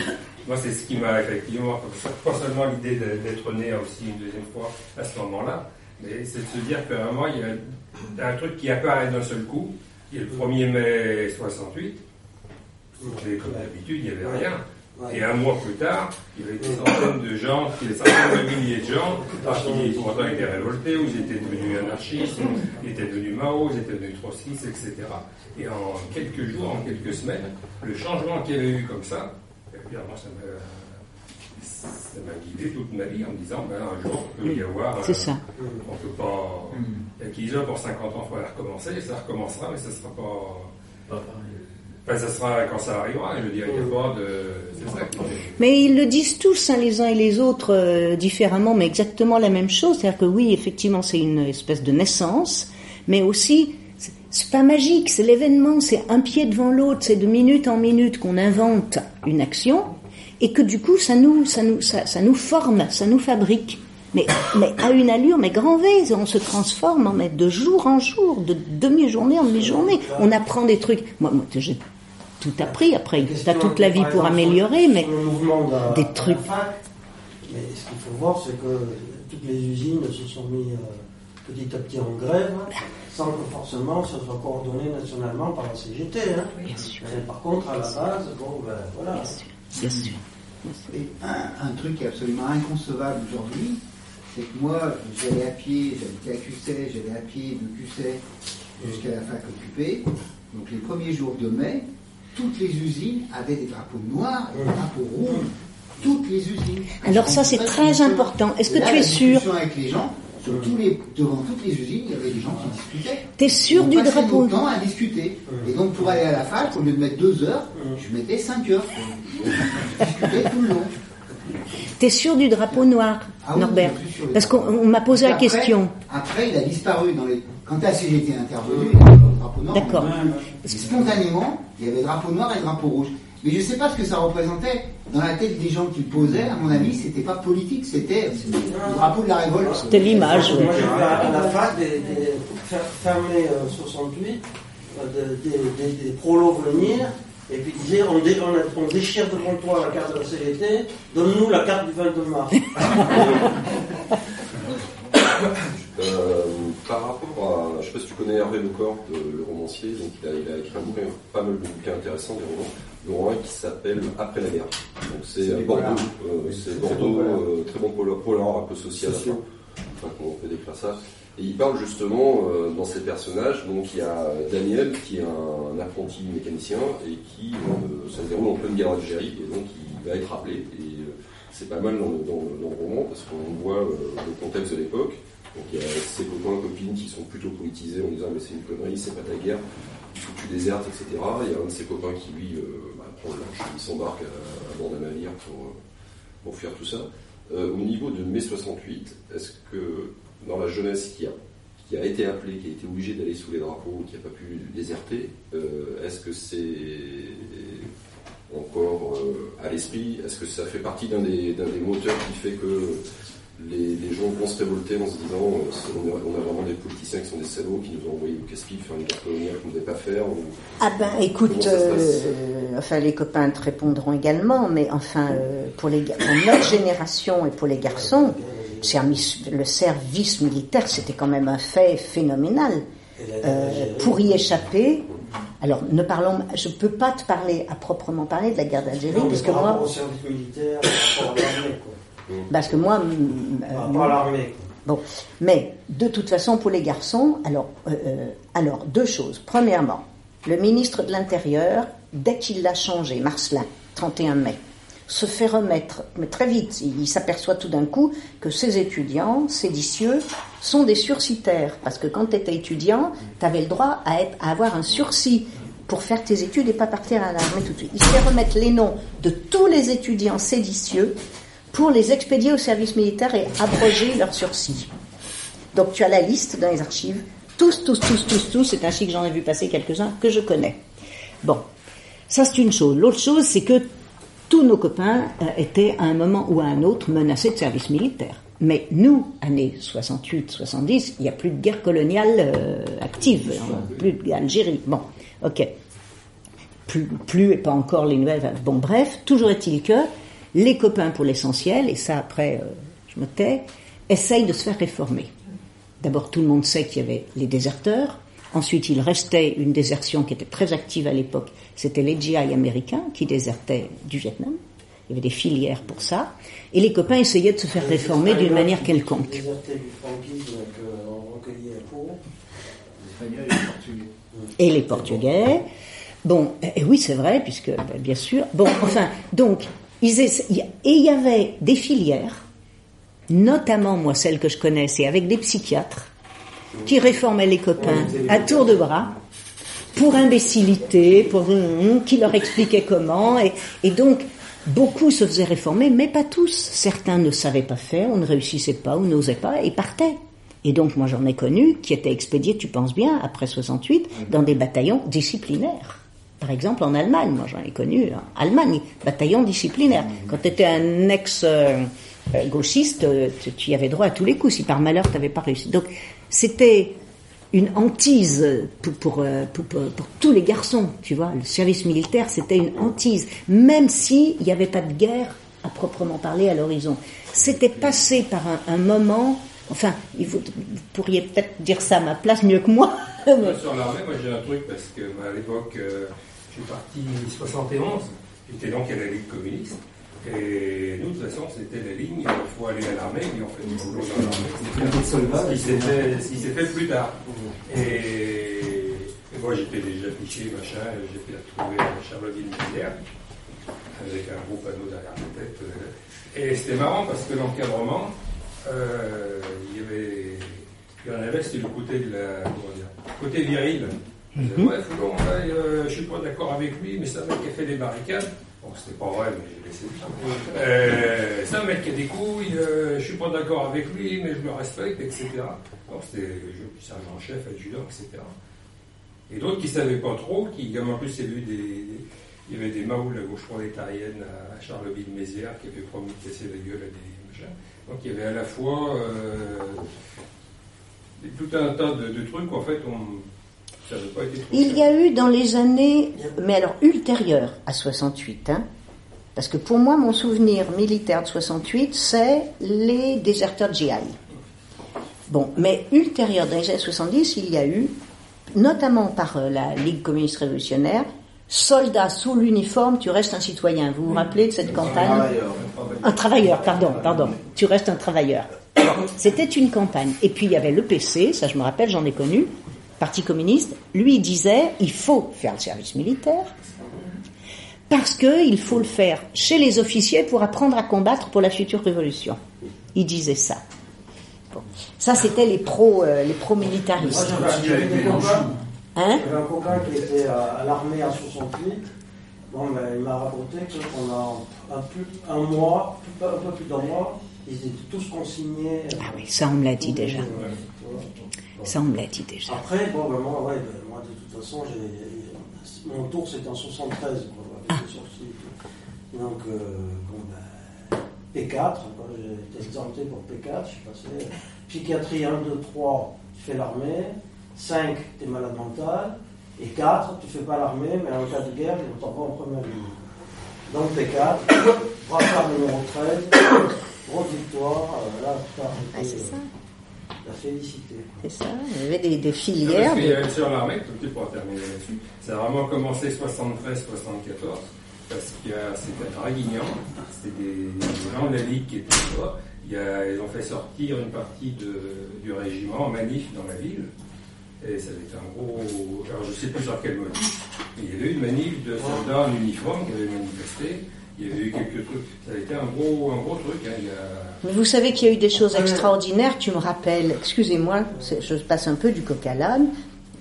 Speaker 5: Moi, c'est ce qui m'a effectivement, pas seulement l'idée d'être né aussi une deuxième fois à ce moment-là, c'est de se dire qu'à un moment, il y a un truc qui apparaît d'un seul coup. Il y a le 1er mai 68, et comme d'habitude, il n'y avait rien. Et un mois plus tard, il y avait des centaines de gens, des centaines de milliers de gens, parce qu'ils pourtant étaient révoltés, ou ils étaient devenus anarchistes, ils étaient devenus Mao, ils étaient devenus trotskistes, etc. Et en quelques jours, en quelques semaines, le changement qu'il y avait eu comme ça, ça m'a, ça m'a guidé toute ma vie en me disant, ben, un jour, il peut y avoir...
Speaker 1: C'est
Speaker 5: euh,
Speaker 1: ça.
Speaker 5: On peut pas... Il y a qui disent, ah, pour 50 ans, il faudra recommencer, ça recommencera, mais ça sera pas... Enfin, ça sera quand ça arrivera, je veux dire, il n'y a pas de... C'est ça qui
Speaker 1: Mais ils le disent tous, hein, les uns et les autres, euh, différemment, mais exactement la même chose. C'est-à-dire que oui, effectivement, c'est une espèce de naissance, mais aussi, c'est- c'est pas magique, c'est l'événement, c'est un pied devant l'autre, c'est de minute en minute qu'on invente une action, et que du coup, ça nous, ça nous, ça, ça nous forme, ça nous fabrique. Mais, mais à une allure, mais grand V, on se transforme, mais de jour en jour, de demi-journée en demi-journée. On apprend des trucs. Moi, moi j'ai tout appris après. T'as toute la vie pour améliorer, mais
Speaker 4: Sur le mouvement de la-
Speaker 1: des trucs.
Speaker 4: mais ce qu'il faut voir, c'est que toutes les usines se sont mis euh, petit à petit en grève, sans que forcément ça soit coordonné nationalement par la CGT. Hein.
Speaker 1: Bien sûr.
Speaker 4: Mais par contre, à la base, bon, ben voilà.
Speaker 1: Bien sûr, bien sûr.
Speaker 8: Et un, un truc qui est absolument inconcevable aujourd'hui, c'est que moi, j'allais à pied, j'habitais à Cusset, j'allais à pied de Cusset jusqu'à la fac occupée. Donc les premiers jours de mai, toutes les usines avaient des drapeaux noirs et des drapeaux rouges. Toutes les usines.
Speaker 1: Alors ça, c'est très important. Est-ce que
Speaker 8: là,
Speaker 1: tu es
Speaker 8: la
Speaker 1: sûr
Speaker 8: discussion avec les gens, sur tous les, devant toutes les usines, il y avait des gens qui discutaient.
Speaker 1: T'es sûr du drapeau
Speaker 8: notre temps à discuter. Et donc pour aller à la fac, au lieu de mettre deux heures, je mettais cinq heures. Je discutais tout le long.
Speaker 1: T'es sûr du drapeau noir,
Speaker 8: Ah oui,
Speaker 1: Norbert Parce qu'on on m'a posé la question.
Speaker 8: Après, il a disparu dans les. Quand la CGT est intervenue, il y avait le drapeau noir.
Speaker 1: D'accord.
Speaker 8: Spontanément, il y avait drapeau noir et drapeau rouge. Mais je ne sais pas ce que ça représentait dans la tête des gens qui posaient. À mon avis, c'était pas politique, c'était le drapeau de la révolte.
Speaker 1: C'était l'image.
Speaker 4: Moi, j'ai vu à, la fac des, des, fer- fermé euh, 68, euh, de- des, des, des prolos venir, et puis ils disaient on, dé- on, a- on déchire devant toi la carte de la CGT, donne-nous la carte du 22 mars.
Speaker 7: Euh, par rapport à, je sais pas si tu connais Hervé Lecor, le, le romancier, donc il a, il a écrit un bouquin, pas mal de bouquins intéressants, des romans, dont un qui s'appelle Après la guerre. Donc c'est Bordeaux, euh, c'est Bordeaux,
Speaker 2: très bon
Speaker 7: euh, très bon polar, polar, un peu social, enfin comment on peut décrire ça. Et il parle justement euh, dans ces personnages, donc il y a Daniel qui est un, apprenti mécanicien et qui euh, ça se déroule en pleine guerre d'Algérie et donc il va être appelé et euh, c'est pas mal dans le, dans le- dans le roman parce qu'on voit euh, le contexte de l'époque. Donc il y a ses copains, copines qui sont plutôt politisés en disant mais c'est une connerie, c'est pas ta guerre, il faut que tu désertes, etc. Il y a un de ses copains qui lui euh, bah, prend le large, il s'embarque à, bord d'un navire pour, euh, pour fuir tout ça. Euh, au niveau de mai 68, est-ce que dans la jeunesse qui a, qui a été appelée, qui a été obligée d'aller sous les drapeaux, qui n'a pas pu déserter, est-ce que c'est encore à l'esprit? Est-ce que ça fait partie d'un des moteurs qui fait que les, les gens vont se révolter en se disant euh, on, a, on a vraiment des politiciens qui sont des salauds, qui nous ont envoyé au casse-pipe faire une guerre coloniale qu'on ne devait pas faire ou-
Speaker 1: Ah ben écoute,
Speaker 7: passe
Speaker 1: euh, enfin les copains te répondront également, mais enfin euh, pour, les, gar- pour notre génération et pour les garçons, service- le service militaire c'était quand même un fait phénoménal. Euh, pour y échapper, alors ne parlons, je peux pas te parler à proprement parler de la guerre d'Algérie parce que moi,
Speaker 4: au service militaire, par rapport à l'armée, quoi.
Speaker 1: Parce que moi, mm,
Speaker 4: Par
Speaker 1: euh,
Speaker 4: l'armée.
Speaker 1: Bon, mais de toute façon, pour les garçons, alors, euh, euh, alors deux choses. Premièrement, le ministre de l'Intérieur, dès qu'il l'a changé, Marcelin, 31 mai, se fait remettre, mais très vite, il, s'aperçoit tout d'un coup que ces étudiants séditieux sont des sursitaires. Parce que quand tu étais étudiant, tu avais le droit à, être, à avoir un sursis pour faire tes études et pas partir à l'armée tout de suite. Il se fait remettre les noms de tous les étudiants séditieux pour les expédier au service militaire et abroger leur sursis. Donc tu as la liste dans les archives, tous, tous, tous, tous, tous, c'est ainsi que j'en ai vu passer quelques-uns que je connais. Bon, ça c'est une chose. L'autre chose, c'est que tous nos copains euh, étaient à un moment ou à un autre menacés de service militaire. Mais nous, années 68, 70, il n'y a plus de guerre coloniale euh, active, hein, plus d'Algérie. Bon, ok plus, plus et pas encore les nouvelles. Bon, bref, toujours est-il que les copains, pour l'essentiel, et ça après, euh, je me tais, essayent de se faire réformer. D'abord, tout le monde sait qu'il y avait les déserteurs. Ensuite, il restait une désertion qui était très active à l'époque. C'était les GI américains qui désertaient du Vietnam. Il y avait des filières pour ça. Et les copains essayaient de se faire réformer d'une manière quelconque.
Speaker 4: Déserté du franquisme qu'on recueillait à Pau.
Speaker 8: Espagnols et portugais.
Speaker 1: et les Portugais. Bon, et oui, c'est vrai, puisque ben, bien sûr. Bon, enfin, donc, ils essa- et il y avait des filières, notamment moi celle que je connais, c'est avec des psychiatres qui réformaient les copains à tour de bras pour imbécilité, pour qui leur expliquaient comment, et, et donc beaucoup se faisaient réformer, mais pas tous. Certains ne savaient pas faire, ou ne réussissaient pas, ou n'osaient pas, et partaient. Et donc moi j'en ai connu qui étaient expédiés, tu penses bien, après 68, dans des bataillons disciplinaires. Par exemple en Allemagne, moi j'en ai connu, en Allemagne, bataillon disciplinaire. Quand tu étais un ex-gauchiste, tu, y avais droit à tous les coups, si par malheur tu n'avais pas réussi. Donc c'était une hantise pour, pour, pour, tous les garçons, tu vois. Le service militaire, c'était une hantise, même s'il n'y avait pas de guerre à proprement parler à l'horizon. C'était passé par un, moment, enfin, vous, pourriez peut-être dire ça à ma place mieux que moi.
Speaker 5: Sur l'armée, moi j'ai un truc parce que moi, à l'époque, euh, je suis parti 71, j'étais donc à la Ligue communiste. Et nous, de toute façon, c'était la ligne, il faut aller à l'armée, mais on fait du boulot dans l'armée. Ce qui s'est fait, plus tard. Et, et moi, j'étais déjà fiché, machin, j'étais retrouvé à Charleville militaire, avec un gros panneau derrière la tête. euh. Et c'était marrant parce que l'encadrement, euh, il y avait, il y en avait, c'était le côté de la, comment dire, côté viril. Disaient, Ouais, Foulon, là, euh, je suis pas d'accord avec lui, mais c'est un mec qui a fait des barricades. Bon, c'était pas vrai, mais j'ai laissé euh, C'est un mec qui a des couilles, euh, je suis pas d'accord avec lui, mais je le respecte, etc. Alors c'était sergent-chef, adjudant, etc. Et d'autres qui savaient pas trop, qui, en plus, y avait des, il y avait des maouls, la gauche prolétarienne à Charleville-Mézières qui avaient promis de casser la gueule à des machins. Donc il y avait à la fois euh, tout un tas de, de trucs, en fait, on,
Speaker 1: Il y a eu dans les années, mais alors ultérieures à 68, hein, parce que pour moi, mon souvenir militaire de 68, c'est les déserteurs de GI. Bon, mais ultérieur dans les années 70, il y a eu, notamment par euh, la Ligue communiste révolutionnaire, soldats sous l'uniforme, tu restes un citoyen. Vous vous rappelez de cette campagne
Speaker 4: Travailleur.
Speaker 1: Un travailleur, pardon, pardon. Tu restes un travailleur. C'était une campagne. Et puis il y avait le PC, ça je me rappelle, j'en ai connu, Parti communiste. Lui disait, il faut faire le service militaire parce que il faut le faire chez les officiers pour apprendre à combattre pour la future révolution. Il disait ça. Bon. Ça c'était les pro, euh, les pro
Speaker 4: Moi,
Speaker 1: militaristes.
Speaker 4: j'avais copains.
Speaker 1: Hein
Speaker 4: J'avais un copain qui était à, à l'armée en 68. Bon, ben, il m'a raconté que pendant un, plus, un mois, un peu plus d'un mois, ils étaient tous consignés.
Speaker 1: Ah oui, ça on me l'a dit déjà. Ça on me l'a dit déjà.
Speaker 4: Après, bon, ben, moi, ouais, ben, moi, de toute façon, j'ai- mon tour c'était en 73, quoi, avec les sorties et tout. Donc, euh, bon, ben, P4, quoi, j'ai été exempté pour P4, je suis passé. Psychiatrie 1, 2, 3, tu fais l'armée. 5, tu es malade mental. Et 4, tu fais pas l'armée, mais en cas de guerre, on t'envoie en première ligne. Donc P4, brassard numéro 13, grosse victoire, euh, là, tu as
Speaker 1: Ah, c'est ça,
Speaker 4: la félicité.
Speaker 1: c'est ça. Il y avait des, des
Speaker 5: Parce
Speaker 1: filières.
Speaker 5: qu'il y
Speaker 1: des-
Speaker 5: avait sur l'armée, tout pour terminer là-dessus, ça a vraiment commencé 73-74, parce que c'était à Draguignan, c'était des, des gens de la Ligue qui étaient là. Il y a, ils ont fait sortir une partie de, du régiment en manif dans la ville, et ça avait été un gros. Alors je sais plus sur quel motif, mais il y avait eu une manif de soldats en uniforme qui avaient manifesté. Il y avait eu quelques trucs. Ça a été un gros, un gros truc. hein. Il y a,
Speaker 1: Mais vous savez qu'il y a eu des choses extraordinaires. Tu me rappelles, excusez-moi, je passe un peu du coq à l'âne,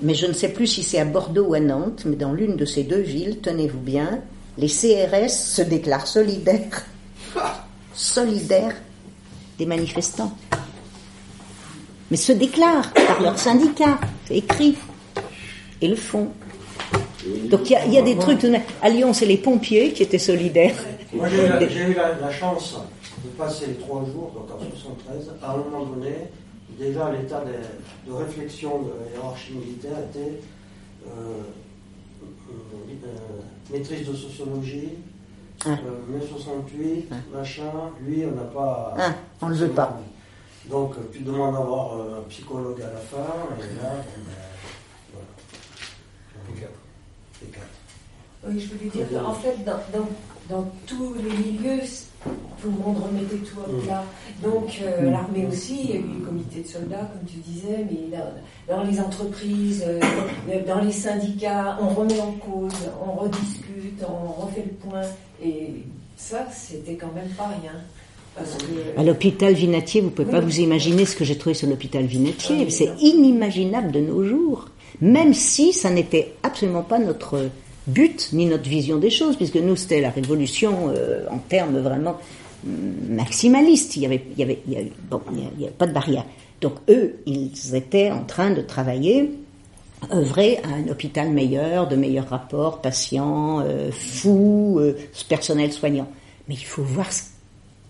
Speaker 1: mais je ne sais plus si c'est à Bordeaux ou à Nantes, mais dans l'une de ces deux villes, tenez-vous bien, les CRS se déclarent solidaires, solidaires des manifestants. Mais se déclarent par leur syndicat, c'est écrit, et le font. Donc il y a, il y a des trucs. À Lyon, c'est les pompiers qui étaient solidaires.
Speaker 4: Moi, j'ai eu, la, j'ai eu la- la chance de passer les trois jours, donc en 73. À un moment donné, déjà l'état de, de réflexion de la hiérarchie militaire était euh, euh, maîtrise de sociologie,
Speaker 1: Ah.
Speaker 4: euh, mai 68, machin. Lui, on n'a pas.
Speaker 1: Ah, on le veut pas.
Speaker 4: Donc, tu demandes d'avoir euh, un psychologue à la fin, et là, bon, ben, voilà. P4.
Speaker 6: Oui, je voulais dire qu'en fait, dans, dans, dans tous les milieux, tout le monde remettait tout à plat. Donc, euh, l'armée aussi, il y a eu les comités de soldats, comme tu disais, mais dans, dans les entreprises, euh, dans les syndicats, on remet en cause, on rediscute, on refait le point. Et ça, c'était quand même pas rien. Que,
Speaker 1: À l'hôpital Vinatier, vous pouvez pas vous imaginer ce que j'ai trouvé sur l'hôpital Vinatier.
Speaker 6: Oui,
Speaker 1: C'est inimaginable de nos jours. Même si ça n'était absolument pas notre but ni notre vision des choses, puisque nous c'était la révolution euh, en termes vraiment maximalistes. Il y avait, y avait, pas de barrière. Donc eux, ils étaient en train de travailler œuvrer à un hôpital meilleur, de meilleurs rapports, patients, euh, fous, euh, personnel soignant. Mais il faut voir ce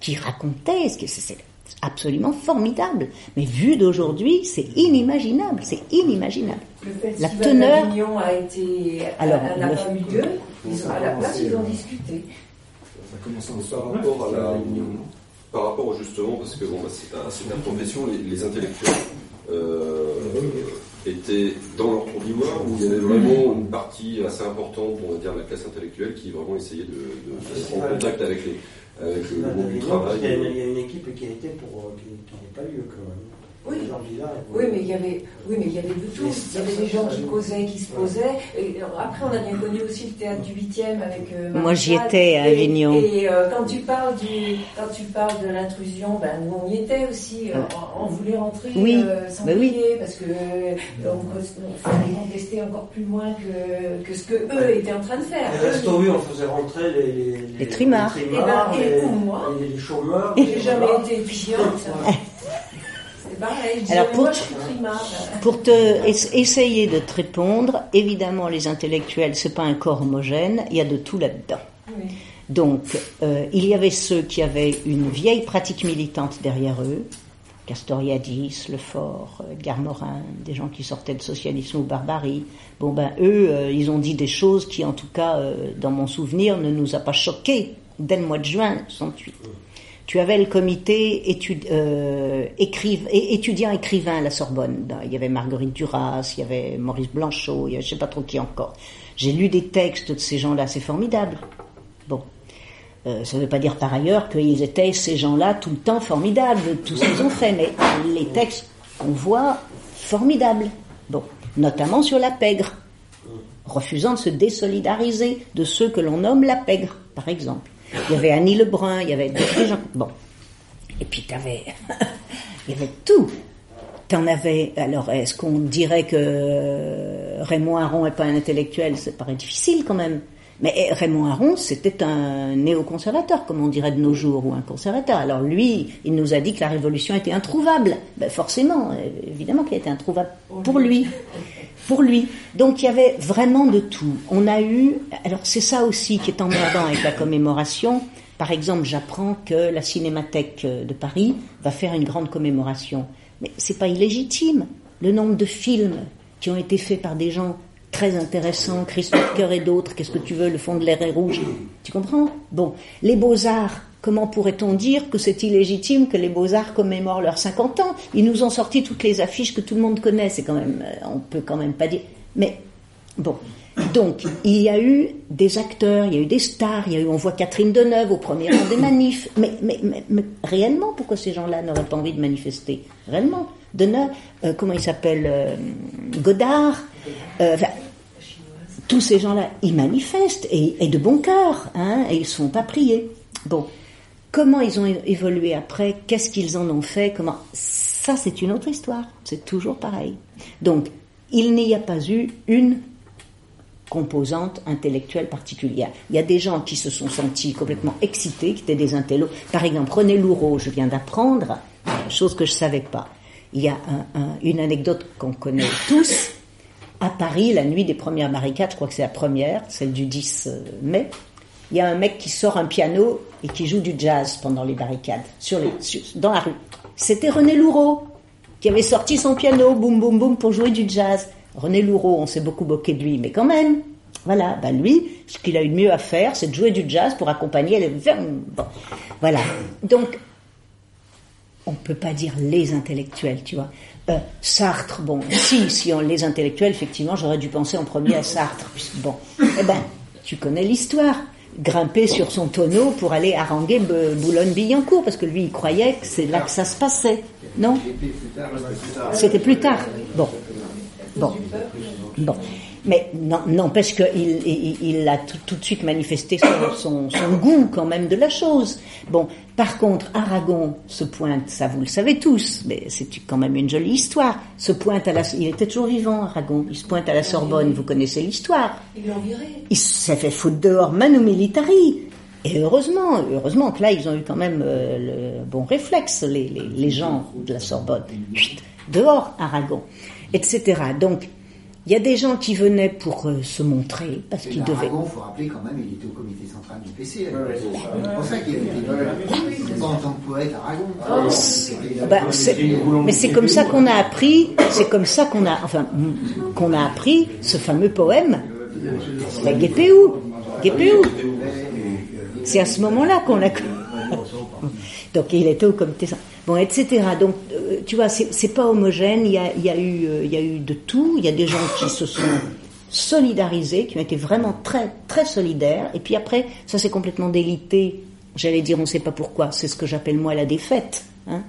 Speaker 1: qu'il racontait, ce que c'est absolument formidable. Mais vu d'aujourd'hui, c'est inimaginable, c'est inimaginable.
Speaker 6: le
Speaker 1: La teneur-
Speaker 6: d'Avignon a été,
Speaker 1: Alors,
Speaker 6: a- n'a pas eu lieu. Ils ont, à la place, ils ont discuté.
Speaker 7: Ça commence par rapport à la, par rapport justement, parce que bon, bah, c'est un- c'est une profession, les, les intellectuels euh, étaient dans leur tour d'ivoire où il y avait vraiment une partie assez importante, on va dire, de la classe intellectuelle qui vraiment essayait de, de- de se rendre en contact avec, les, avec le du travail.
Speaker 4: une- il y a une équipe qui a été pour euh, qui, qui n'ait pas lieu quand même.
Speaker 6: Oui.
Speaker 4: Les.
Speaker 6: Oui, mais il y avait, oui, mais il y avait de tout. Il y avait des gens qui causaient, qui se posaient. Et après, on a bien connu aussi le théâtre du 8e avec. Euh,
Speaker 1: Moi, j'y étais à Avignon.
Speaker 6: Et, et euh, quand tu parles du, quand tu parles de l'intrusion, ben nous on y était aussi. Euh, on, on, voulait rentrer
Speaker 1: oui.
Speaker 6: sans
Speaker 1: ben
Speaker 6: payer
Speaker 1: oui.
Speaker 6: parce que on, on fallait contester encore plus loin que, que ce que eux étaient en train de faire.
Speaker 4: Et Resto U, on faisait rentrer les les, les,
Speaker 1: les trimards,
Speaker 6: les, trimards, et, ben, et,
Speaker 4: les,
Speaker 6: moi,
Speaker 4: les, les chômeurs.
Speaker 6: J'ai jamais été étudiante. Pareil,
Speaker 1: Alors pour,
Speaker 6: moi,
Speaker 1: pour te essayer de te répondre, évidemment les intellectuels c'est pas un corps homogène, il y a de tout là-dedans.
Speaker 6: Oui.
Speaker 1: Donc euh, il y avait ceux qui avaient une vieille pratique militante derrière eux, Castoriadis, Lefort, Edgar Morin, des gens qui sortaient de socialisme ou barbarie. Bon ben eux, euh, ils ont dit des choses qui en tout cas euh, dans mon souvenir ne nous a pas choqués dès le mois de juin 68 tu avais le comité euh, étudiant écrivain à la Sorbonne. Il y avait Marguerite Duras, il y avait Maurice Blanchot, il y avait je sais pas trop qui encore. J'ai lu des textes de ces gens-là, c'est formidable. Bon. Euh, ça ne veut pas dire par ailleurs qu'ils étaient ces gens-là tout le temps formidables, tout ce qu'ils ont fait, mais les textes qu'on voit, formidables. Bon. Notamment sur la pègre, refusant de se désolidariser de ceux que l'on nomme la pègre, par exemple. Il y avait Annie Lebrun, il y avait des gens. Bon. Et puis t'avais. il y avait tout. T'en avais. Alors, est-ce qu'on dirait que Raymond Aron n'est pas un intellectuel? Ça paraît difficile quand même. Mais Raymond Aron, c'était un néoconservateur, comme on dirait de nos jours, ou un conservateur. Alors lui, il nous a dit que la révolution était introuvable. Ben forcément, évidemment qu'elle était introuvable pour lui pour lui. Donc il y avait vraiment de tout. On a eu, alors c'est ça aussi qui est emmerdant avec la commémoration. Par exemple, j'apprends que la Cinémathèque de Paris va faire une grande commémoration. Mais c'est pas illégitime. Le nombre de films qui ont été faits par des gens très intéressants, Christophe Coeur et d'autres, qu'est-ce que tu veux, le fond de l'air est rouge. Tu comprends? Bon, les beaux-arts, Comment pourrait-on dire que c'est illégitime que les Beaux-Arts commémorent leurs 50 ans? Ils nous ont sorti toutes les affiches que tout le monde connaît, c'est quand même, on peut quand même pas dire. Mais bon, donc il y a eu des acteurs, il y a eu des stars, il y a eu, on voit Catherine Deneuve au premier rang des manifs. Mais, mais, mais, réellement, pourquoi ces gens-là n'auraient pas envie de manifester? Réellement, Deneuve, euh, comment il s'appelle euh, Godard. Euh, tous ces gens-là, ils manifestent et, et de bon cœur, hein, et ils ne sont pas priés. Bon, Comment ils ont évolué après Qu'est-ce qu'ils en ont fait Comment Ça, c'est une autre histoire. C'est toujours pareil. Donc, il n'y a pas eu une composante intellectuelle particulière. Il y a des gens qui se sont sentis complètement excités, qui étaient des intellos. Par exemple, René Louraud, je viens d'apprendre, chose que je ne savais pas. Il y a un, un, une anecdote qu'on connaît tous. À Paris, la nuit des premières barricades, je crois que c'est la première, celle du 10 mai, il y a un mec qui sort un piano et qui joue du jazz pendant les barricades, dans la rue. C'était René Louraud qui avait sorti son piano, boum boum boum, pour jouer du jazz. René Louraud, on s'est beaucoup moqué de lui, mais quand même, voilà, bah lui, ce qu'il a eu de mieux à faire, c'est de jouer du jazz pour accompagner les... Bon, voilà. Donc, on ne peut pas dire les intellectuels, tu vois. Euh, Sartre, bon, si, si on les intellectuels, effectivement, j'aurais dû penser en premier à Sartre. Bon, eh ben, tu connais l'histoire grimper sur son tonneau pour aller haranguer Boulogne-Billancourt, parce que lui, il croyait que c'est là que ça se passait. Non? C'était plus tard. Bon. Bon. Bon. Mais n'empêche qu'il il, il a tout, tout, de suite manifesté son, son, son, goût quand même de la chose. Bon, par contre, Aragon se pointe, ça vous le savez tous, mais c'est quand même une jolie histoire. Se pointe à la, il était toujours vivant, Aragon. Il se pointe à la Sorbonne, vous connaissez l'histoire.
Speaker 6: Ils l'ont viré.
Speaker 1: Il s'est fait foutre dehors manu militari. Et heureusement, heureusement que là, ils ont eu quand même euh, le bon réflexe, les, les, les gens de la Sorbonne. Chut, dehors, Aragon, etc. Donc, il y a des gens qui venaient pour euh, se montrer, parce qu'ils devaient.
Speaker 8: Il faut rappeler quand même, il était au comité central du PC. c'est pour ça qu'il était pas en tant que poète Aragon.
Speaker 1: Oh, bah, mais c'est comme ça qu'on a appris, c'est comme ça qu'on a, enfin, qu'on a appris ce fameux poème, la Guépéou. Guépéou. C'est à ce moment-là qu'on l'a. Donc il était au comité central. Bon, etc. Donc, euh, tu vois, c'est pas homogène. Il y a, eu, euh, il y a eu de tout. Il y a des gens qui se sont solidarisés, qui ont été vraiment très, très solidaires. Et puis après, ça s'est complètement délité. J'allais dire, on ne sait pas pourquoi. C'est ce que j'appelle moi la défaite. Hein.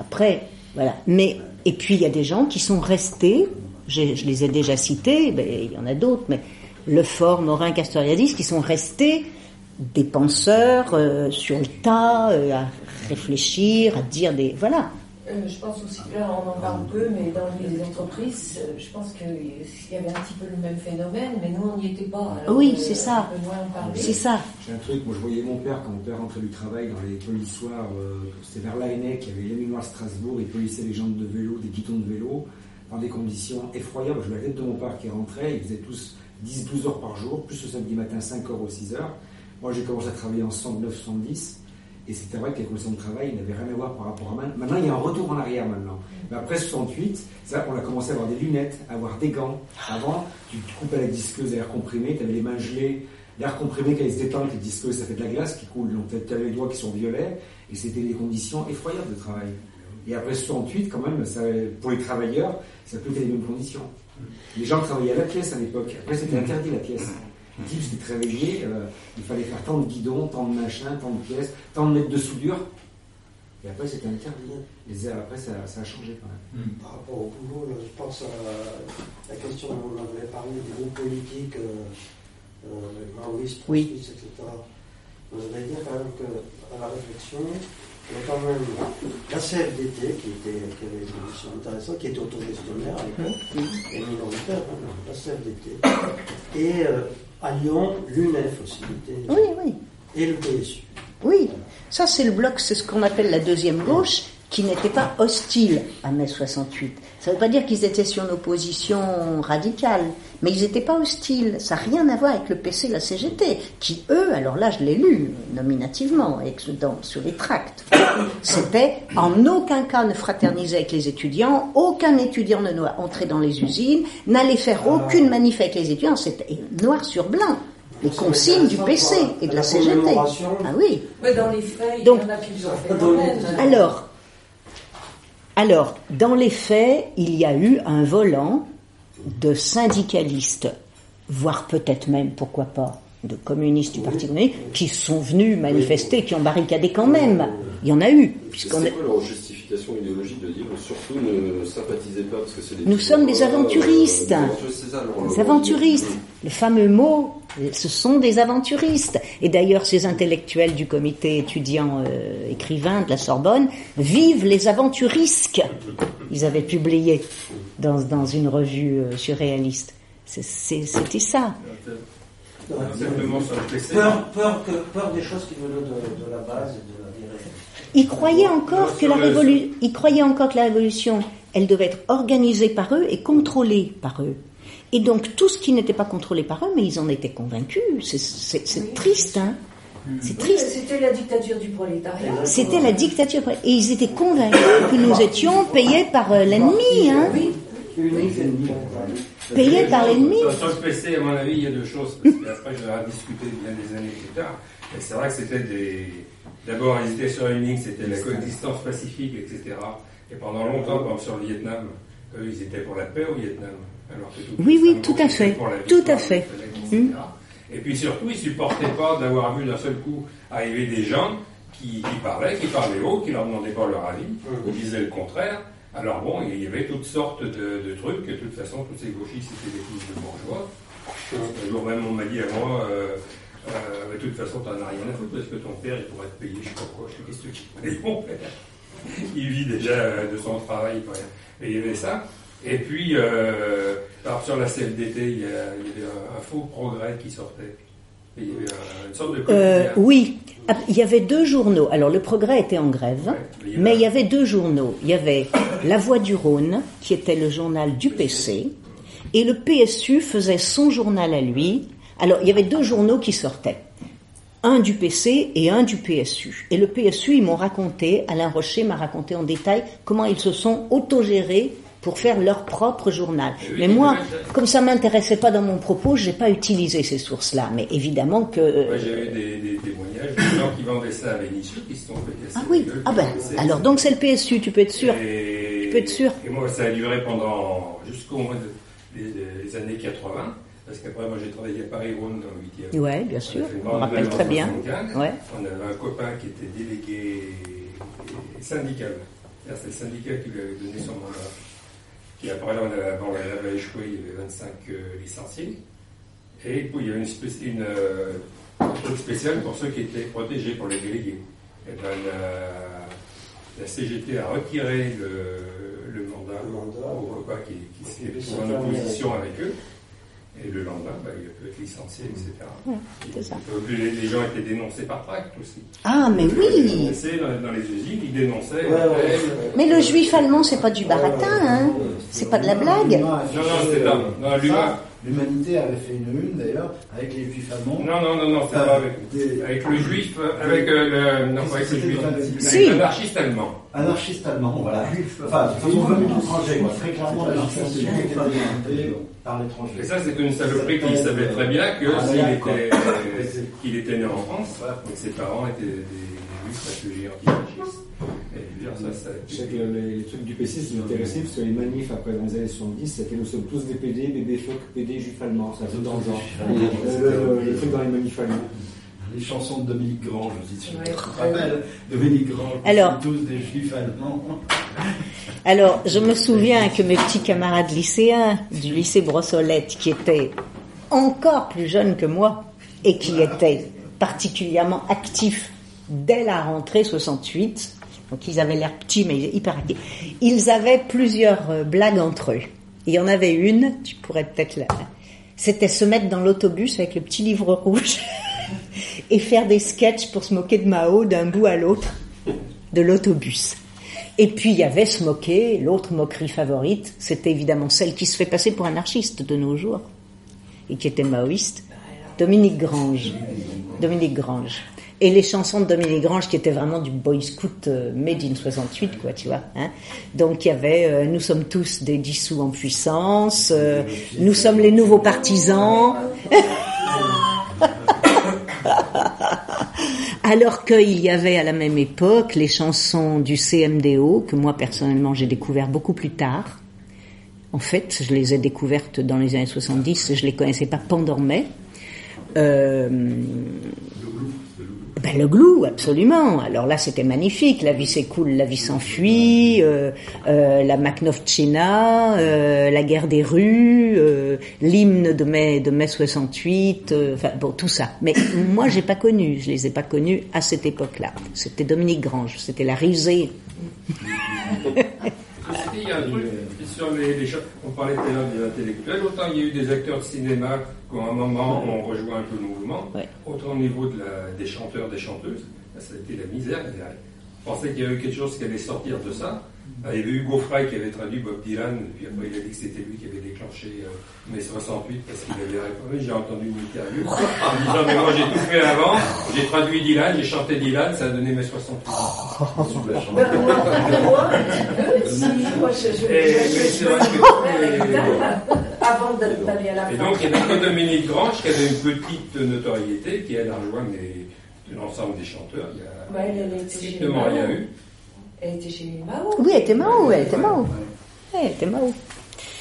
Speaker 1: Après, Voilà. Mais et puis il y a des gens qui sont restés. Je les ai déjà cités. ben, il y en a d'autres, mais Lefort, Morin, Castoriadis, qui sont restés des penseurs euh, sur le tas, réfléchir, à dire des voilà.
Speaker 6: Euh, je pense aussi, là on en parle peu, mais dans les entreprises, euh, je pense qu'il y avait un petit peu le même phénomène, mais nous on n'y était pas. alors,
Speaker 1: Oui,
Speaker 6: euh,
Speaker 1: c'est ça.
Speaker 6: on peut moins en parler.
Speaker 1: C'est ça.
Speaker 2: J'ai un truc, moi je voyais mon père, quand mon père rentrait du travail dans les polissoirs, euh, c'était vers Laennec, il y avait l'éminoir Strasbourg, il polissait les jantes de vélo, des guidons de vélo, dans des conditions effroyables. Je vois la tête de mon père qui rentrait, ils faisaient tous 10-12 heures par jour, plus le samedi matin 5 heures ou 6 heures. Moi j'ai commencé à travailler en 69-70, et c'était vrai que les conditions de travail n'avaient rien à voir par rapport à maintenant. Maintenant il y a un retour en arrière maintenant. Après 68, c'est là qu'on a commencé à avoir des lunettes, à avoir des gants. Avant, tu te coupais la disqueuse à air comprimé, tu avais les mains gelées, l'air comprimé quand il se détend, les disqueuses, ça fait de la glace qui coule, donc tu avais les doigts qui sont violets, et c'était des conditions effroyables de travail. Et après 68, quand même, pour les travailleurs, ça peut être les mêmes conditions. Les gens travaillaient à la pièce à l'époque. Après, c'était interdit la pièce. Le type réveillé, euh, il fallait faire tant de guidons, tant de machins, tant de pièces, tant de mètres de soudure. Et après, c'était interdit. Après, ça, ça a changé quand même.
Speaker 4: Par rapport au boulot, là, je pense à la question dont on avait parlé des groupes politiques, euh, euh, maoïstes,
Speaker 1: Oui.
Speaker 4: etc. Je voudrais dire quand même qu'à la réflexion, il y a quand même la CFDT qui, était, qui avait une position intéressante, qui était autogestionnaire à l'époque, et minoritaire, hein, la CFDT. Et euh, à Lyon, l'UNEF aussi, était-
Speaker 1: Oui, oui.
Speaker 4: et le PSU.
Speaker 1: Oui, ça c'est le bloc, c'est ce qu'on appelle la deuxième gauche, qui n'était pas hostile à mai 68. Ça ne veut pas dire qu'ils étaient sur une opposition radicale, mais ils n'étaient pas hostiles. Ça n'a rien à voir avec le PC et la CGT, qui eux, alors là je l'ai lu nominativement, avec, dans, sur les tracts, c'était en aucun cas ne fraterniser avec les étudiants, aucun étudiant ne doit entrer dans les usines, n'allait faire aucune manif avec les étudiants, c'était noir sur blanc. Les consignes du PC et de la CGT. Ah oui.
Speaker 6: Mais dans les faits, il
Speaker 1: Donc-
Speaker 6: y en a qui le ont fait quand même.
Speaker 1: Alors, alors, dans les faits, il y a eu un volant de syndicalistes, voire peut-être même, pourquoi pas, de communistes du Parti communiste, qui sont venus manifester, qui ont barricadé quand même. Il y en a eu. puisqu'on
Speaker 7: Justification idéologique de dire surtout ne sympathisez pas parce que c'est des
Speaker 1: Nous sommes des aventuristes.
Speaker 7: Euh, des aventuristes.
Speaker 1: Le fameux mot, ce sont des aventuristes. Et d'ailleurs, ces intellectuels du comité étudiant euh, écrivain de la Sorbonne vivent les aventurisques. Ils avaient publié dans, dans une revue euh, surréaliste. C'était ça.
Speaker 4: Peur, peur, que, peur des choses qui venaient de, de la base et de.
Speaker 1: Ils croyaient encore que la révolution, ils croyaient encore que la révolution, elle devait être organisée par eux et contrôlée par eux. Et donc tout ce qui n'était pas contrôlé par eux, mais ils en étaient convaincus. C'est- C'est c'est triste, hein C'est
Speaker 6: Oui,
Speaker 1: triste.
Speaker 6: C'était la dictature du prolétariat.
Speaker 1: C'était la dictature. Et ils étaient convaincus que nous étions payés par euh, l'ennemi, hein Payés par l'ennemi.
Speaker 5: Sur, le PC, à mon avis, il y a deux choses, parce qu'après, je vais en discuter bien des années plus tard. Et c'est vrai que c'était des. D'abord, ils étaient sur une ligne, c'était la coexistence pacifique, etc. Et pendant longtemps, par exemple, sur le Vietnam, eux, ils étaient pour la paix au Vietnam. Alors que tout
Speaker 1: Oui, oui,
Speaker 5: le
Speaker 1: tout à
Speaker 5: monde était
Speaker 1: fait.
Speaker 5: pour la
Speaker 1: Tout à fait.
Speaker 5: etc. Et puis surtout, ils supportaient pas d'avoir vu d'un seul coup arriver des gens qui, qui parlaient, qui parlaient haut, qui leur demandaient pas leur avis, qui disaient le contraire. Alors bon, il y avait toutes sortes de, de trucs, de toute façon, tous ces gauchistes étaient des fils de bourgeois. Un jour même, on m'a dit à moi, euh, euh, de toute façon, t'en as rien à foutre, parce que ton père, il pourrait te payer, je sais pas quoi, je sais qu'est-ce que tu mon père. Il vit déjà euh, de son travail, Et il y avait ça. Et puis, euh, alors sur la CFDT, il y, a- il y avait un, faux progrès qui sortait. Il y avait un- une sorte de
Speaker 1: Euh, oui, Ah, il y avait deux journaux. Alors le Progrès était en grève, mais il y avait deux journaux. Il y avait La Voix du Rhône, qui était le journal du PC, et le PSU faisait son journal à lui. Alors il y avait deux journaux qui sortaient. Un du PC et un du PSU. Et le PSU, ils m'ont raconté, Alain Rocher m'a raconté en détail comment ils se sont autogérés pour faire leur propre journal.
Speaker 5: Eh
Speaker 1: Mais moi, comme ça m'intéressait pas dans mon propos, j'ai pas utilisé ces sources-là. Mais évidemment que euh,
Speaker 5: Moi, j'ai eu des, des témoignages de gens qui vendaient ça à Vénissieux, qui se sont fait casser
Speaker 1: Ah oui,
Speaker 5: gueule,
Speaker 1: ah ben, alors donc c'est le PSU, tu peux être sûr.
Speaker 5: Et,
Speaker 1: Tu peux être sûr.
Speaker 5: Et moi, ça a duré pendant jusqu'au mois de- années 80, parce qu'après, moi, j'ai travaillé à Paris-Rhône dans le 8e.
Speaker 1: Ouais, bien sûr,
Speaker 5: on grande
Speaker 1: rappelle très bien.
Speaker 5: 75.
Speaker 1: Ouais.
Speaker 5: On avait un copain qui était délégué syndical C'est le syndicat qui lui avait donné son mandat. Puis après, là, on avait, bon, elle avait échoué, il y avait 25 euh, licenciés. Et puis, il y avait une, spéc- une, euh, un truc spécial pour ceux qui étaient protégés pour les délégués. Et ben, la, la CGT a retiré le, le mandat,
Speaker 4: Le mandat,
Speaker 5: au quoi, qui, qui
Speaker 4: sont
Speaker 5: en opposition avec eux. Et le lendemain, ben, il peut être licencié, etc.
Speaker 1: c'est.
Speaker 5: Et Les, les gens étaient dénoncés par tract aussi.
Speaker 1: Ah, mais
Speaker 5: Ils
Speaker 1: oui
Speaker 5: dans, dans les usines, ils dénonçaient.
Speaker 4: Ouais, ouais,
Speaker 5: après,
Speaker 4: ouais.
Speaker 1: Mais le juif allemand, c'est pas du baratin, hein C'est pas de la blague
Speaker 5: Non, non, c'était pas. Non,
Speaker 10: L'humanité avait fait une une d'ailleurs avec les juifs allemands.
Speaker 5: Non, non, non, non, c'est pas avec,
Speaker 10: des-
Speaker 5: avec le juif, euh, avec euh, le, non, pas avec le juif,
Speaker 10: avec-
Speaker 5: avec
Speaker 1: Si.
Speaker 5: l'anarchiste allemand.
Speaker 10: Anarchistes allemands, voilà. Enfin,
Speaker 8: une
Speaker 10: de l'étranger, quoi. Très clairement, l'anarchiste qui inventé par l'étranger.
Speaker 5: Et ça, c'est une saloperie qu'il savait très bien que
Speaker 10: Ah,
Speaker 5: s'il était, qu'il était né en France, et que ses parents étaient des, des juifs réfugiés antifascistes. Je veux dire, ça, ça.
Speaker 2: Je sais que les, les trucs du PC, c'est intéressant parce que les manifs après dans les années 70, c'était nous sommes tous des PD, bébés phoques, PD, juifs allemands, ça fait dans le genre. Le, le- le truc dans les manifs allemands.
Speaker 10: Les chansons de Dominique Grange aussi, si
Speaker 6: Ouais.
Speaker 10: tu te rappelles. Dominique Grange,
Speaker 1: Alors-
Speaker 10: c'est tous des juifs allemands.
Speaker 1: Alors, je me souviens que mes petits camarades lycéens du lycée Brossolette, qui étaient encore plus jeunes que moi et qui étaient particulièrement actifs dès la rentrée 68, donc ils avaient l'air petits mais hyper actifs, ils avaient plusieurs euh, blagues entre eux. Il y en avait une, tu pourrais peut-être la... C'était se mettre dans l'autobus avec le petit livre rouge et faire des sketchs pour se moquer de Mao d'un bout à l'autre de l'autobus. Et puis il y avait se moquer, l'autre moquerie favorite, c'était évidemment celle qui se fait passer pour anarchiste de nos jours et qui était maoïste, Dominique Grange. Dominique Grange. Et les chansons de Dominique Grange qui étaient vraiment du boy scout euh, made in 68, quoi, tu vois. Hein. Donc il y avait euh, Nous sommes tous des dissous en puissance, euh, Nous sommes les nouveaux partisans. Alors qu'il y avait à la même époque les chansons du CMDO, que moi personnellement j'ai découvert beaucoup plus tard. En fait, je les ai découvertes dans les années 70, je les connaissais pas pendant-mai. Euh, ben, le glou, absolument. Alors là, c'était magnifique. La vie s'écoule, la vie s'enfuit, euh, euh, la Maknovtchina, euh, la guerre des rues, euh, l'hymne de mai, de mai 68, euh, enfin bon, tout ça. Mais moi, j'ai pas connu, je les ai pas connus à cette époque-là. C'était Dominique Grange, c'était la risée.
Speaker 5: Ceci dit, il y a un truc sur les, On parlait tout à l'heure des intellectuels. Autant il y a eu des acteurs de cinéma qui, à un moment, ont rejoint un peu le mouvement.
Speaker 1: Ouais.
Speaker 5: Autant au niveau de la- des chanteurs, des chanteuses, ça a été la misère. On pensait qu'il y avait quelque chose qui allait sortir de ça. Ah, Il y avait Hugo Frey qui avait traduit Bob Dylan, puis après il a dit que c'était lui qui avait déclenché euh, mai 68 parce qu'il avait répondu. J'ai entendu une interview en disant Mais moi j'ai tout fait avant, j'ai traduit Dylan, j'ai chanté Dylan, ça a donné mai 68.
Speaker 6: Ben, moi, moi, un petit peu, si, moi, je, je,
Speaker 5: Et-
Speaker 6: je-
Speaker 5: mais
Speaker 6: je-
Speaker 5: c'est
Speaker 6: je-
Speaker 5: vrai que-
Speaker 6: je- avant de- d'aller à la
Speaker 5: Et
Speaker 6: fin.
Speaker 5: donc, il n'y avait que Dominique Grange qui avait une petite notoriété, qui elle a rejoint l'ensemble des chanteurs. Il y a strictement rien eu.
Speaker 6: Elle était chez Mao.
Speaker 1: Oui, elle était Mao, elle était Mao. Ouais, elle était Mao.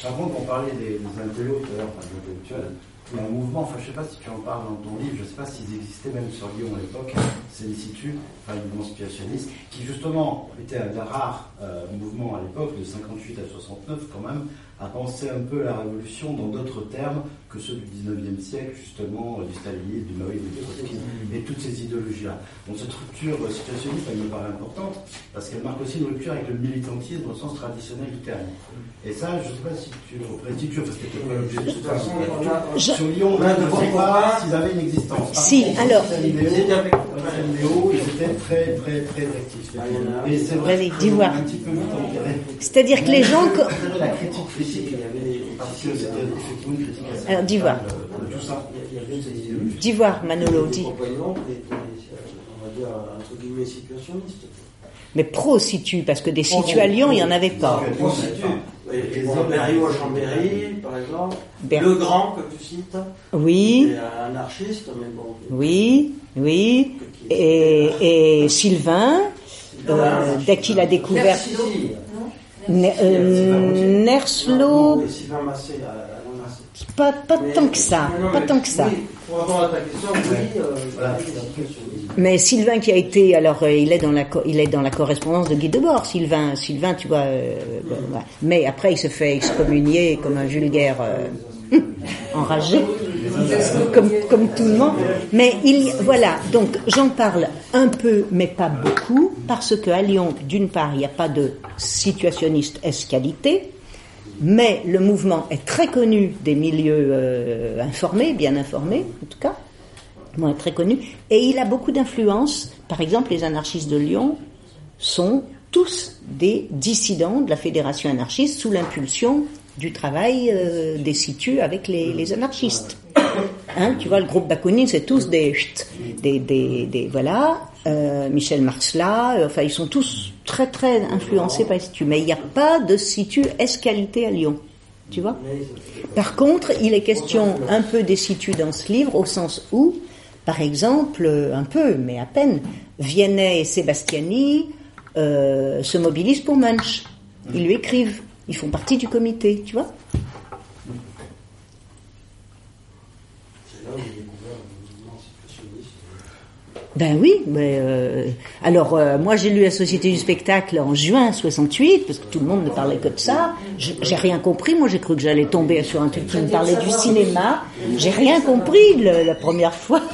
Speaker 10: Par contre, on parlait des, des intellos tout à l'heure, enfin des intellectuels. Il y a un mouvement, enfin je sais pas si tu en parles dans ton livre, je sais pas s'ils existaient même sur Lyon à l'époque, c'est l'Institut, enfin le mouvement situationniste, qui justement était un des rares euh, mouvements à l'époque, de 58 à 69 quand même, à penser un peu la révolution dans d'autres termes que ceux du 19e siècle, justement, euh, du stalinisme, du maoïsme, du trotskisme, et toutes ces idéologies-là. Donc cette rupture situationniste, elle me paraît importante, parce qu'elle marque aussi une rupture avec le militantisme au sens traditionnel du terme. Et ça, je ne sais pas si tu le représentes, parce que c'était pas l'objet
Speaker 4: De toute façon, on a-
Speaker 1: Je-
Speaker 10: Sur Lyon, on ne voit pas s'ils avaient une existence.
Speaker 1: Si, alors-
Speaker 4: Ils étaient
Speaker 10: très, très, très actifs.
Speaker 4: Ah.
Speaker 10: Et c'est vrai que
Speaker 1: voir.
Speaker 10: un petit peu vite.
Speaker 1: C'est-à-dire que les gens...
Speaker 10: La critique critique,
Speaker 4: Il y avait des-
Speaker 10: parce que c'était effectivement une critique
Speaker 4: des idéologies.
Speaker 1: Dis voir, Manolo,
Speaker 4: guillemets, situationnistes.
Speaker 1: Mais pro-situ, parce que des situ à Lyon, il n'y en avait pas.
Speaker 4: Berry ou Chambéry, par exemple.
Speaker 1: Ber-
Speaker 4: Le Grand, que tu cites.
Speaker 1: Oui,
Speaker 4: est anarchiste, mais bon.
Speaker 1: oui, oui. Et, et Sylvain, euh, dès qu'il a découvert...
Speaker 4: Merci, si.
Speaker 1: Ne- euh, Nerslo,
Speaker 4: Sylvain Massé, à- à Massé.
Speaker 1: Pas, pas
Speaker 4: Mais-
Speaker 1: tant que ça,
Speaker 4: Non, non,
Speaker 1: pas
Speaker 4: mais
Speaker 1: tant que ça.
Speaker 4: oui, pour répondre à ta question, oui, euh,
Speaker 10: Voilà.
Speaker 4: il y avait des situationnistes.
Speaker 1: Mais Sylvain qui a été, alors euh, il est dans la il est dans la correspondance de Guy Debord. Sylvain, Sylvain, tu vois. euh. Mais après il se fait excommunier comme un vulgaire euh, enragé, comme comme tout le monde. Mais il, voilà. Donc j'en parle un peu, mais pas beaucoup, parce que à Lyon, d'une part, il n'y a pas de situationniste escalité. Mais le mouvement est très connu des milieux euh, informés, bien informés en tout cas, moins très connu, et il a beaucoup d'influence. Par exemple, les anarchistes de Lyon sont tous des dissidents de la fédération anarchiste sous l'impulsion du travail euh, des situs avec les, anarchistes. Hein, tu vois, le groupe Bakounine, c'est tous des, des, des, des- voilà, euh, Michel Marxla, euh, enfin, ils sont tous très, très influencés par les situs. Mais il n'y a pas de situ escalité à Lyon. Tu vois Par contre, il est question un peu des situs dans ce livre, au sens où, par exemple, euh, un peu, mais à peine, Vianney et Sébastiani se mobilisent pour Munch. Ils lui écrivent. Ils font partie du comité, tu vois
Speaker 4: C'est là où j'ai découvert le mouvement situationniste.
Speaker 1: Ben oui, mais euh, alors euh, moi j'ai lu la Société du spectacle en juin 68 parce que tout le monde ne parlait que de ça. J'ai rien compris. Moi j'ai cru que j'allais tomber sur un truc qui me parlait du cinéma. J'ai rien compris le- la première fois.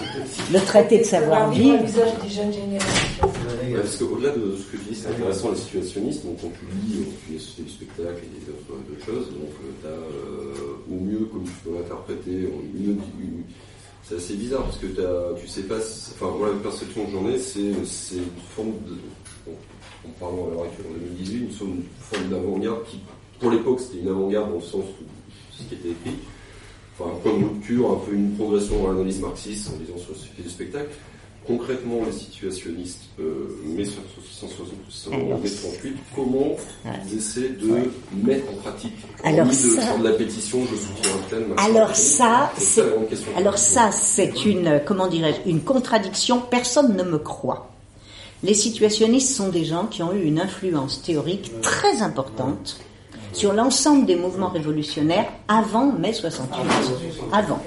Speaker 1: Le traité de savoir-vivre.
Speaker 6: Le visage des jeunes générations.
Speaker 7: Ouais, parce qu'au-delà de ce que tu dis, c'est intéressant les situationnistes. Donc, quand tu lis, euh, tu lis Société du spectacle et d'autres d'autres choses, donc tu as au mieux, comme tu peux l'interpréter, en une, une- c'est assez bizarre parce que t'as- tu sais pas. Enfin, moi, la perception que j'en ai, c'est une forme de. en parlant à l'heure actuelle, en 2018, une forme, d'avant-garde qui, pour l'époque, c'était une avant-garde dans le sens où ce qui était écrit. Enfin, de rupture, un peu une progression dans l'analyse marxiste en lisant sur du spectacle. Concrètement, les situationnistes, euh, mai 168, comment ils essaient de mettre en pratique?
Speaker 1: Alors
Speaker 7: de
Speaker 1: ça-
Speaker 7: faire de la pétition, je soutiens un tel,
Speaker 1: Alors ça,
Speaker 7: C'est
Speaker 1: alors ça c'est une comment dirais-je une contradiction. Personne ne me croit. Les situationnistes sont des gens qui ont eu une influence théorique très importante sur l'ensemble des mouvements révolutionnaires avant mai 68. Avant.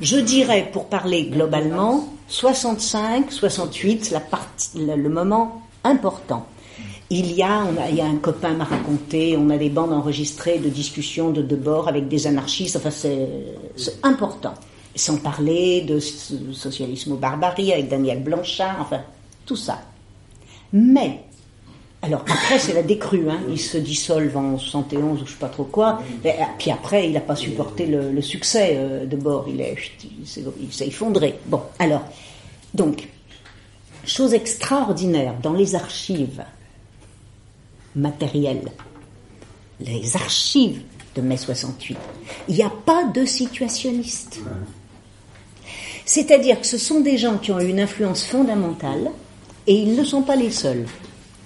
Speaker 1: Je dirais, pour parler globalement, 65, 68, c'est la partie, le, moment important. Il y a, on a, il y a un copain m'a raconté, on a des bandes enregistrées de discussions de Debord avec des anarchistes, enfin c'est important. Sans parler de so- socialisme ou barbarie avec Daniel Blanchard, enfin tout ça. Mais alors après, c'est la décrue, hein. il se dissolve en 71 ou je sais pas trop quoi. Euh, puis après, il n'a pas supporté le, succès euh, de bord, il est- il s'est effondré. Bon, alors, donc, chose extraordinaire dans les archives matérielles, les archives de mai 68, il n'y a pas de situationnistes. C'est-à-dire que ce sont des gens qui ont eu une influence fondamentale et ils ne sont pas les seuls.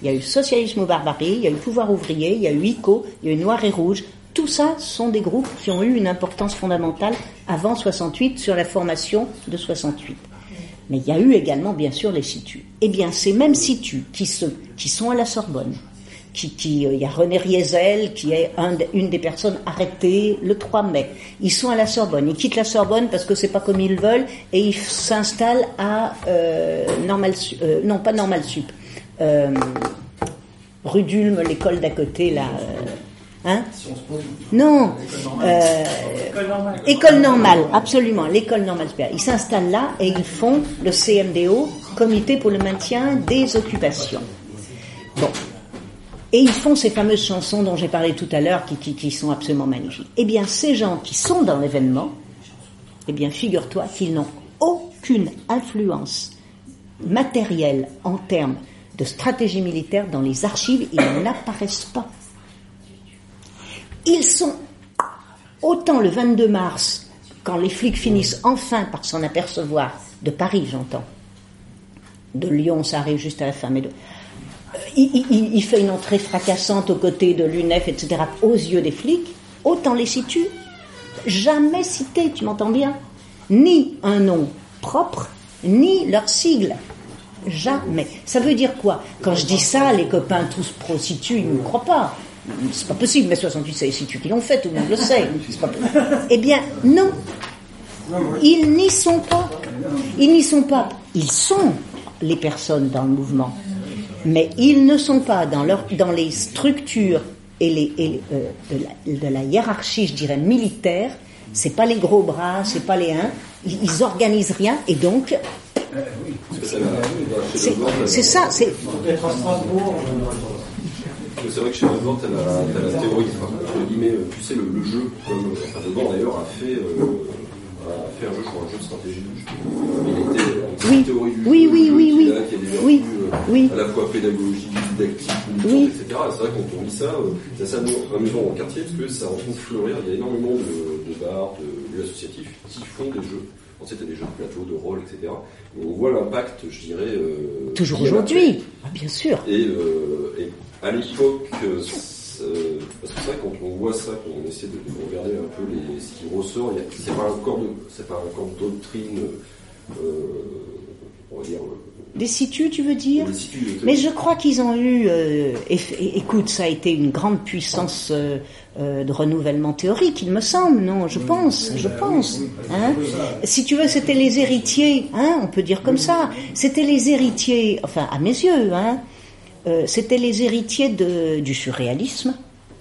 Speaker 1: Il y a eu Socialisme ou Barbarie, il y a eu Pouvoir ouvrier, il y a eu ICO, il y a eu Noir et Rouge. Tout ça sont des groupes qui ont eu une importance fondamentale avant 68 sur la formation de 68. Mais il y a eu également, bien sûr, les situs. Eh bien, ces mêmes situs qui, sont à la Sorbonne, qui, qui, euh, il y a René Riesel, qui est une des personnes arrêtées le 3 mai. Ils sont à la Sorbonne. Ils quittent la Sorbonne parce que c'est pas comme ils veulent et ils s'installent à euh, Normal, euh, non pas Normal Sup, euh, rue d'Ulm, l'école d'à côté là. euh, Hein Non. Euh, école normale, absolument, l'école normale supérieure. Ils s'installent là et ils font le CMDO, Comité pour le maintien des occupations. Bon. Et ils font ces fameuses chansons dont j'ai parlé tout à l'heure, qui, qui, qui sont absolument magnifiques. Eh bien, ces gens qui sont dans l'événement, eh bien, figure-toi qu'ils n'ont aucune influence matérielle en termes de stratégie militaire dans les archives, ils n'apparaissent pas. Ils sont autant le 22 mars, quand les flics finissent enfin par s'en apercevoir, de Paris j'entends, de Lyon ça arrive juste à la fin, mais euh, il, il- il fait une entrée fracassante aux côtés de l'UNEF, etc., aux yeux des flics, autant les situe, jamais cité, tu m'entends bien, ni un nom propre, ni leur sigle. Jamais. Ça veut dire quoi Quand je dis ça, les copains tous pro-situ, ils ne me croient pas. C'est pas possible, mais 68, c'est les qui l'ont fait, tout le monde le sait. Eh bien, non. Ils n'y sont pas. Ils n'y sont pas. Ils sont les personnes dans le mouvement. Mais ils ne sont pas dans, les structures et, les, euh, de, la, hiérarchie, je dirais, militaire. C'est pas les gros bras, c'est pas les uns. Ils, ils organisent rien et donc. C'est ça. C'est
Speaker 7: c'est vrai que chez Redbord, tu as, la théorie, enfin, entre guillemets, tu sais, le, le jeu, comme enfin, Redbord d'ailleurs a fait, euh, a fait un jeu, je crois, un jeu de stratégie. Il était en
Speaker 1: oui.
Speaker 7: théorie du
Speaker 1: oui,
Speaker 7: jeu,
Speaker 1: oui,
Speaker 7: jeu
Speaker 1: oui, oui,
Speaker 7: là, qui a des vertus
Speaker 1: oui,
Speaker 7: euh,
Speaker 1: oui.
Speaker 7: à la fois pédagogiques, didactiques,
Speaker 1: Oui.
Speaker 7: etc. C'est vrai que quand on lit ça, euh, c'est assez amu- amusant dans le quartier parce que ça en train de fleurir. Il y a énormément de, de bars, de lieux associatifs qui font des jeux. Ensuite, il y a des jeux de plateau, de rôle, etc. Et on voit l'impact, je dirais. euh,
Speaker 1: Toujours aujourd'hui, ah, bien sûr.
Speaker 7: et, euh, et à l'époque, euh, parce que c'est vrai quand on voit ça, quand on essaie de, de regarder un peu les, ce qui ressort, c'est pas encore de, c'est pas encore de doctrine, on va dire.
Speaker 1: Des situs, tu veux dire
Speaker 7: des situs,
Speaker 1: Mais je crois qu'ils ont eu. euh, écoute, ça a été une grande puissance euh, euh, de renouvellement théorique, il me semble, non Je pense, je pense. Hein si tu veux, c'était les héritiers, hein On peut dire comme ça. C'était les héritiers, enfin à mes yeux, hein C'était les héritiers de, du surréalisme.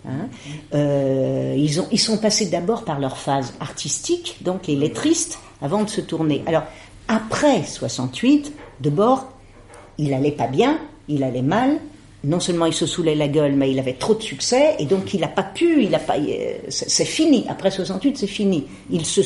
Speaker 1: Hein Euh, ils, ont, ils sont passés d'abord par leur phase artistique, donc les lettristes, avant de se tourner. Alors, après 68, de bord, il allait pas bien, il allait mal. Non seulement il se saoulait la gueule, mais il avait trop de succès, et donc il n'a pas pu, il a pas, euh, c'est fini. Après 68, c'est fini. Il se,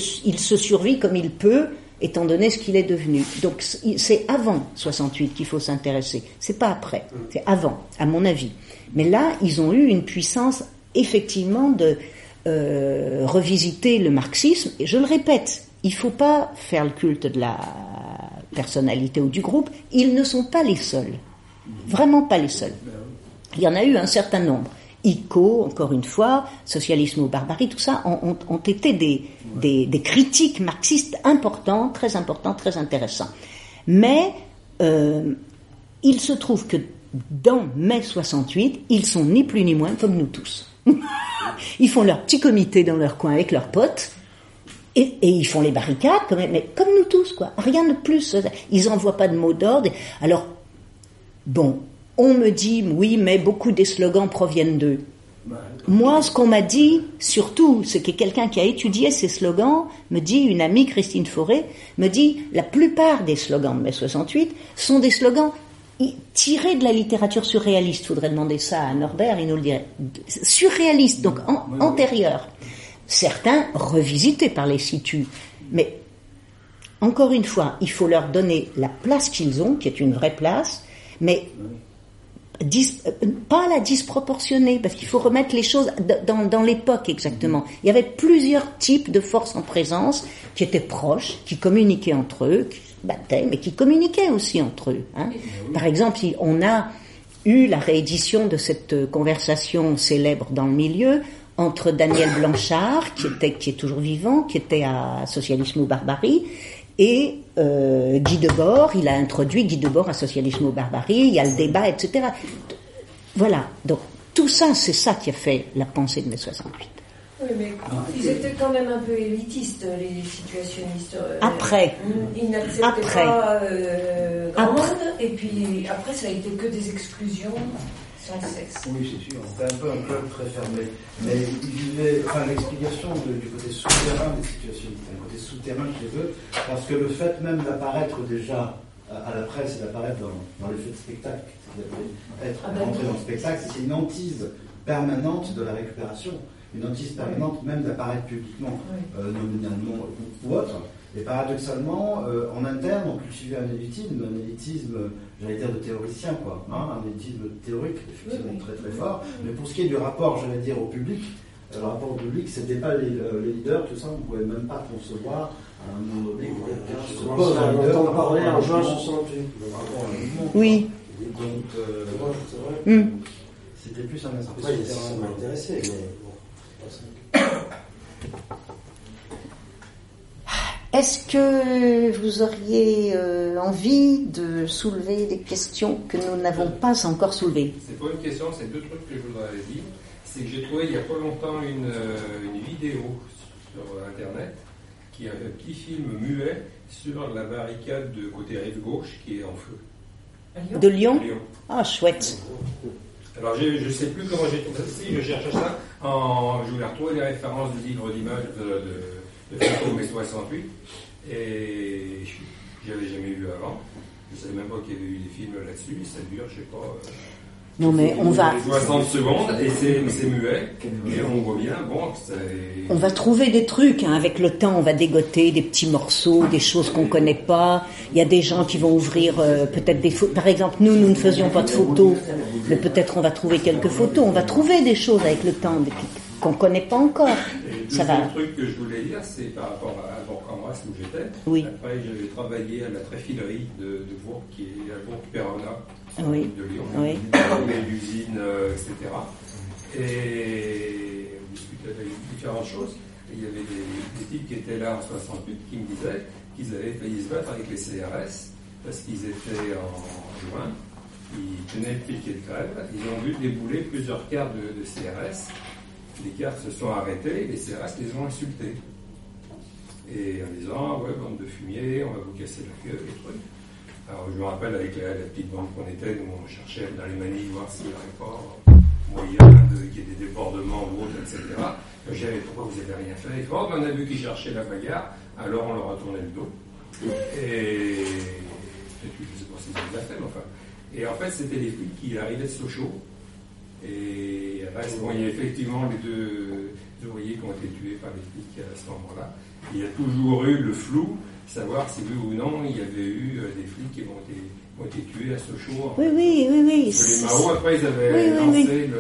Speaker 1: survit comme il peut, étant donné ce qu'il est devenu. Donc c'est avant 68 qu'il faut s'intéresser. C'est pas après, c'est avant, à mon avis. Mais là, ils ont eu une puissance effectivement de euh, revisiter le marxisme. Et je le répète, il faut pas faire le culte de la personnalité ou du groupe. Ils ne sont pas les seuls, vraiment pas les seuls. Il y en a eu un certain nombre. ICO, encore une fois, socialisme ou barbarie, tout ça ont, été des, des, critiques marxistes importants, très importants, très intéressants. Mais euh, il se trouve que dans mai 68, ils sont ni plus ni moins comme nous tous. ils font leur petit comité dans leur coin avec leurs potes, et, et ils font les barricades, quand même, mais comme nous tous, quoi. Rien de plus. Ils n'envoient pas de mots d'ordre. Alors, bon, on me dit, oui, mais beaucoup des slogans proviennent d'eux. Moi, ce qu'on m'a dit, surtout, c'est que quelqu'un qui a étudié ces slogans me dit, une amie, Christine Fauré, me dit, la plupart des slogans de mai 68 sont des slogans tirés de la littérature surréaliste. Faudrait demander ça à Norbert, il nous le dirait. Surréaliste, donc an- antérieur. Certains revisités par les situs. Mais encore une fois, il faut leur donner la place qu'ils ont, qui est une vraie place, mais dis- euh, pas la disproportionnée, parce qu'il faut remettre les choses dans, dans l'époque exactement. Il y avait plusieurs types de forces en présence qui étaient proches, qui communiquaient entre eux, qui se battaient, mais qui communiquaient aussi entre eux. hein. Par exemple, si on a eu la réédition de cette euh, conversation célèbre dans le milieu entre Daniel Blanchard, qui, était, qui est toujours vivant, qui était à Socialisme ou Barbarie, et euh, Guy Debord, il a introduit Guy Debord à Socialisme ou Barbarie, il y a le débat, etc. Voilà, donc tout ça, c'est ça qui a fait la pensée de mai 68.
Speaker 6: Oui, mais ils étaient quand même un peu élitistes, les situationnistes. euh,
Speaker 1: Après.
Speaker 6: Ils n'acceptaient
Speaker 1: Après.
Speaker 6: pas euh, grand
Speaker 1: Après.
Speaker 6: monde, et puis après, ça a été que des exclusions sans cesse.
Speaker 10: Oui, c'est sûr. C'était un peu un club très fermé. Mais ils vivaient, enfin, l'explication du côté souterrain des situations, un côté souterrain chez eux, parce que le fait même d'apparaître déjà à, à la presse et d'apparaître dans, dans les faits de spectacle, être
Speaker 6: Ah ben
Speaker 10: rentré
Speaker 6: oui.
Speaker 10: dans le spectacle, c'est une hantise permanente de la récupération, une hantise permanente même d'apparaître publiquement, euh, nominalement ou, ou autre. Et paradoxalement, euh, en interne, on cultivait un élitisme, un élitisme, j'allais dire, de théoricien, quoi, hein, un élitisme théorique, effectivement,
Speaker 6: Oui, oui.
Speaker 10: très très fort. Mais pour ce qui est du rapport, j'allais dire, au public, euh, le rapport au public, c'était pas les, euh, les leaders, tout ça, on pouvait même pas concevoir à un moment donné que quelqu'un se
Speaker 4: On
Speaker 10: pose leader
Speaker 4: parler en
Speaker 10: rapport à un
Speaker 4: juin
Speaker 10: mouvement,
Speaker 4: 68.
Speaker 10: par rapport à un mouvement.
Speaker 1: Oui.
Speaker 10: Donc, euh,
Speaker 4: C'est vrai.
Speaker 1: Hmm.
Speaker 10: c'était plus un aspect
Speaker 4: Après, intéressé, mais bon.
Speaker 1: Est-ce que vous auriez euh, envie de soulever des questions que nous n'avons pas encore soulevées?
Speaker 5: C'est pas une question, c'est deux trucs que je voudrais dire. C'est que j'ai trouvé il n'y a pas longtemps une, euh, une vidéo sur Internet qui est un petit film muet sur la barricade de côté rive gauche qui est en feu.
Speaker 1: De Lyon Ah, chouette.
Speaker 5: Alors, je ne sais plus comment j'ai trouvé ça. Si, je cherche ça. En, je voulais retrouver les références du livre d'images de, de, photos mai 68. Et je n'avais jamais vu avant. Je ne savais même pas qu'il y avait eu des films là-dessus. Ça dure, je ne sais pas. Euh,
Speaker 1: non, mais on va.
Speaker 5: 60 secondes et c'est muet. Et on voit bien, bon,
Speaker 1: On va trouver des trucs, hein, avec le temps, on va dégoter des petits morceaux, des choses qu'on connaît pas. Il y a des gens qui vont ouvrir euh, peut-être des photos. Par exemple, nous, nous ne faisions pas de photos, mais peut-être on va trouver quelques photos. On va trouver des choses avec le temps qu'on connaît pas encore.
Speaker 5: Et Ça va. truc que je voulais dire, c'est par rapport à Bourg-en-Bresse où j'étais.
Speaker 1: Oui.
Speaker 5: Après, j'avais travaillé à la tréfilerie de, de Bourg, qui est à Bourg-Perona
Speaker 1: oui.
Speaker 5: de Lyon,
Speaker 1: oui.
Speaker 5: l'usine, euh, etc. Et on discutait de différentes choses. Et il y avait des, types qui étaient là en 68 qui me disaient qu'ils avaient failli se battre avec les CRS parce qu'ils étaient en juin, ils tenaient le piquet de grève, ils ont vu débouler plusieurs quarts de, de CRS. Les quarts se sont arrêtés, les CRS les ont insultés. Et en disant, ouais, bande de fumier, on va vous casser la queue, les trucs. Alors, je me rappelle avec la, petite bande qu'on était, nous on cherchait dans les manilles voir s'il n'y avait pas moyen qu'il y ait des débordements ou autre, etc. J'avais pourquoi vous n'avez rien fait? Oh, ben, On a vu qu'ils cherchaient la bagarre, alors on leur a tourné le dos. Et je ne sais pas si la fait, mais enfin. Et en fait, c'était les flics qui arrivaient de Sochaux. Et bon, il y a effectivement les deux ouvriers qui ont été tués par les flics à ce moment-là. Il y a toujours eu le flou savoir si oui ou non il y avait eu euh, des flics qui ont été, ont été tués à Sochaux.
Speaker 1: Oui, oui, oui, oui.
Speaker 5: les Mao, après, ils avaient lancé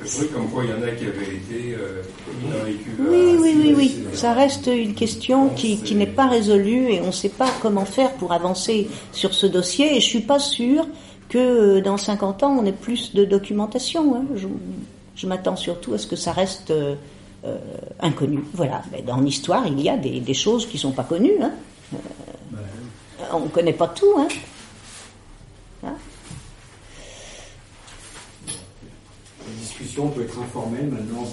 Speaker 5: Le, truc comme quoi il y en a qui avaient été euh, mis dans les cuves.
Speaker 1: Oui, oui, oui, oui. Ça reste une question qui, qui n'est pas résolue et on ne sait pas comment faire pour avancer sur ce dossier. Et je suis pas sûre que euh, dans 50 ans, on ait plus de documentation. Hein. Je, m'attends surtout à ce que ça reste euh, inconnu. Voilà. Mais dans l'histoire, il y a des, choses qui sont pas connues. Hein. Euh, on ne connaît pas tout. Hein.
Speaker 2: La discussion peut être informelle maintenant,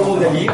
Speaker 2: le monde à lire.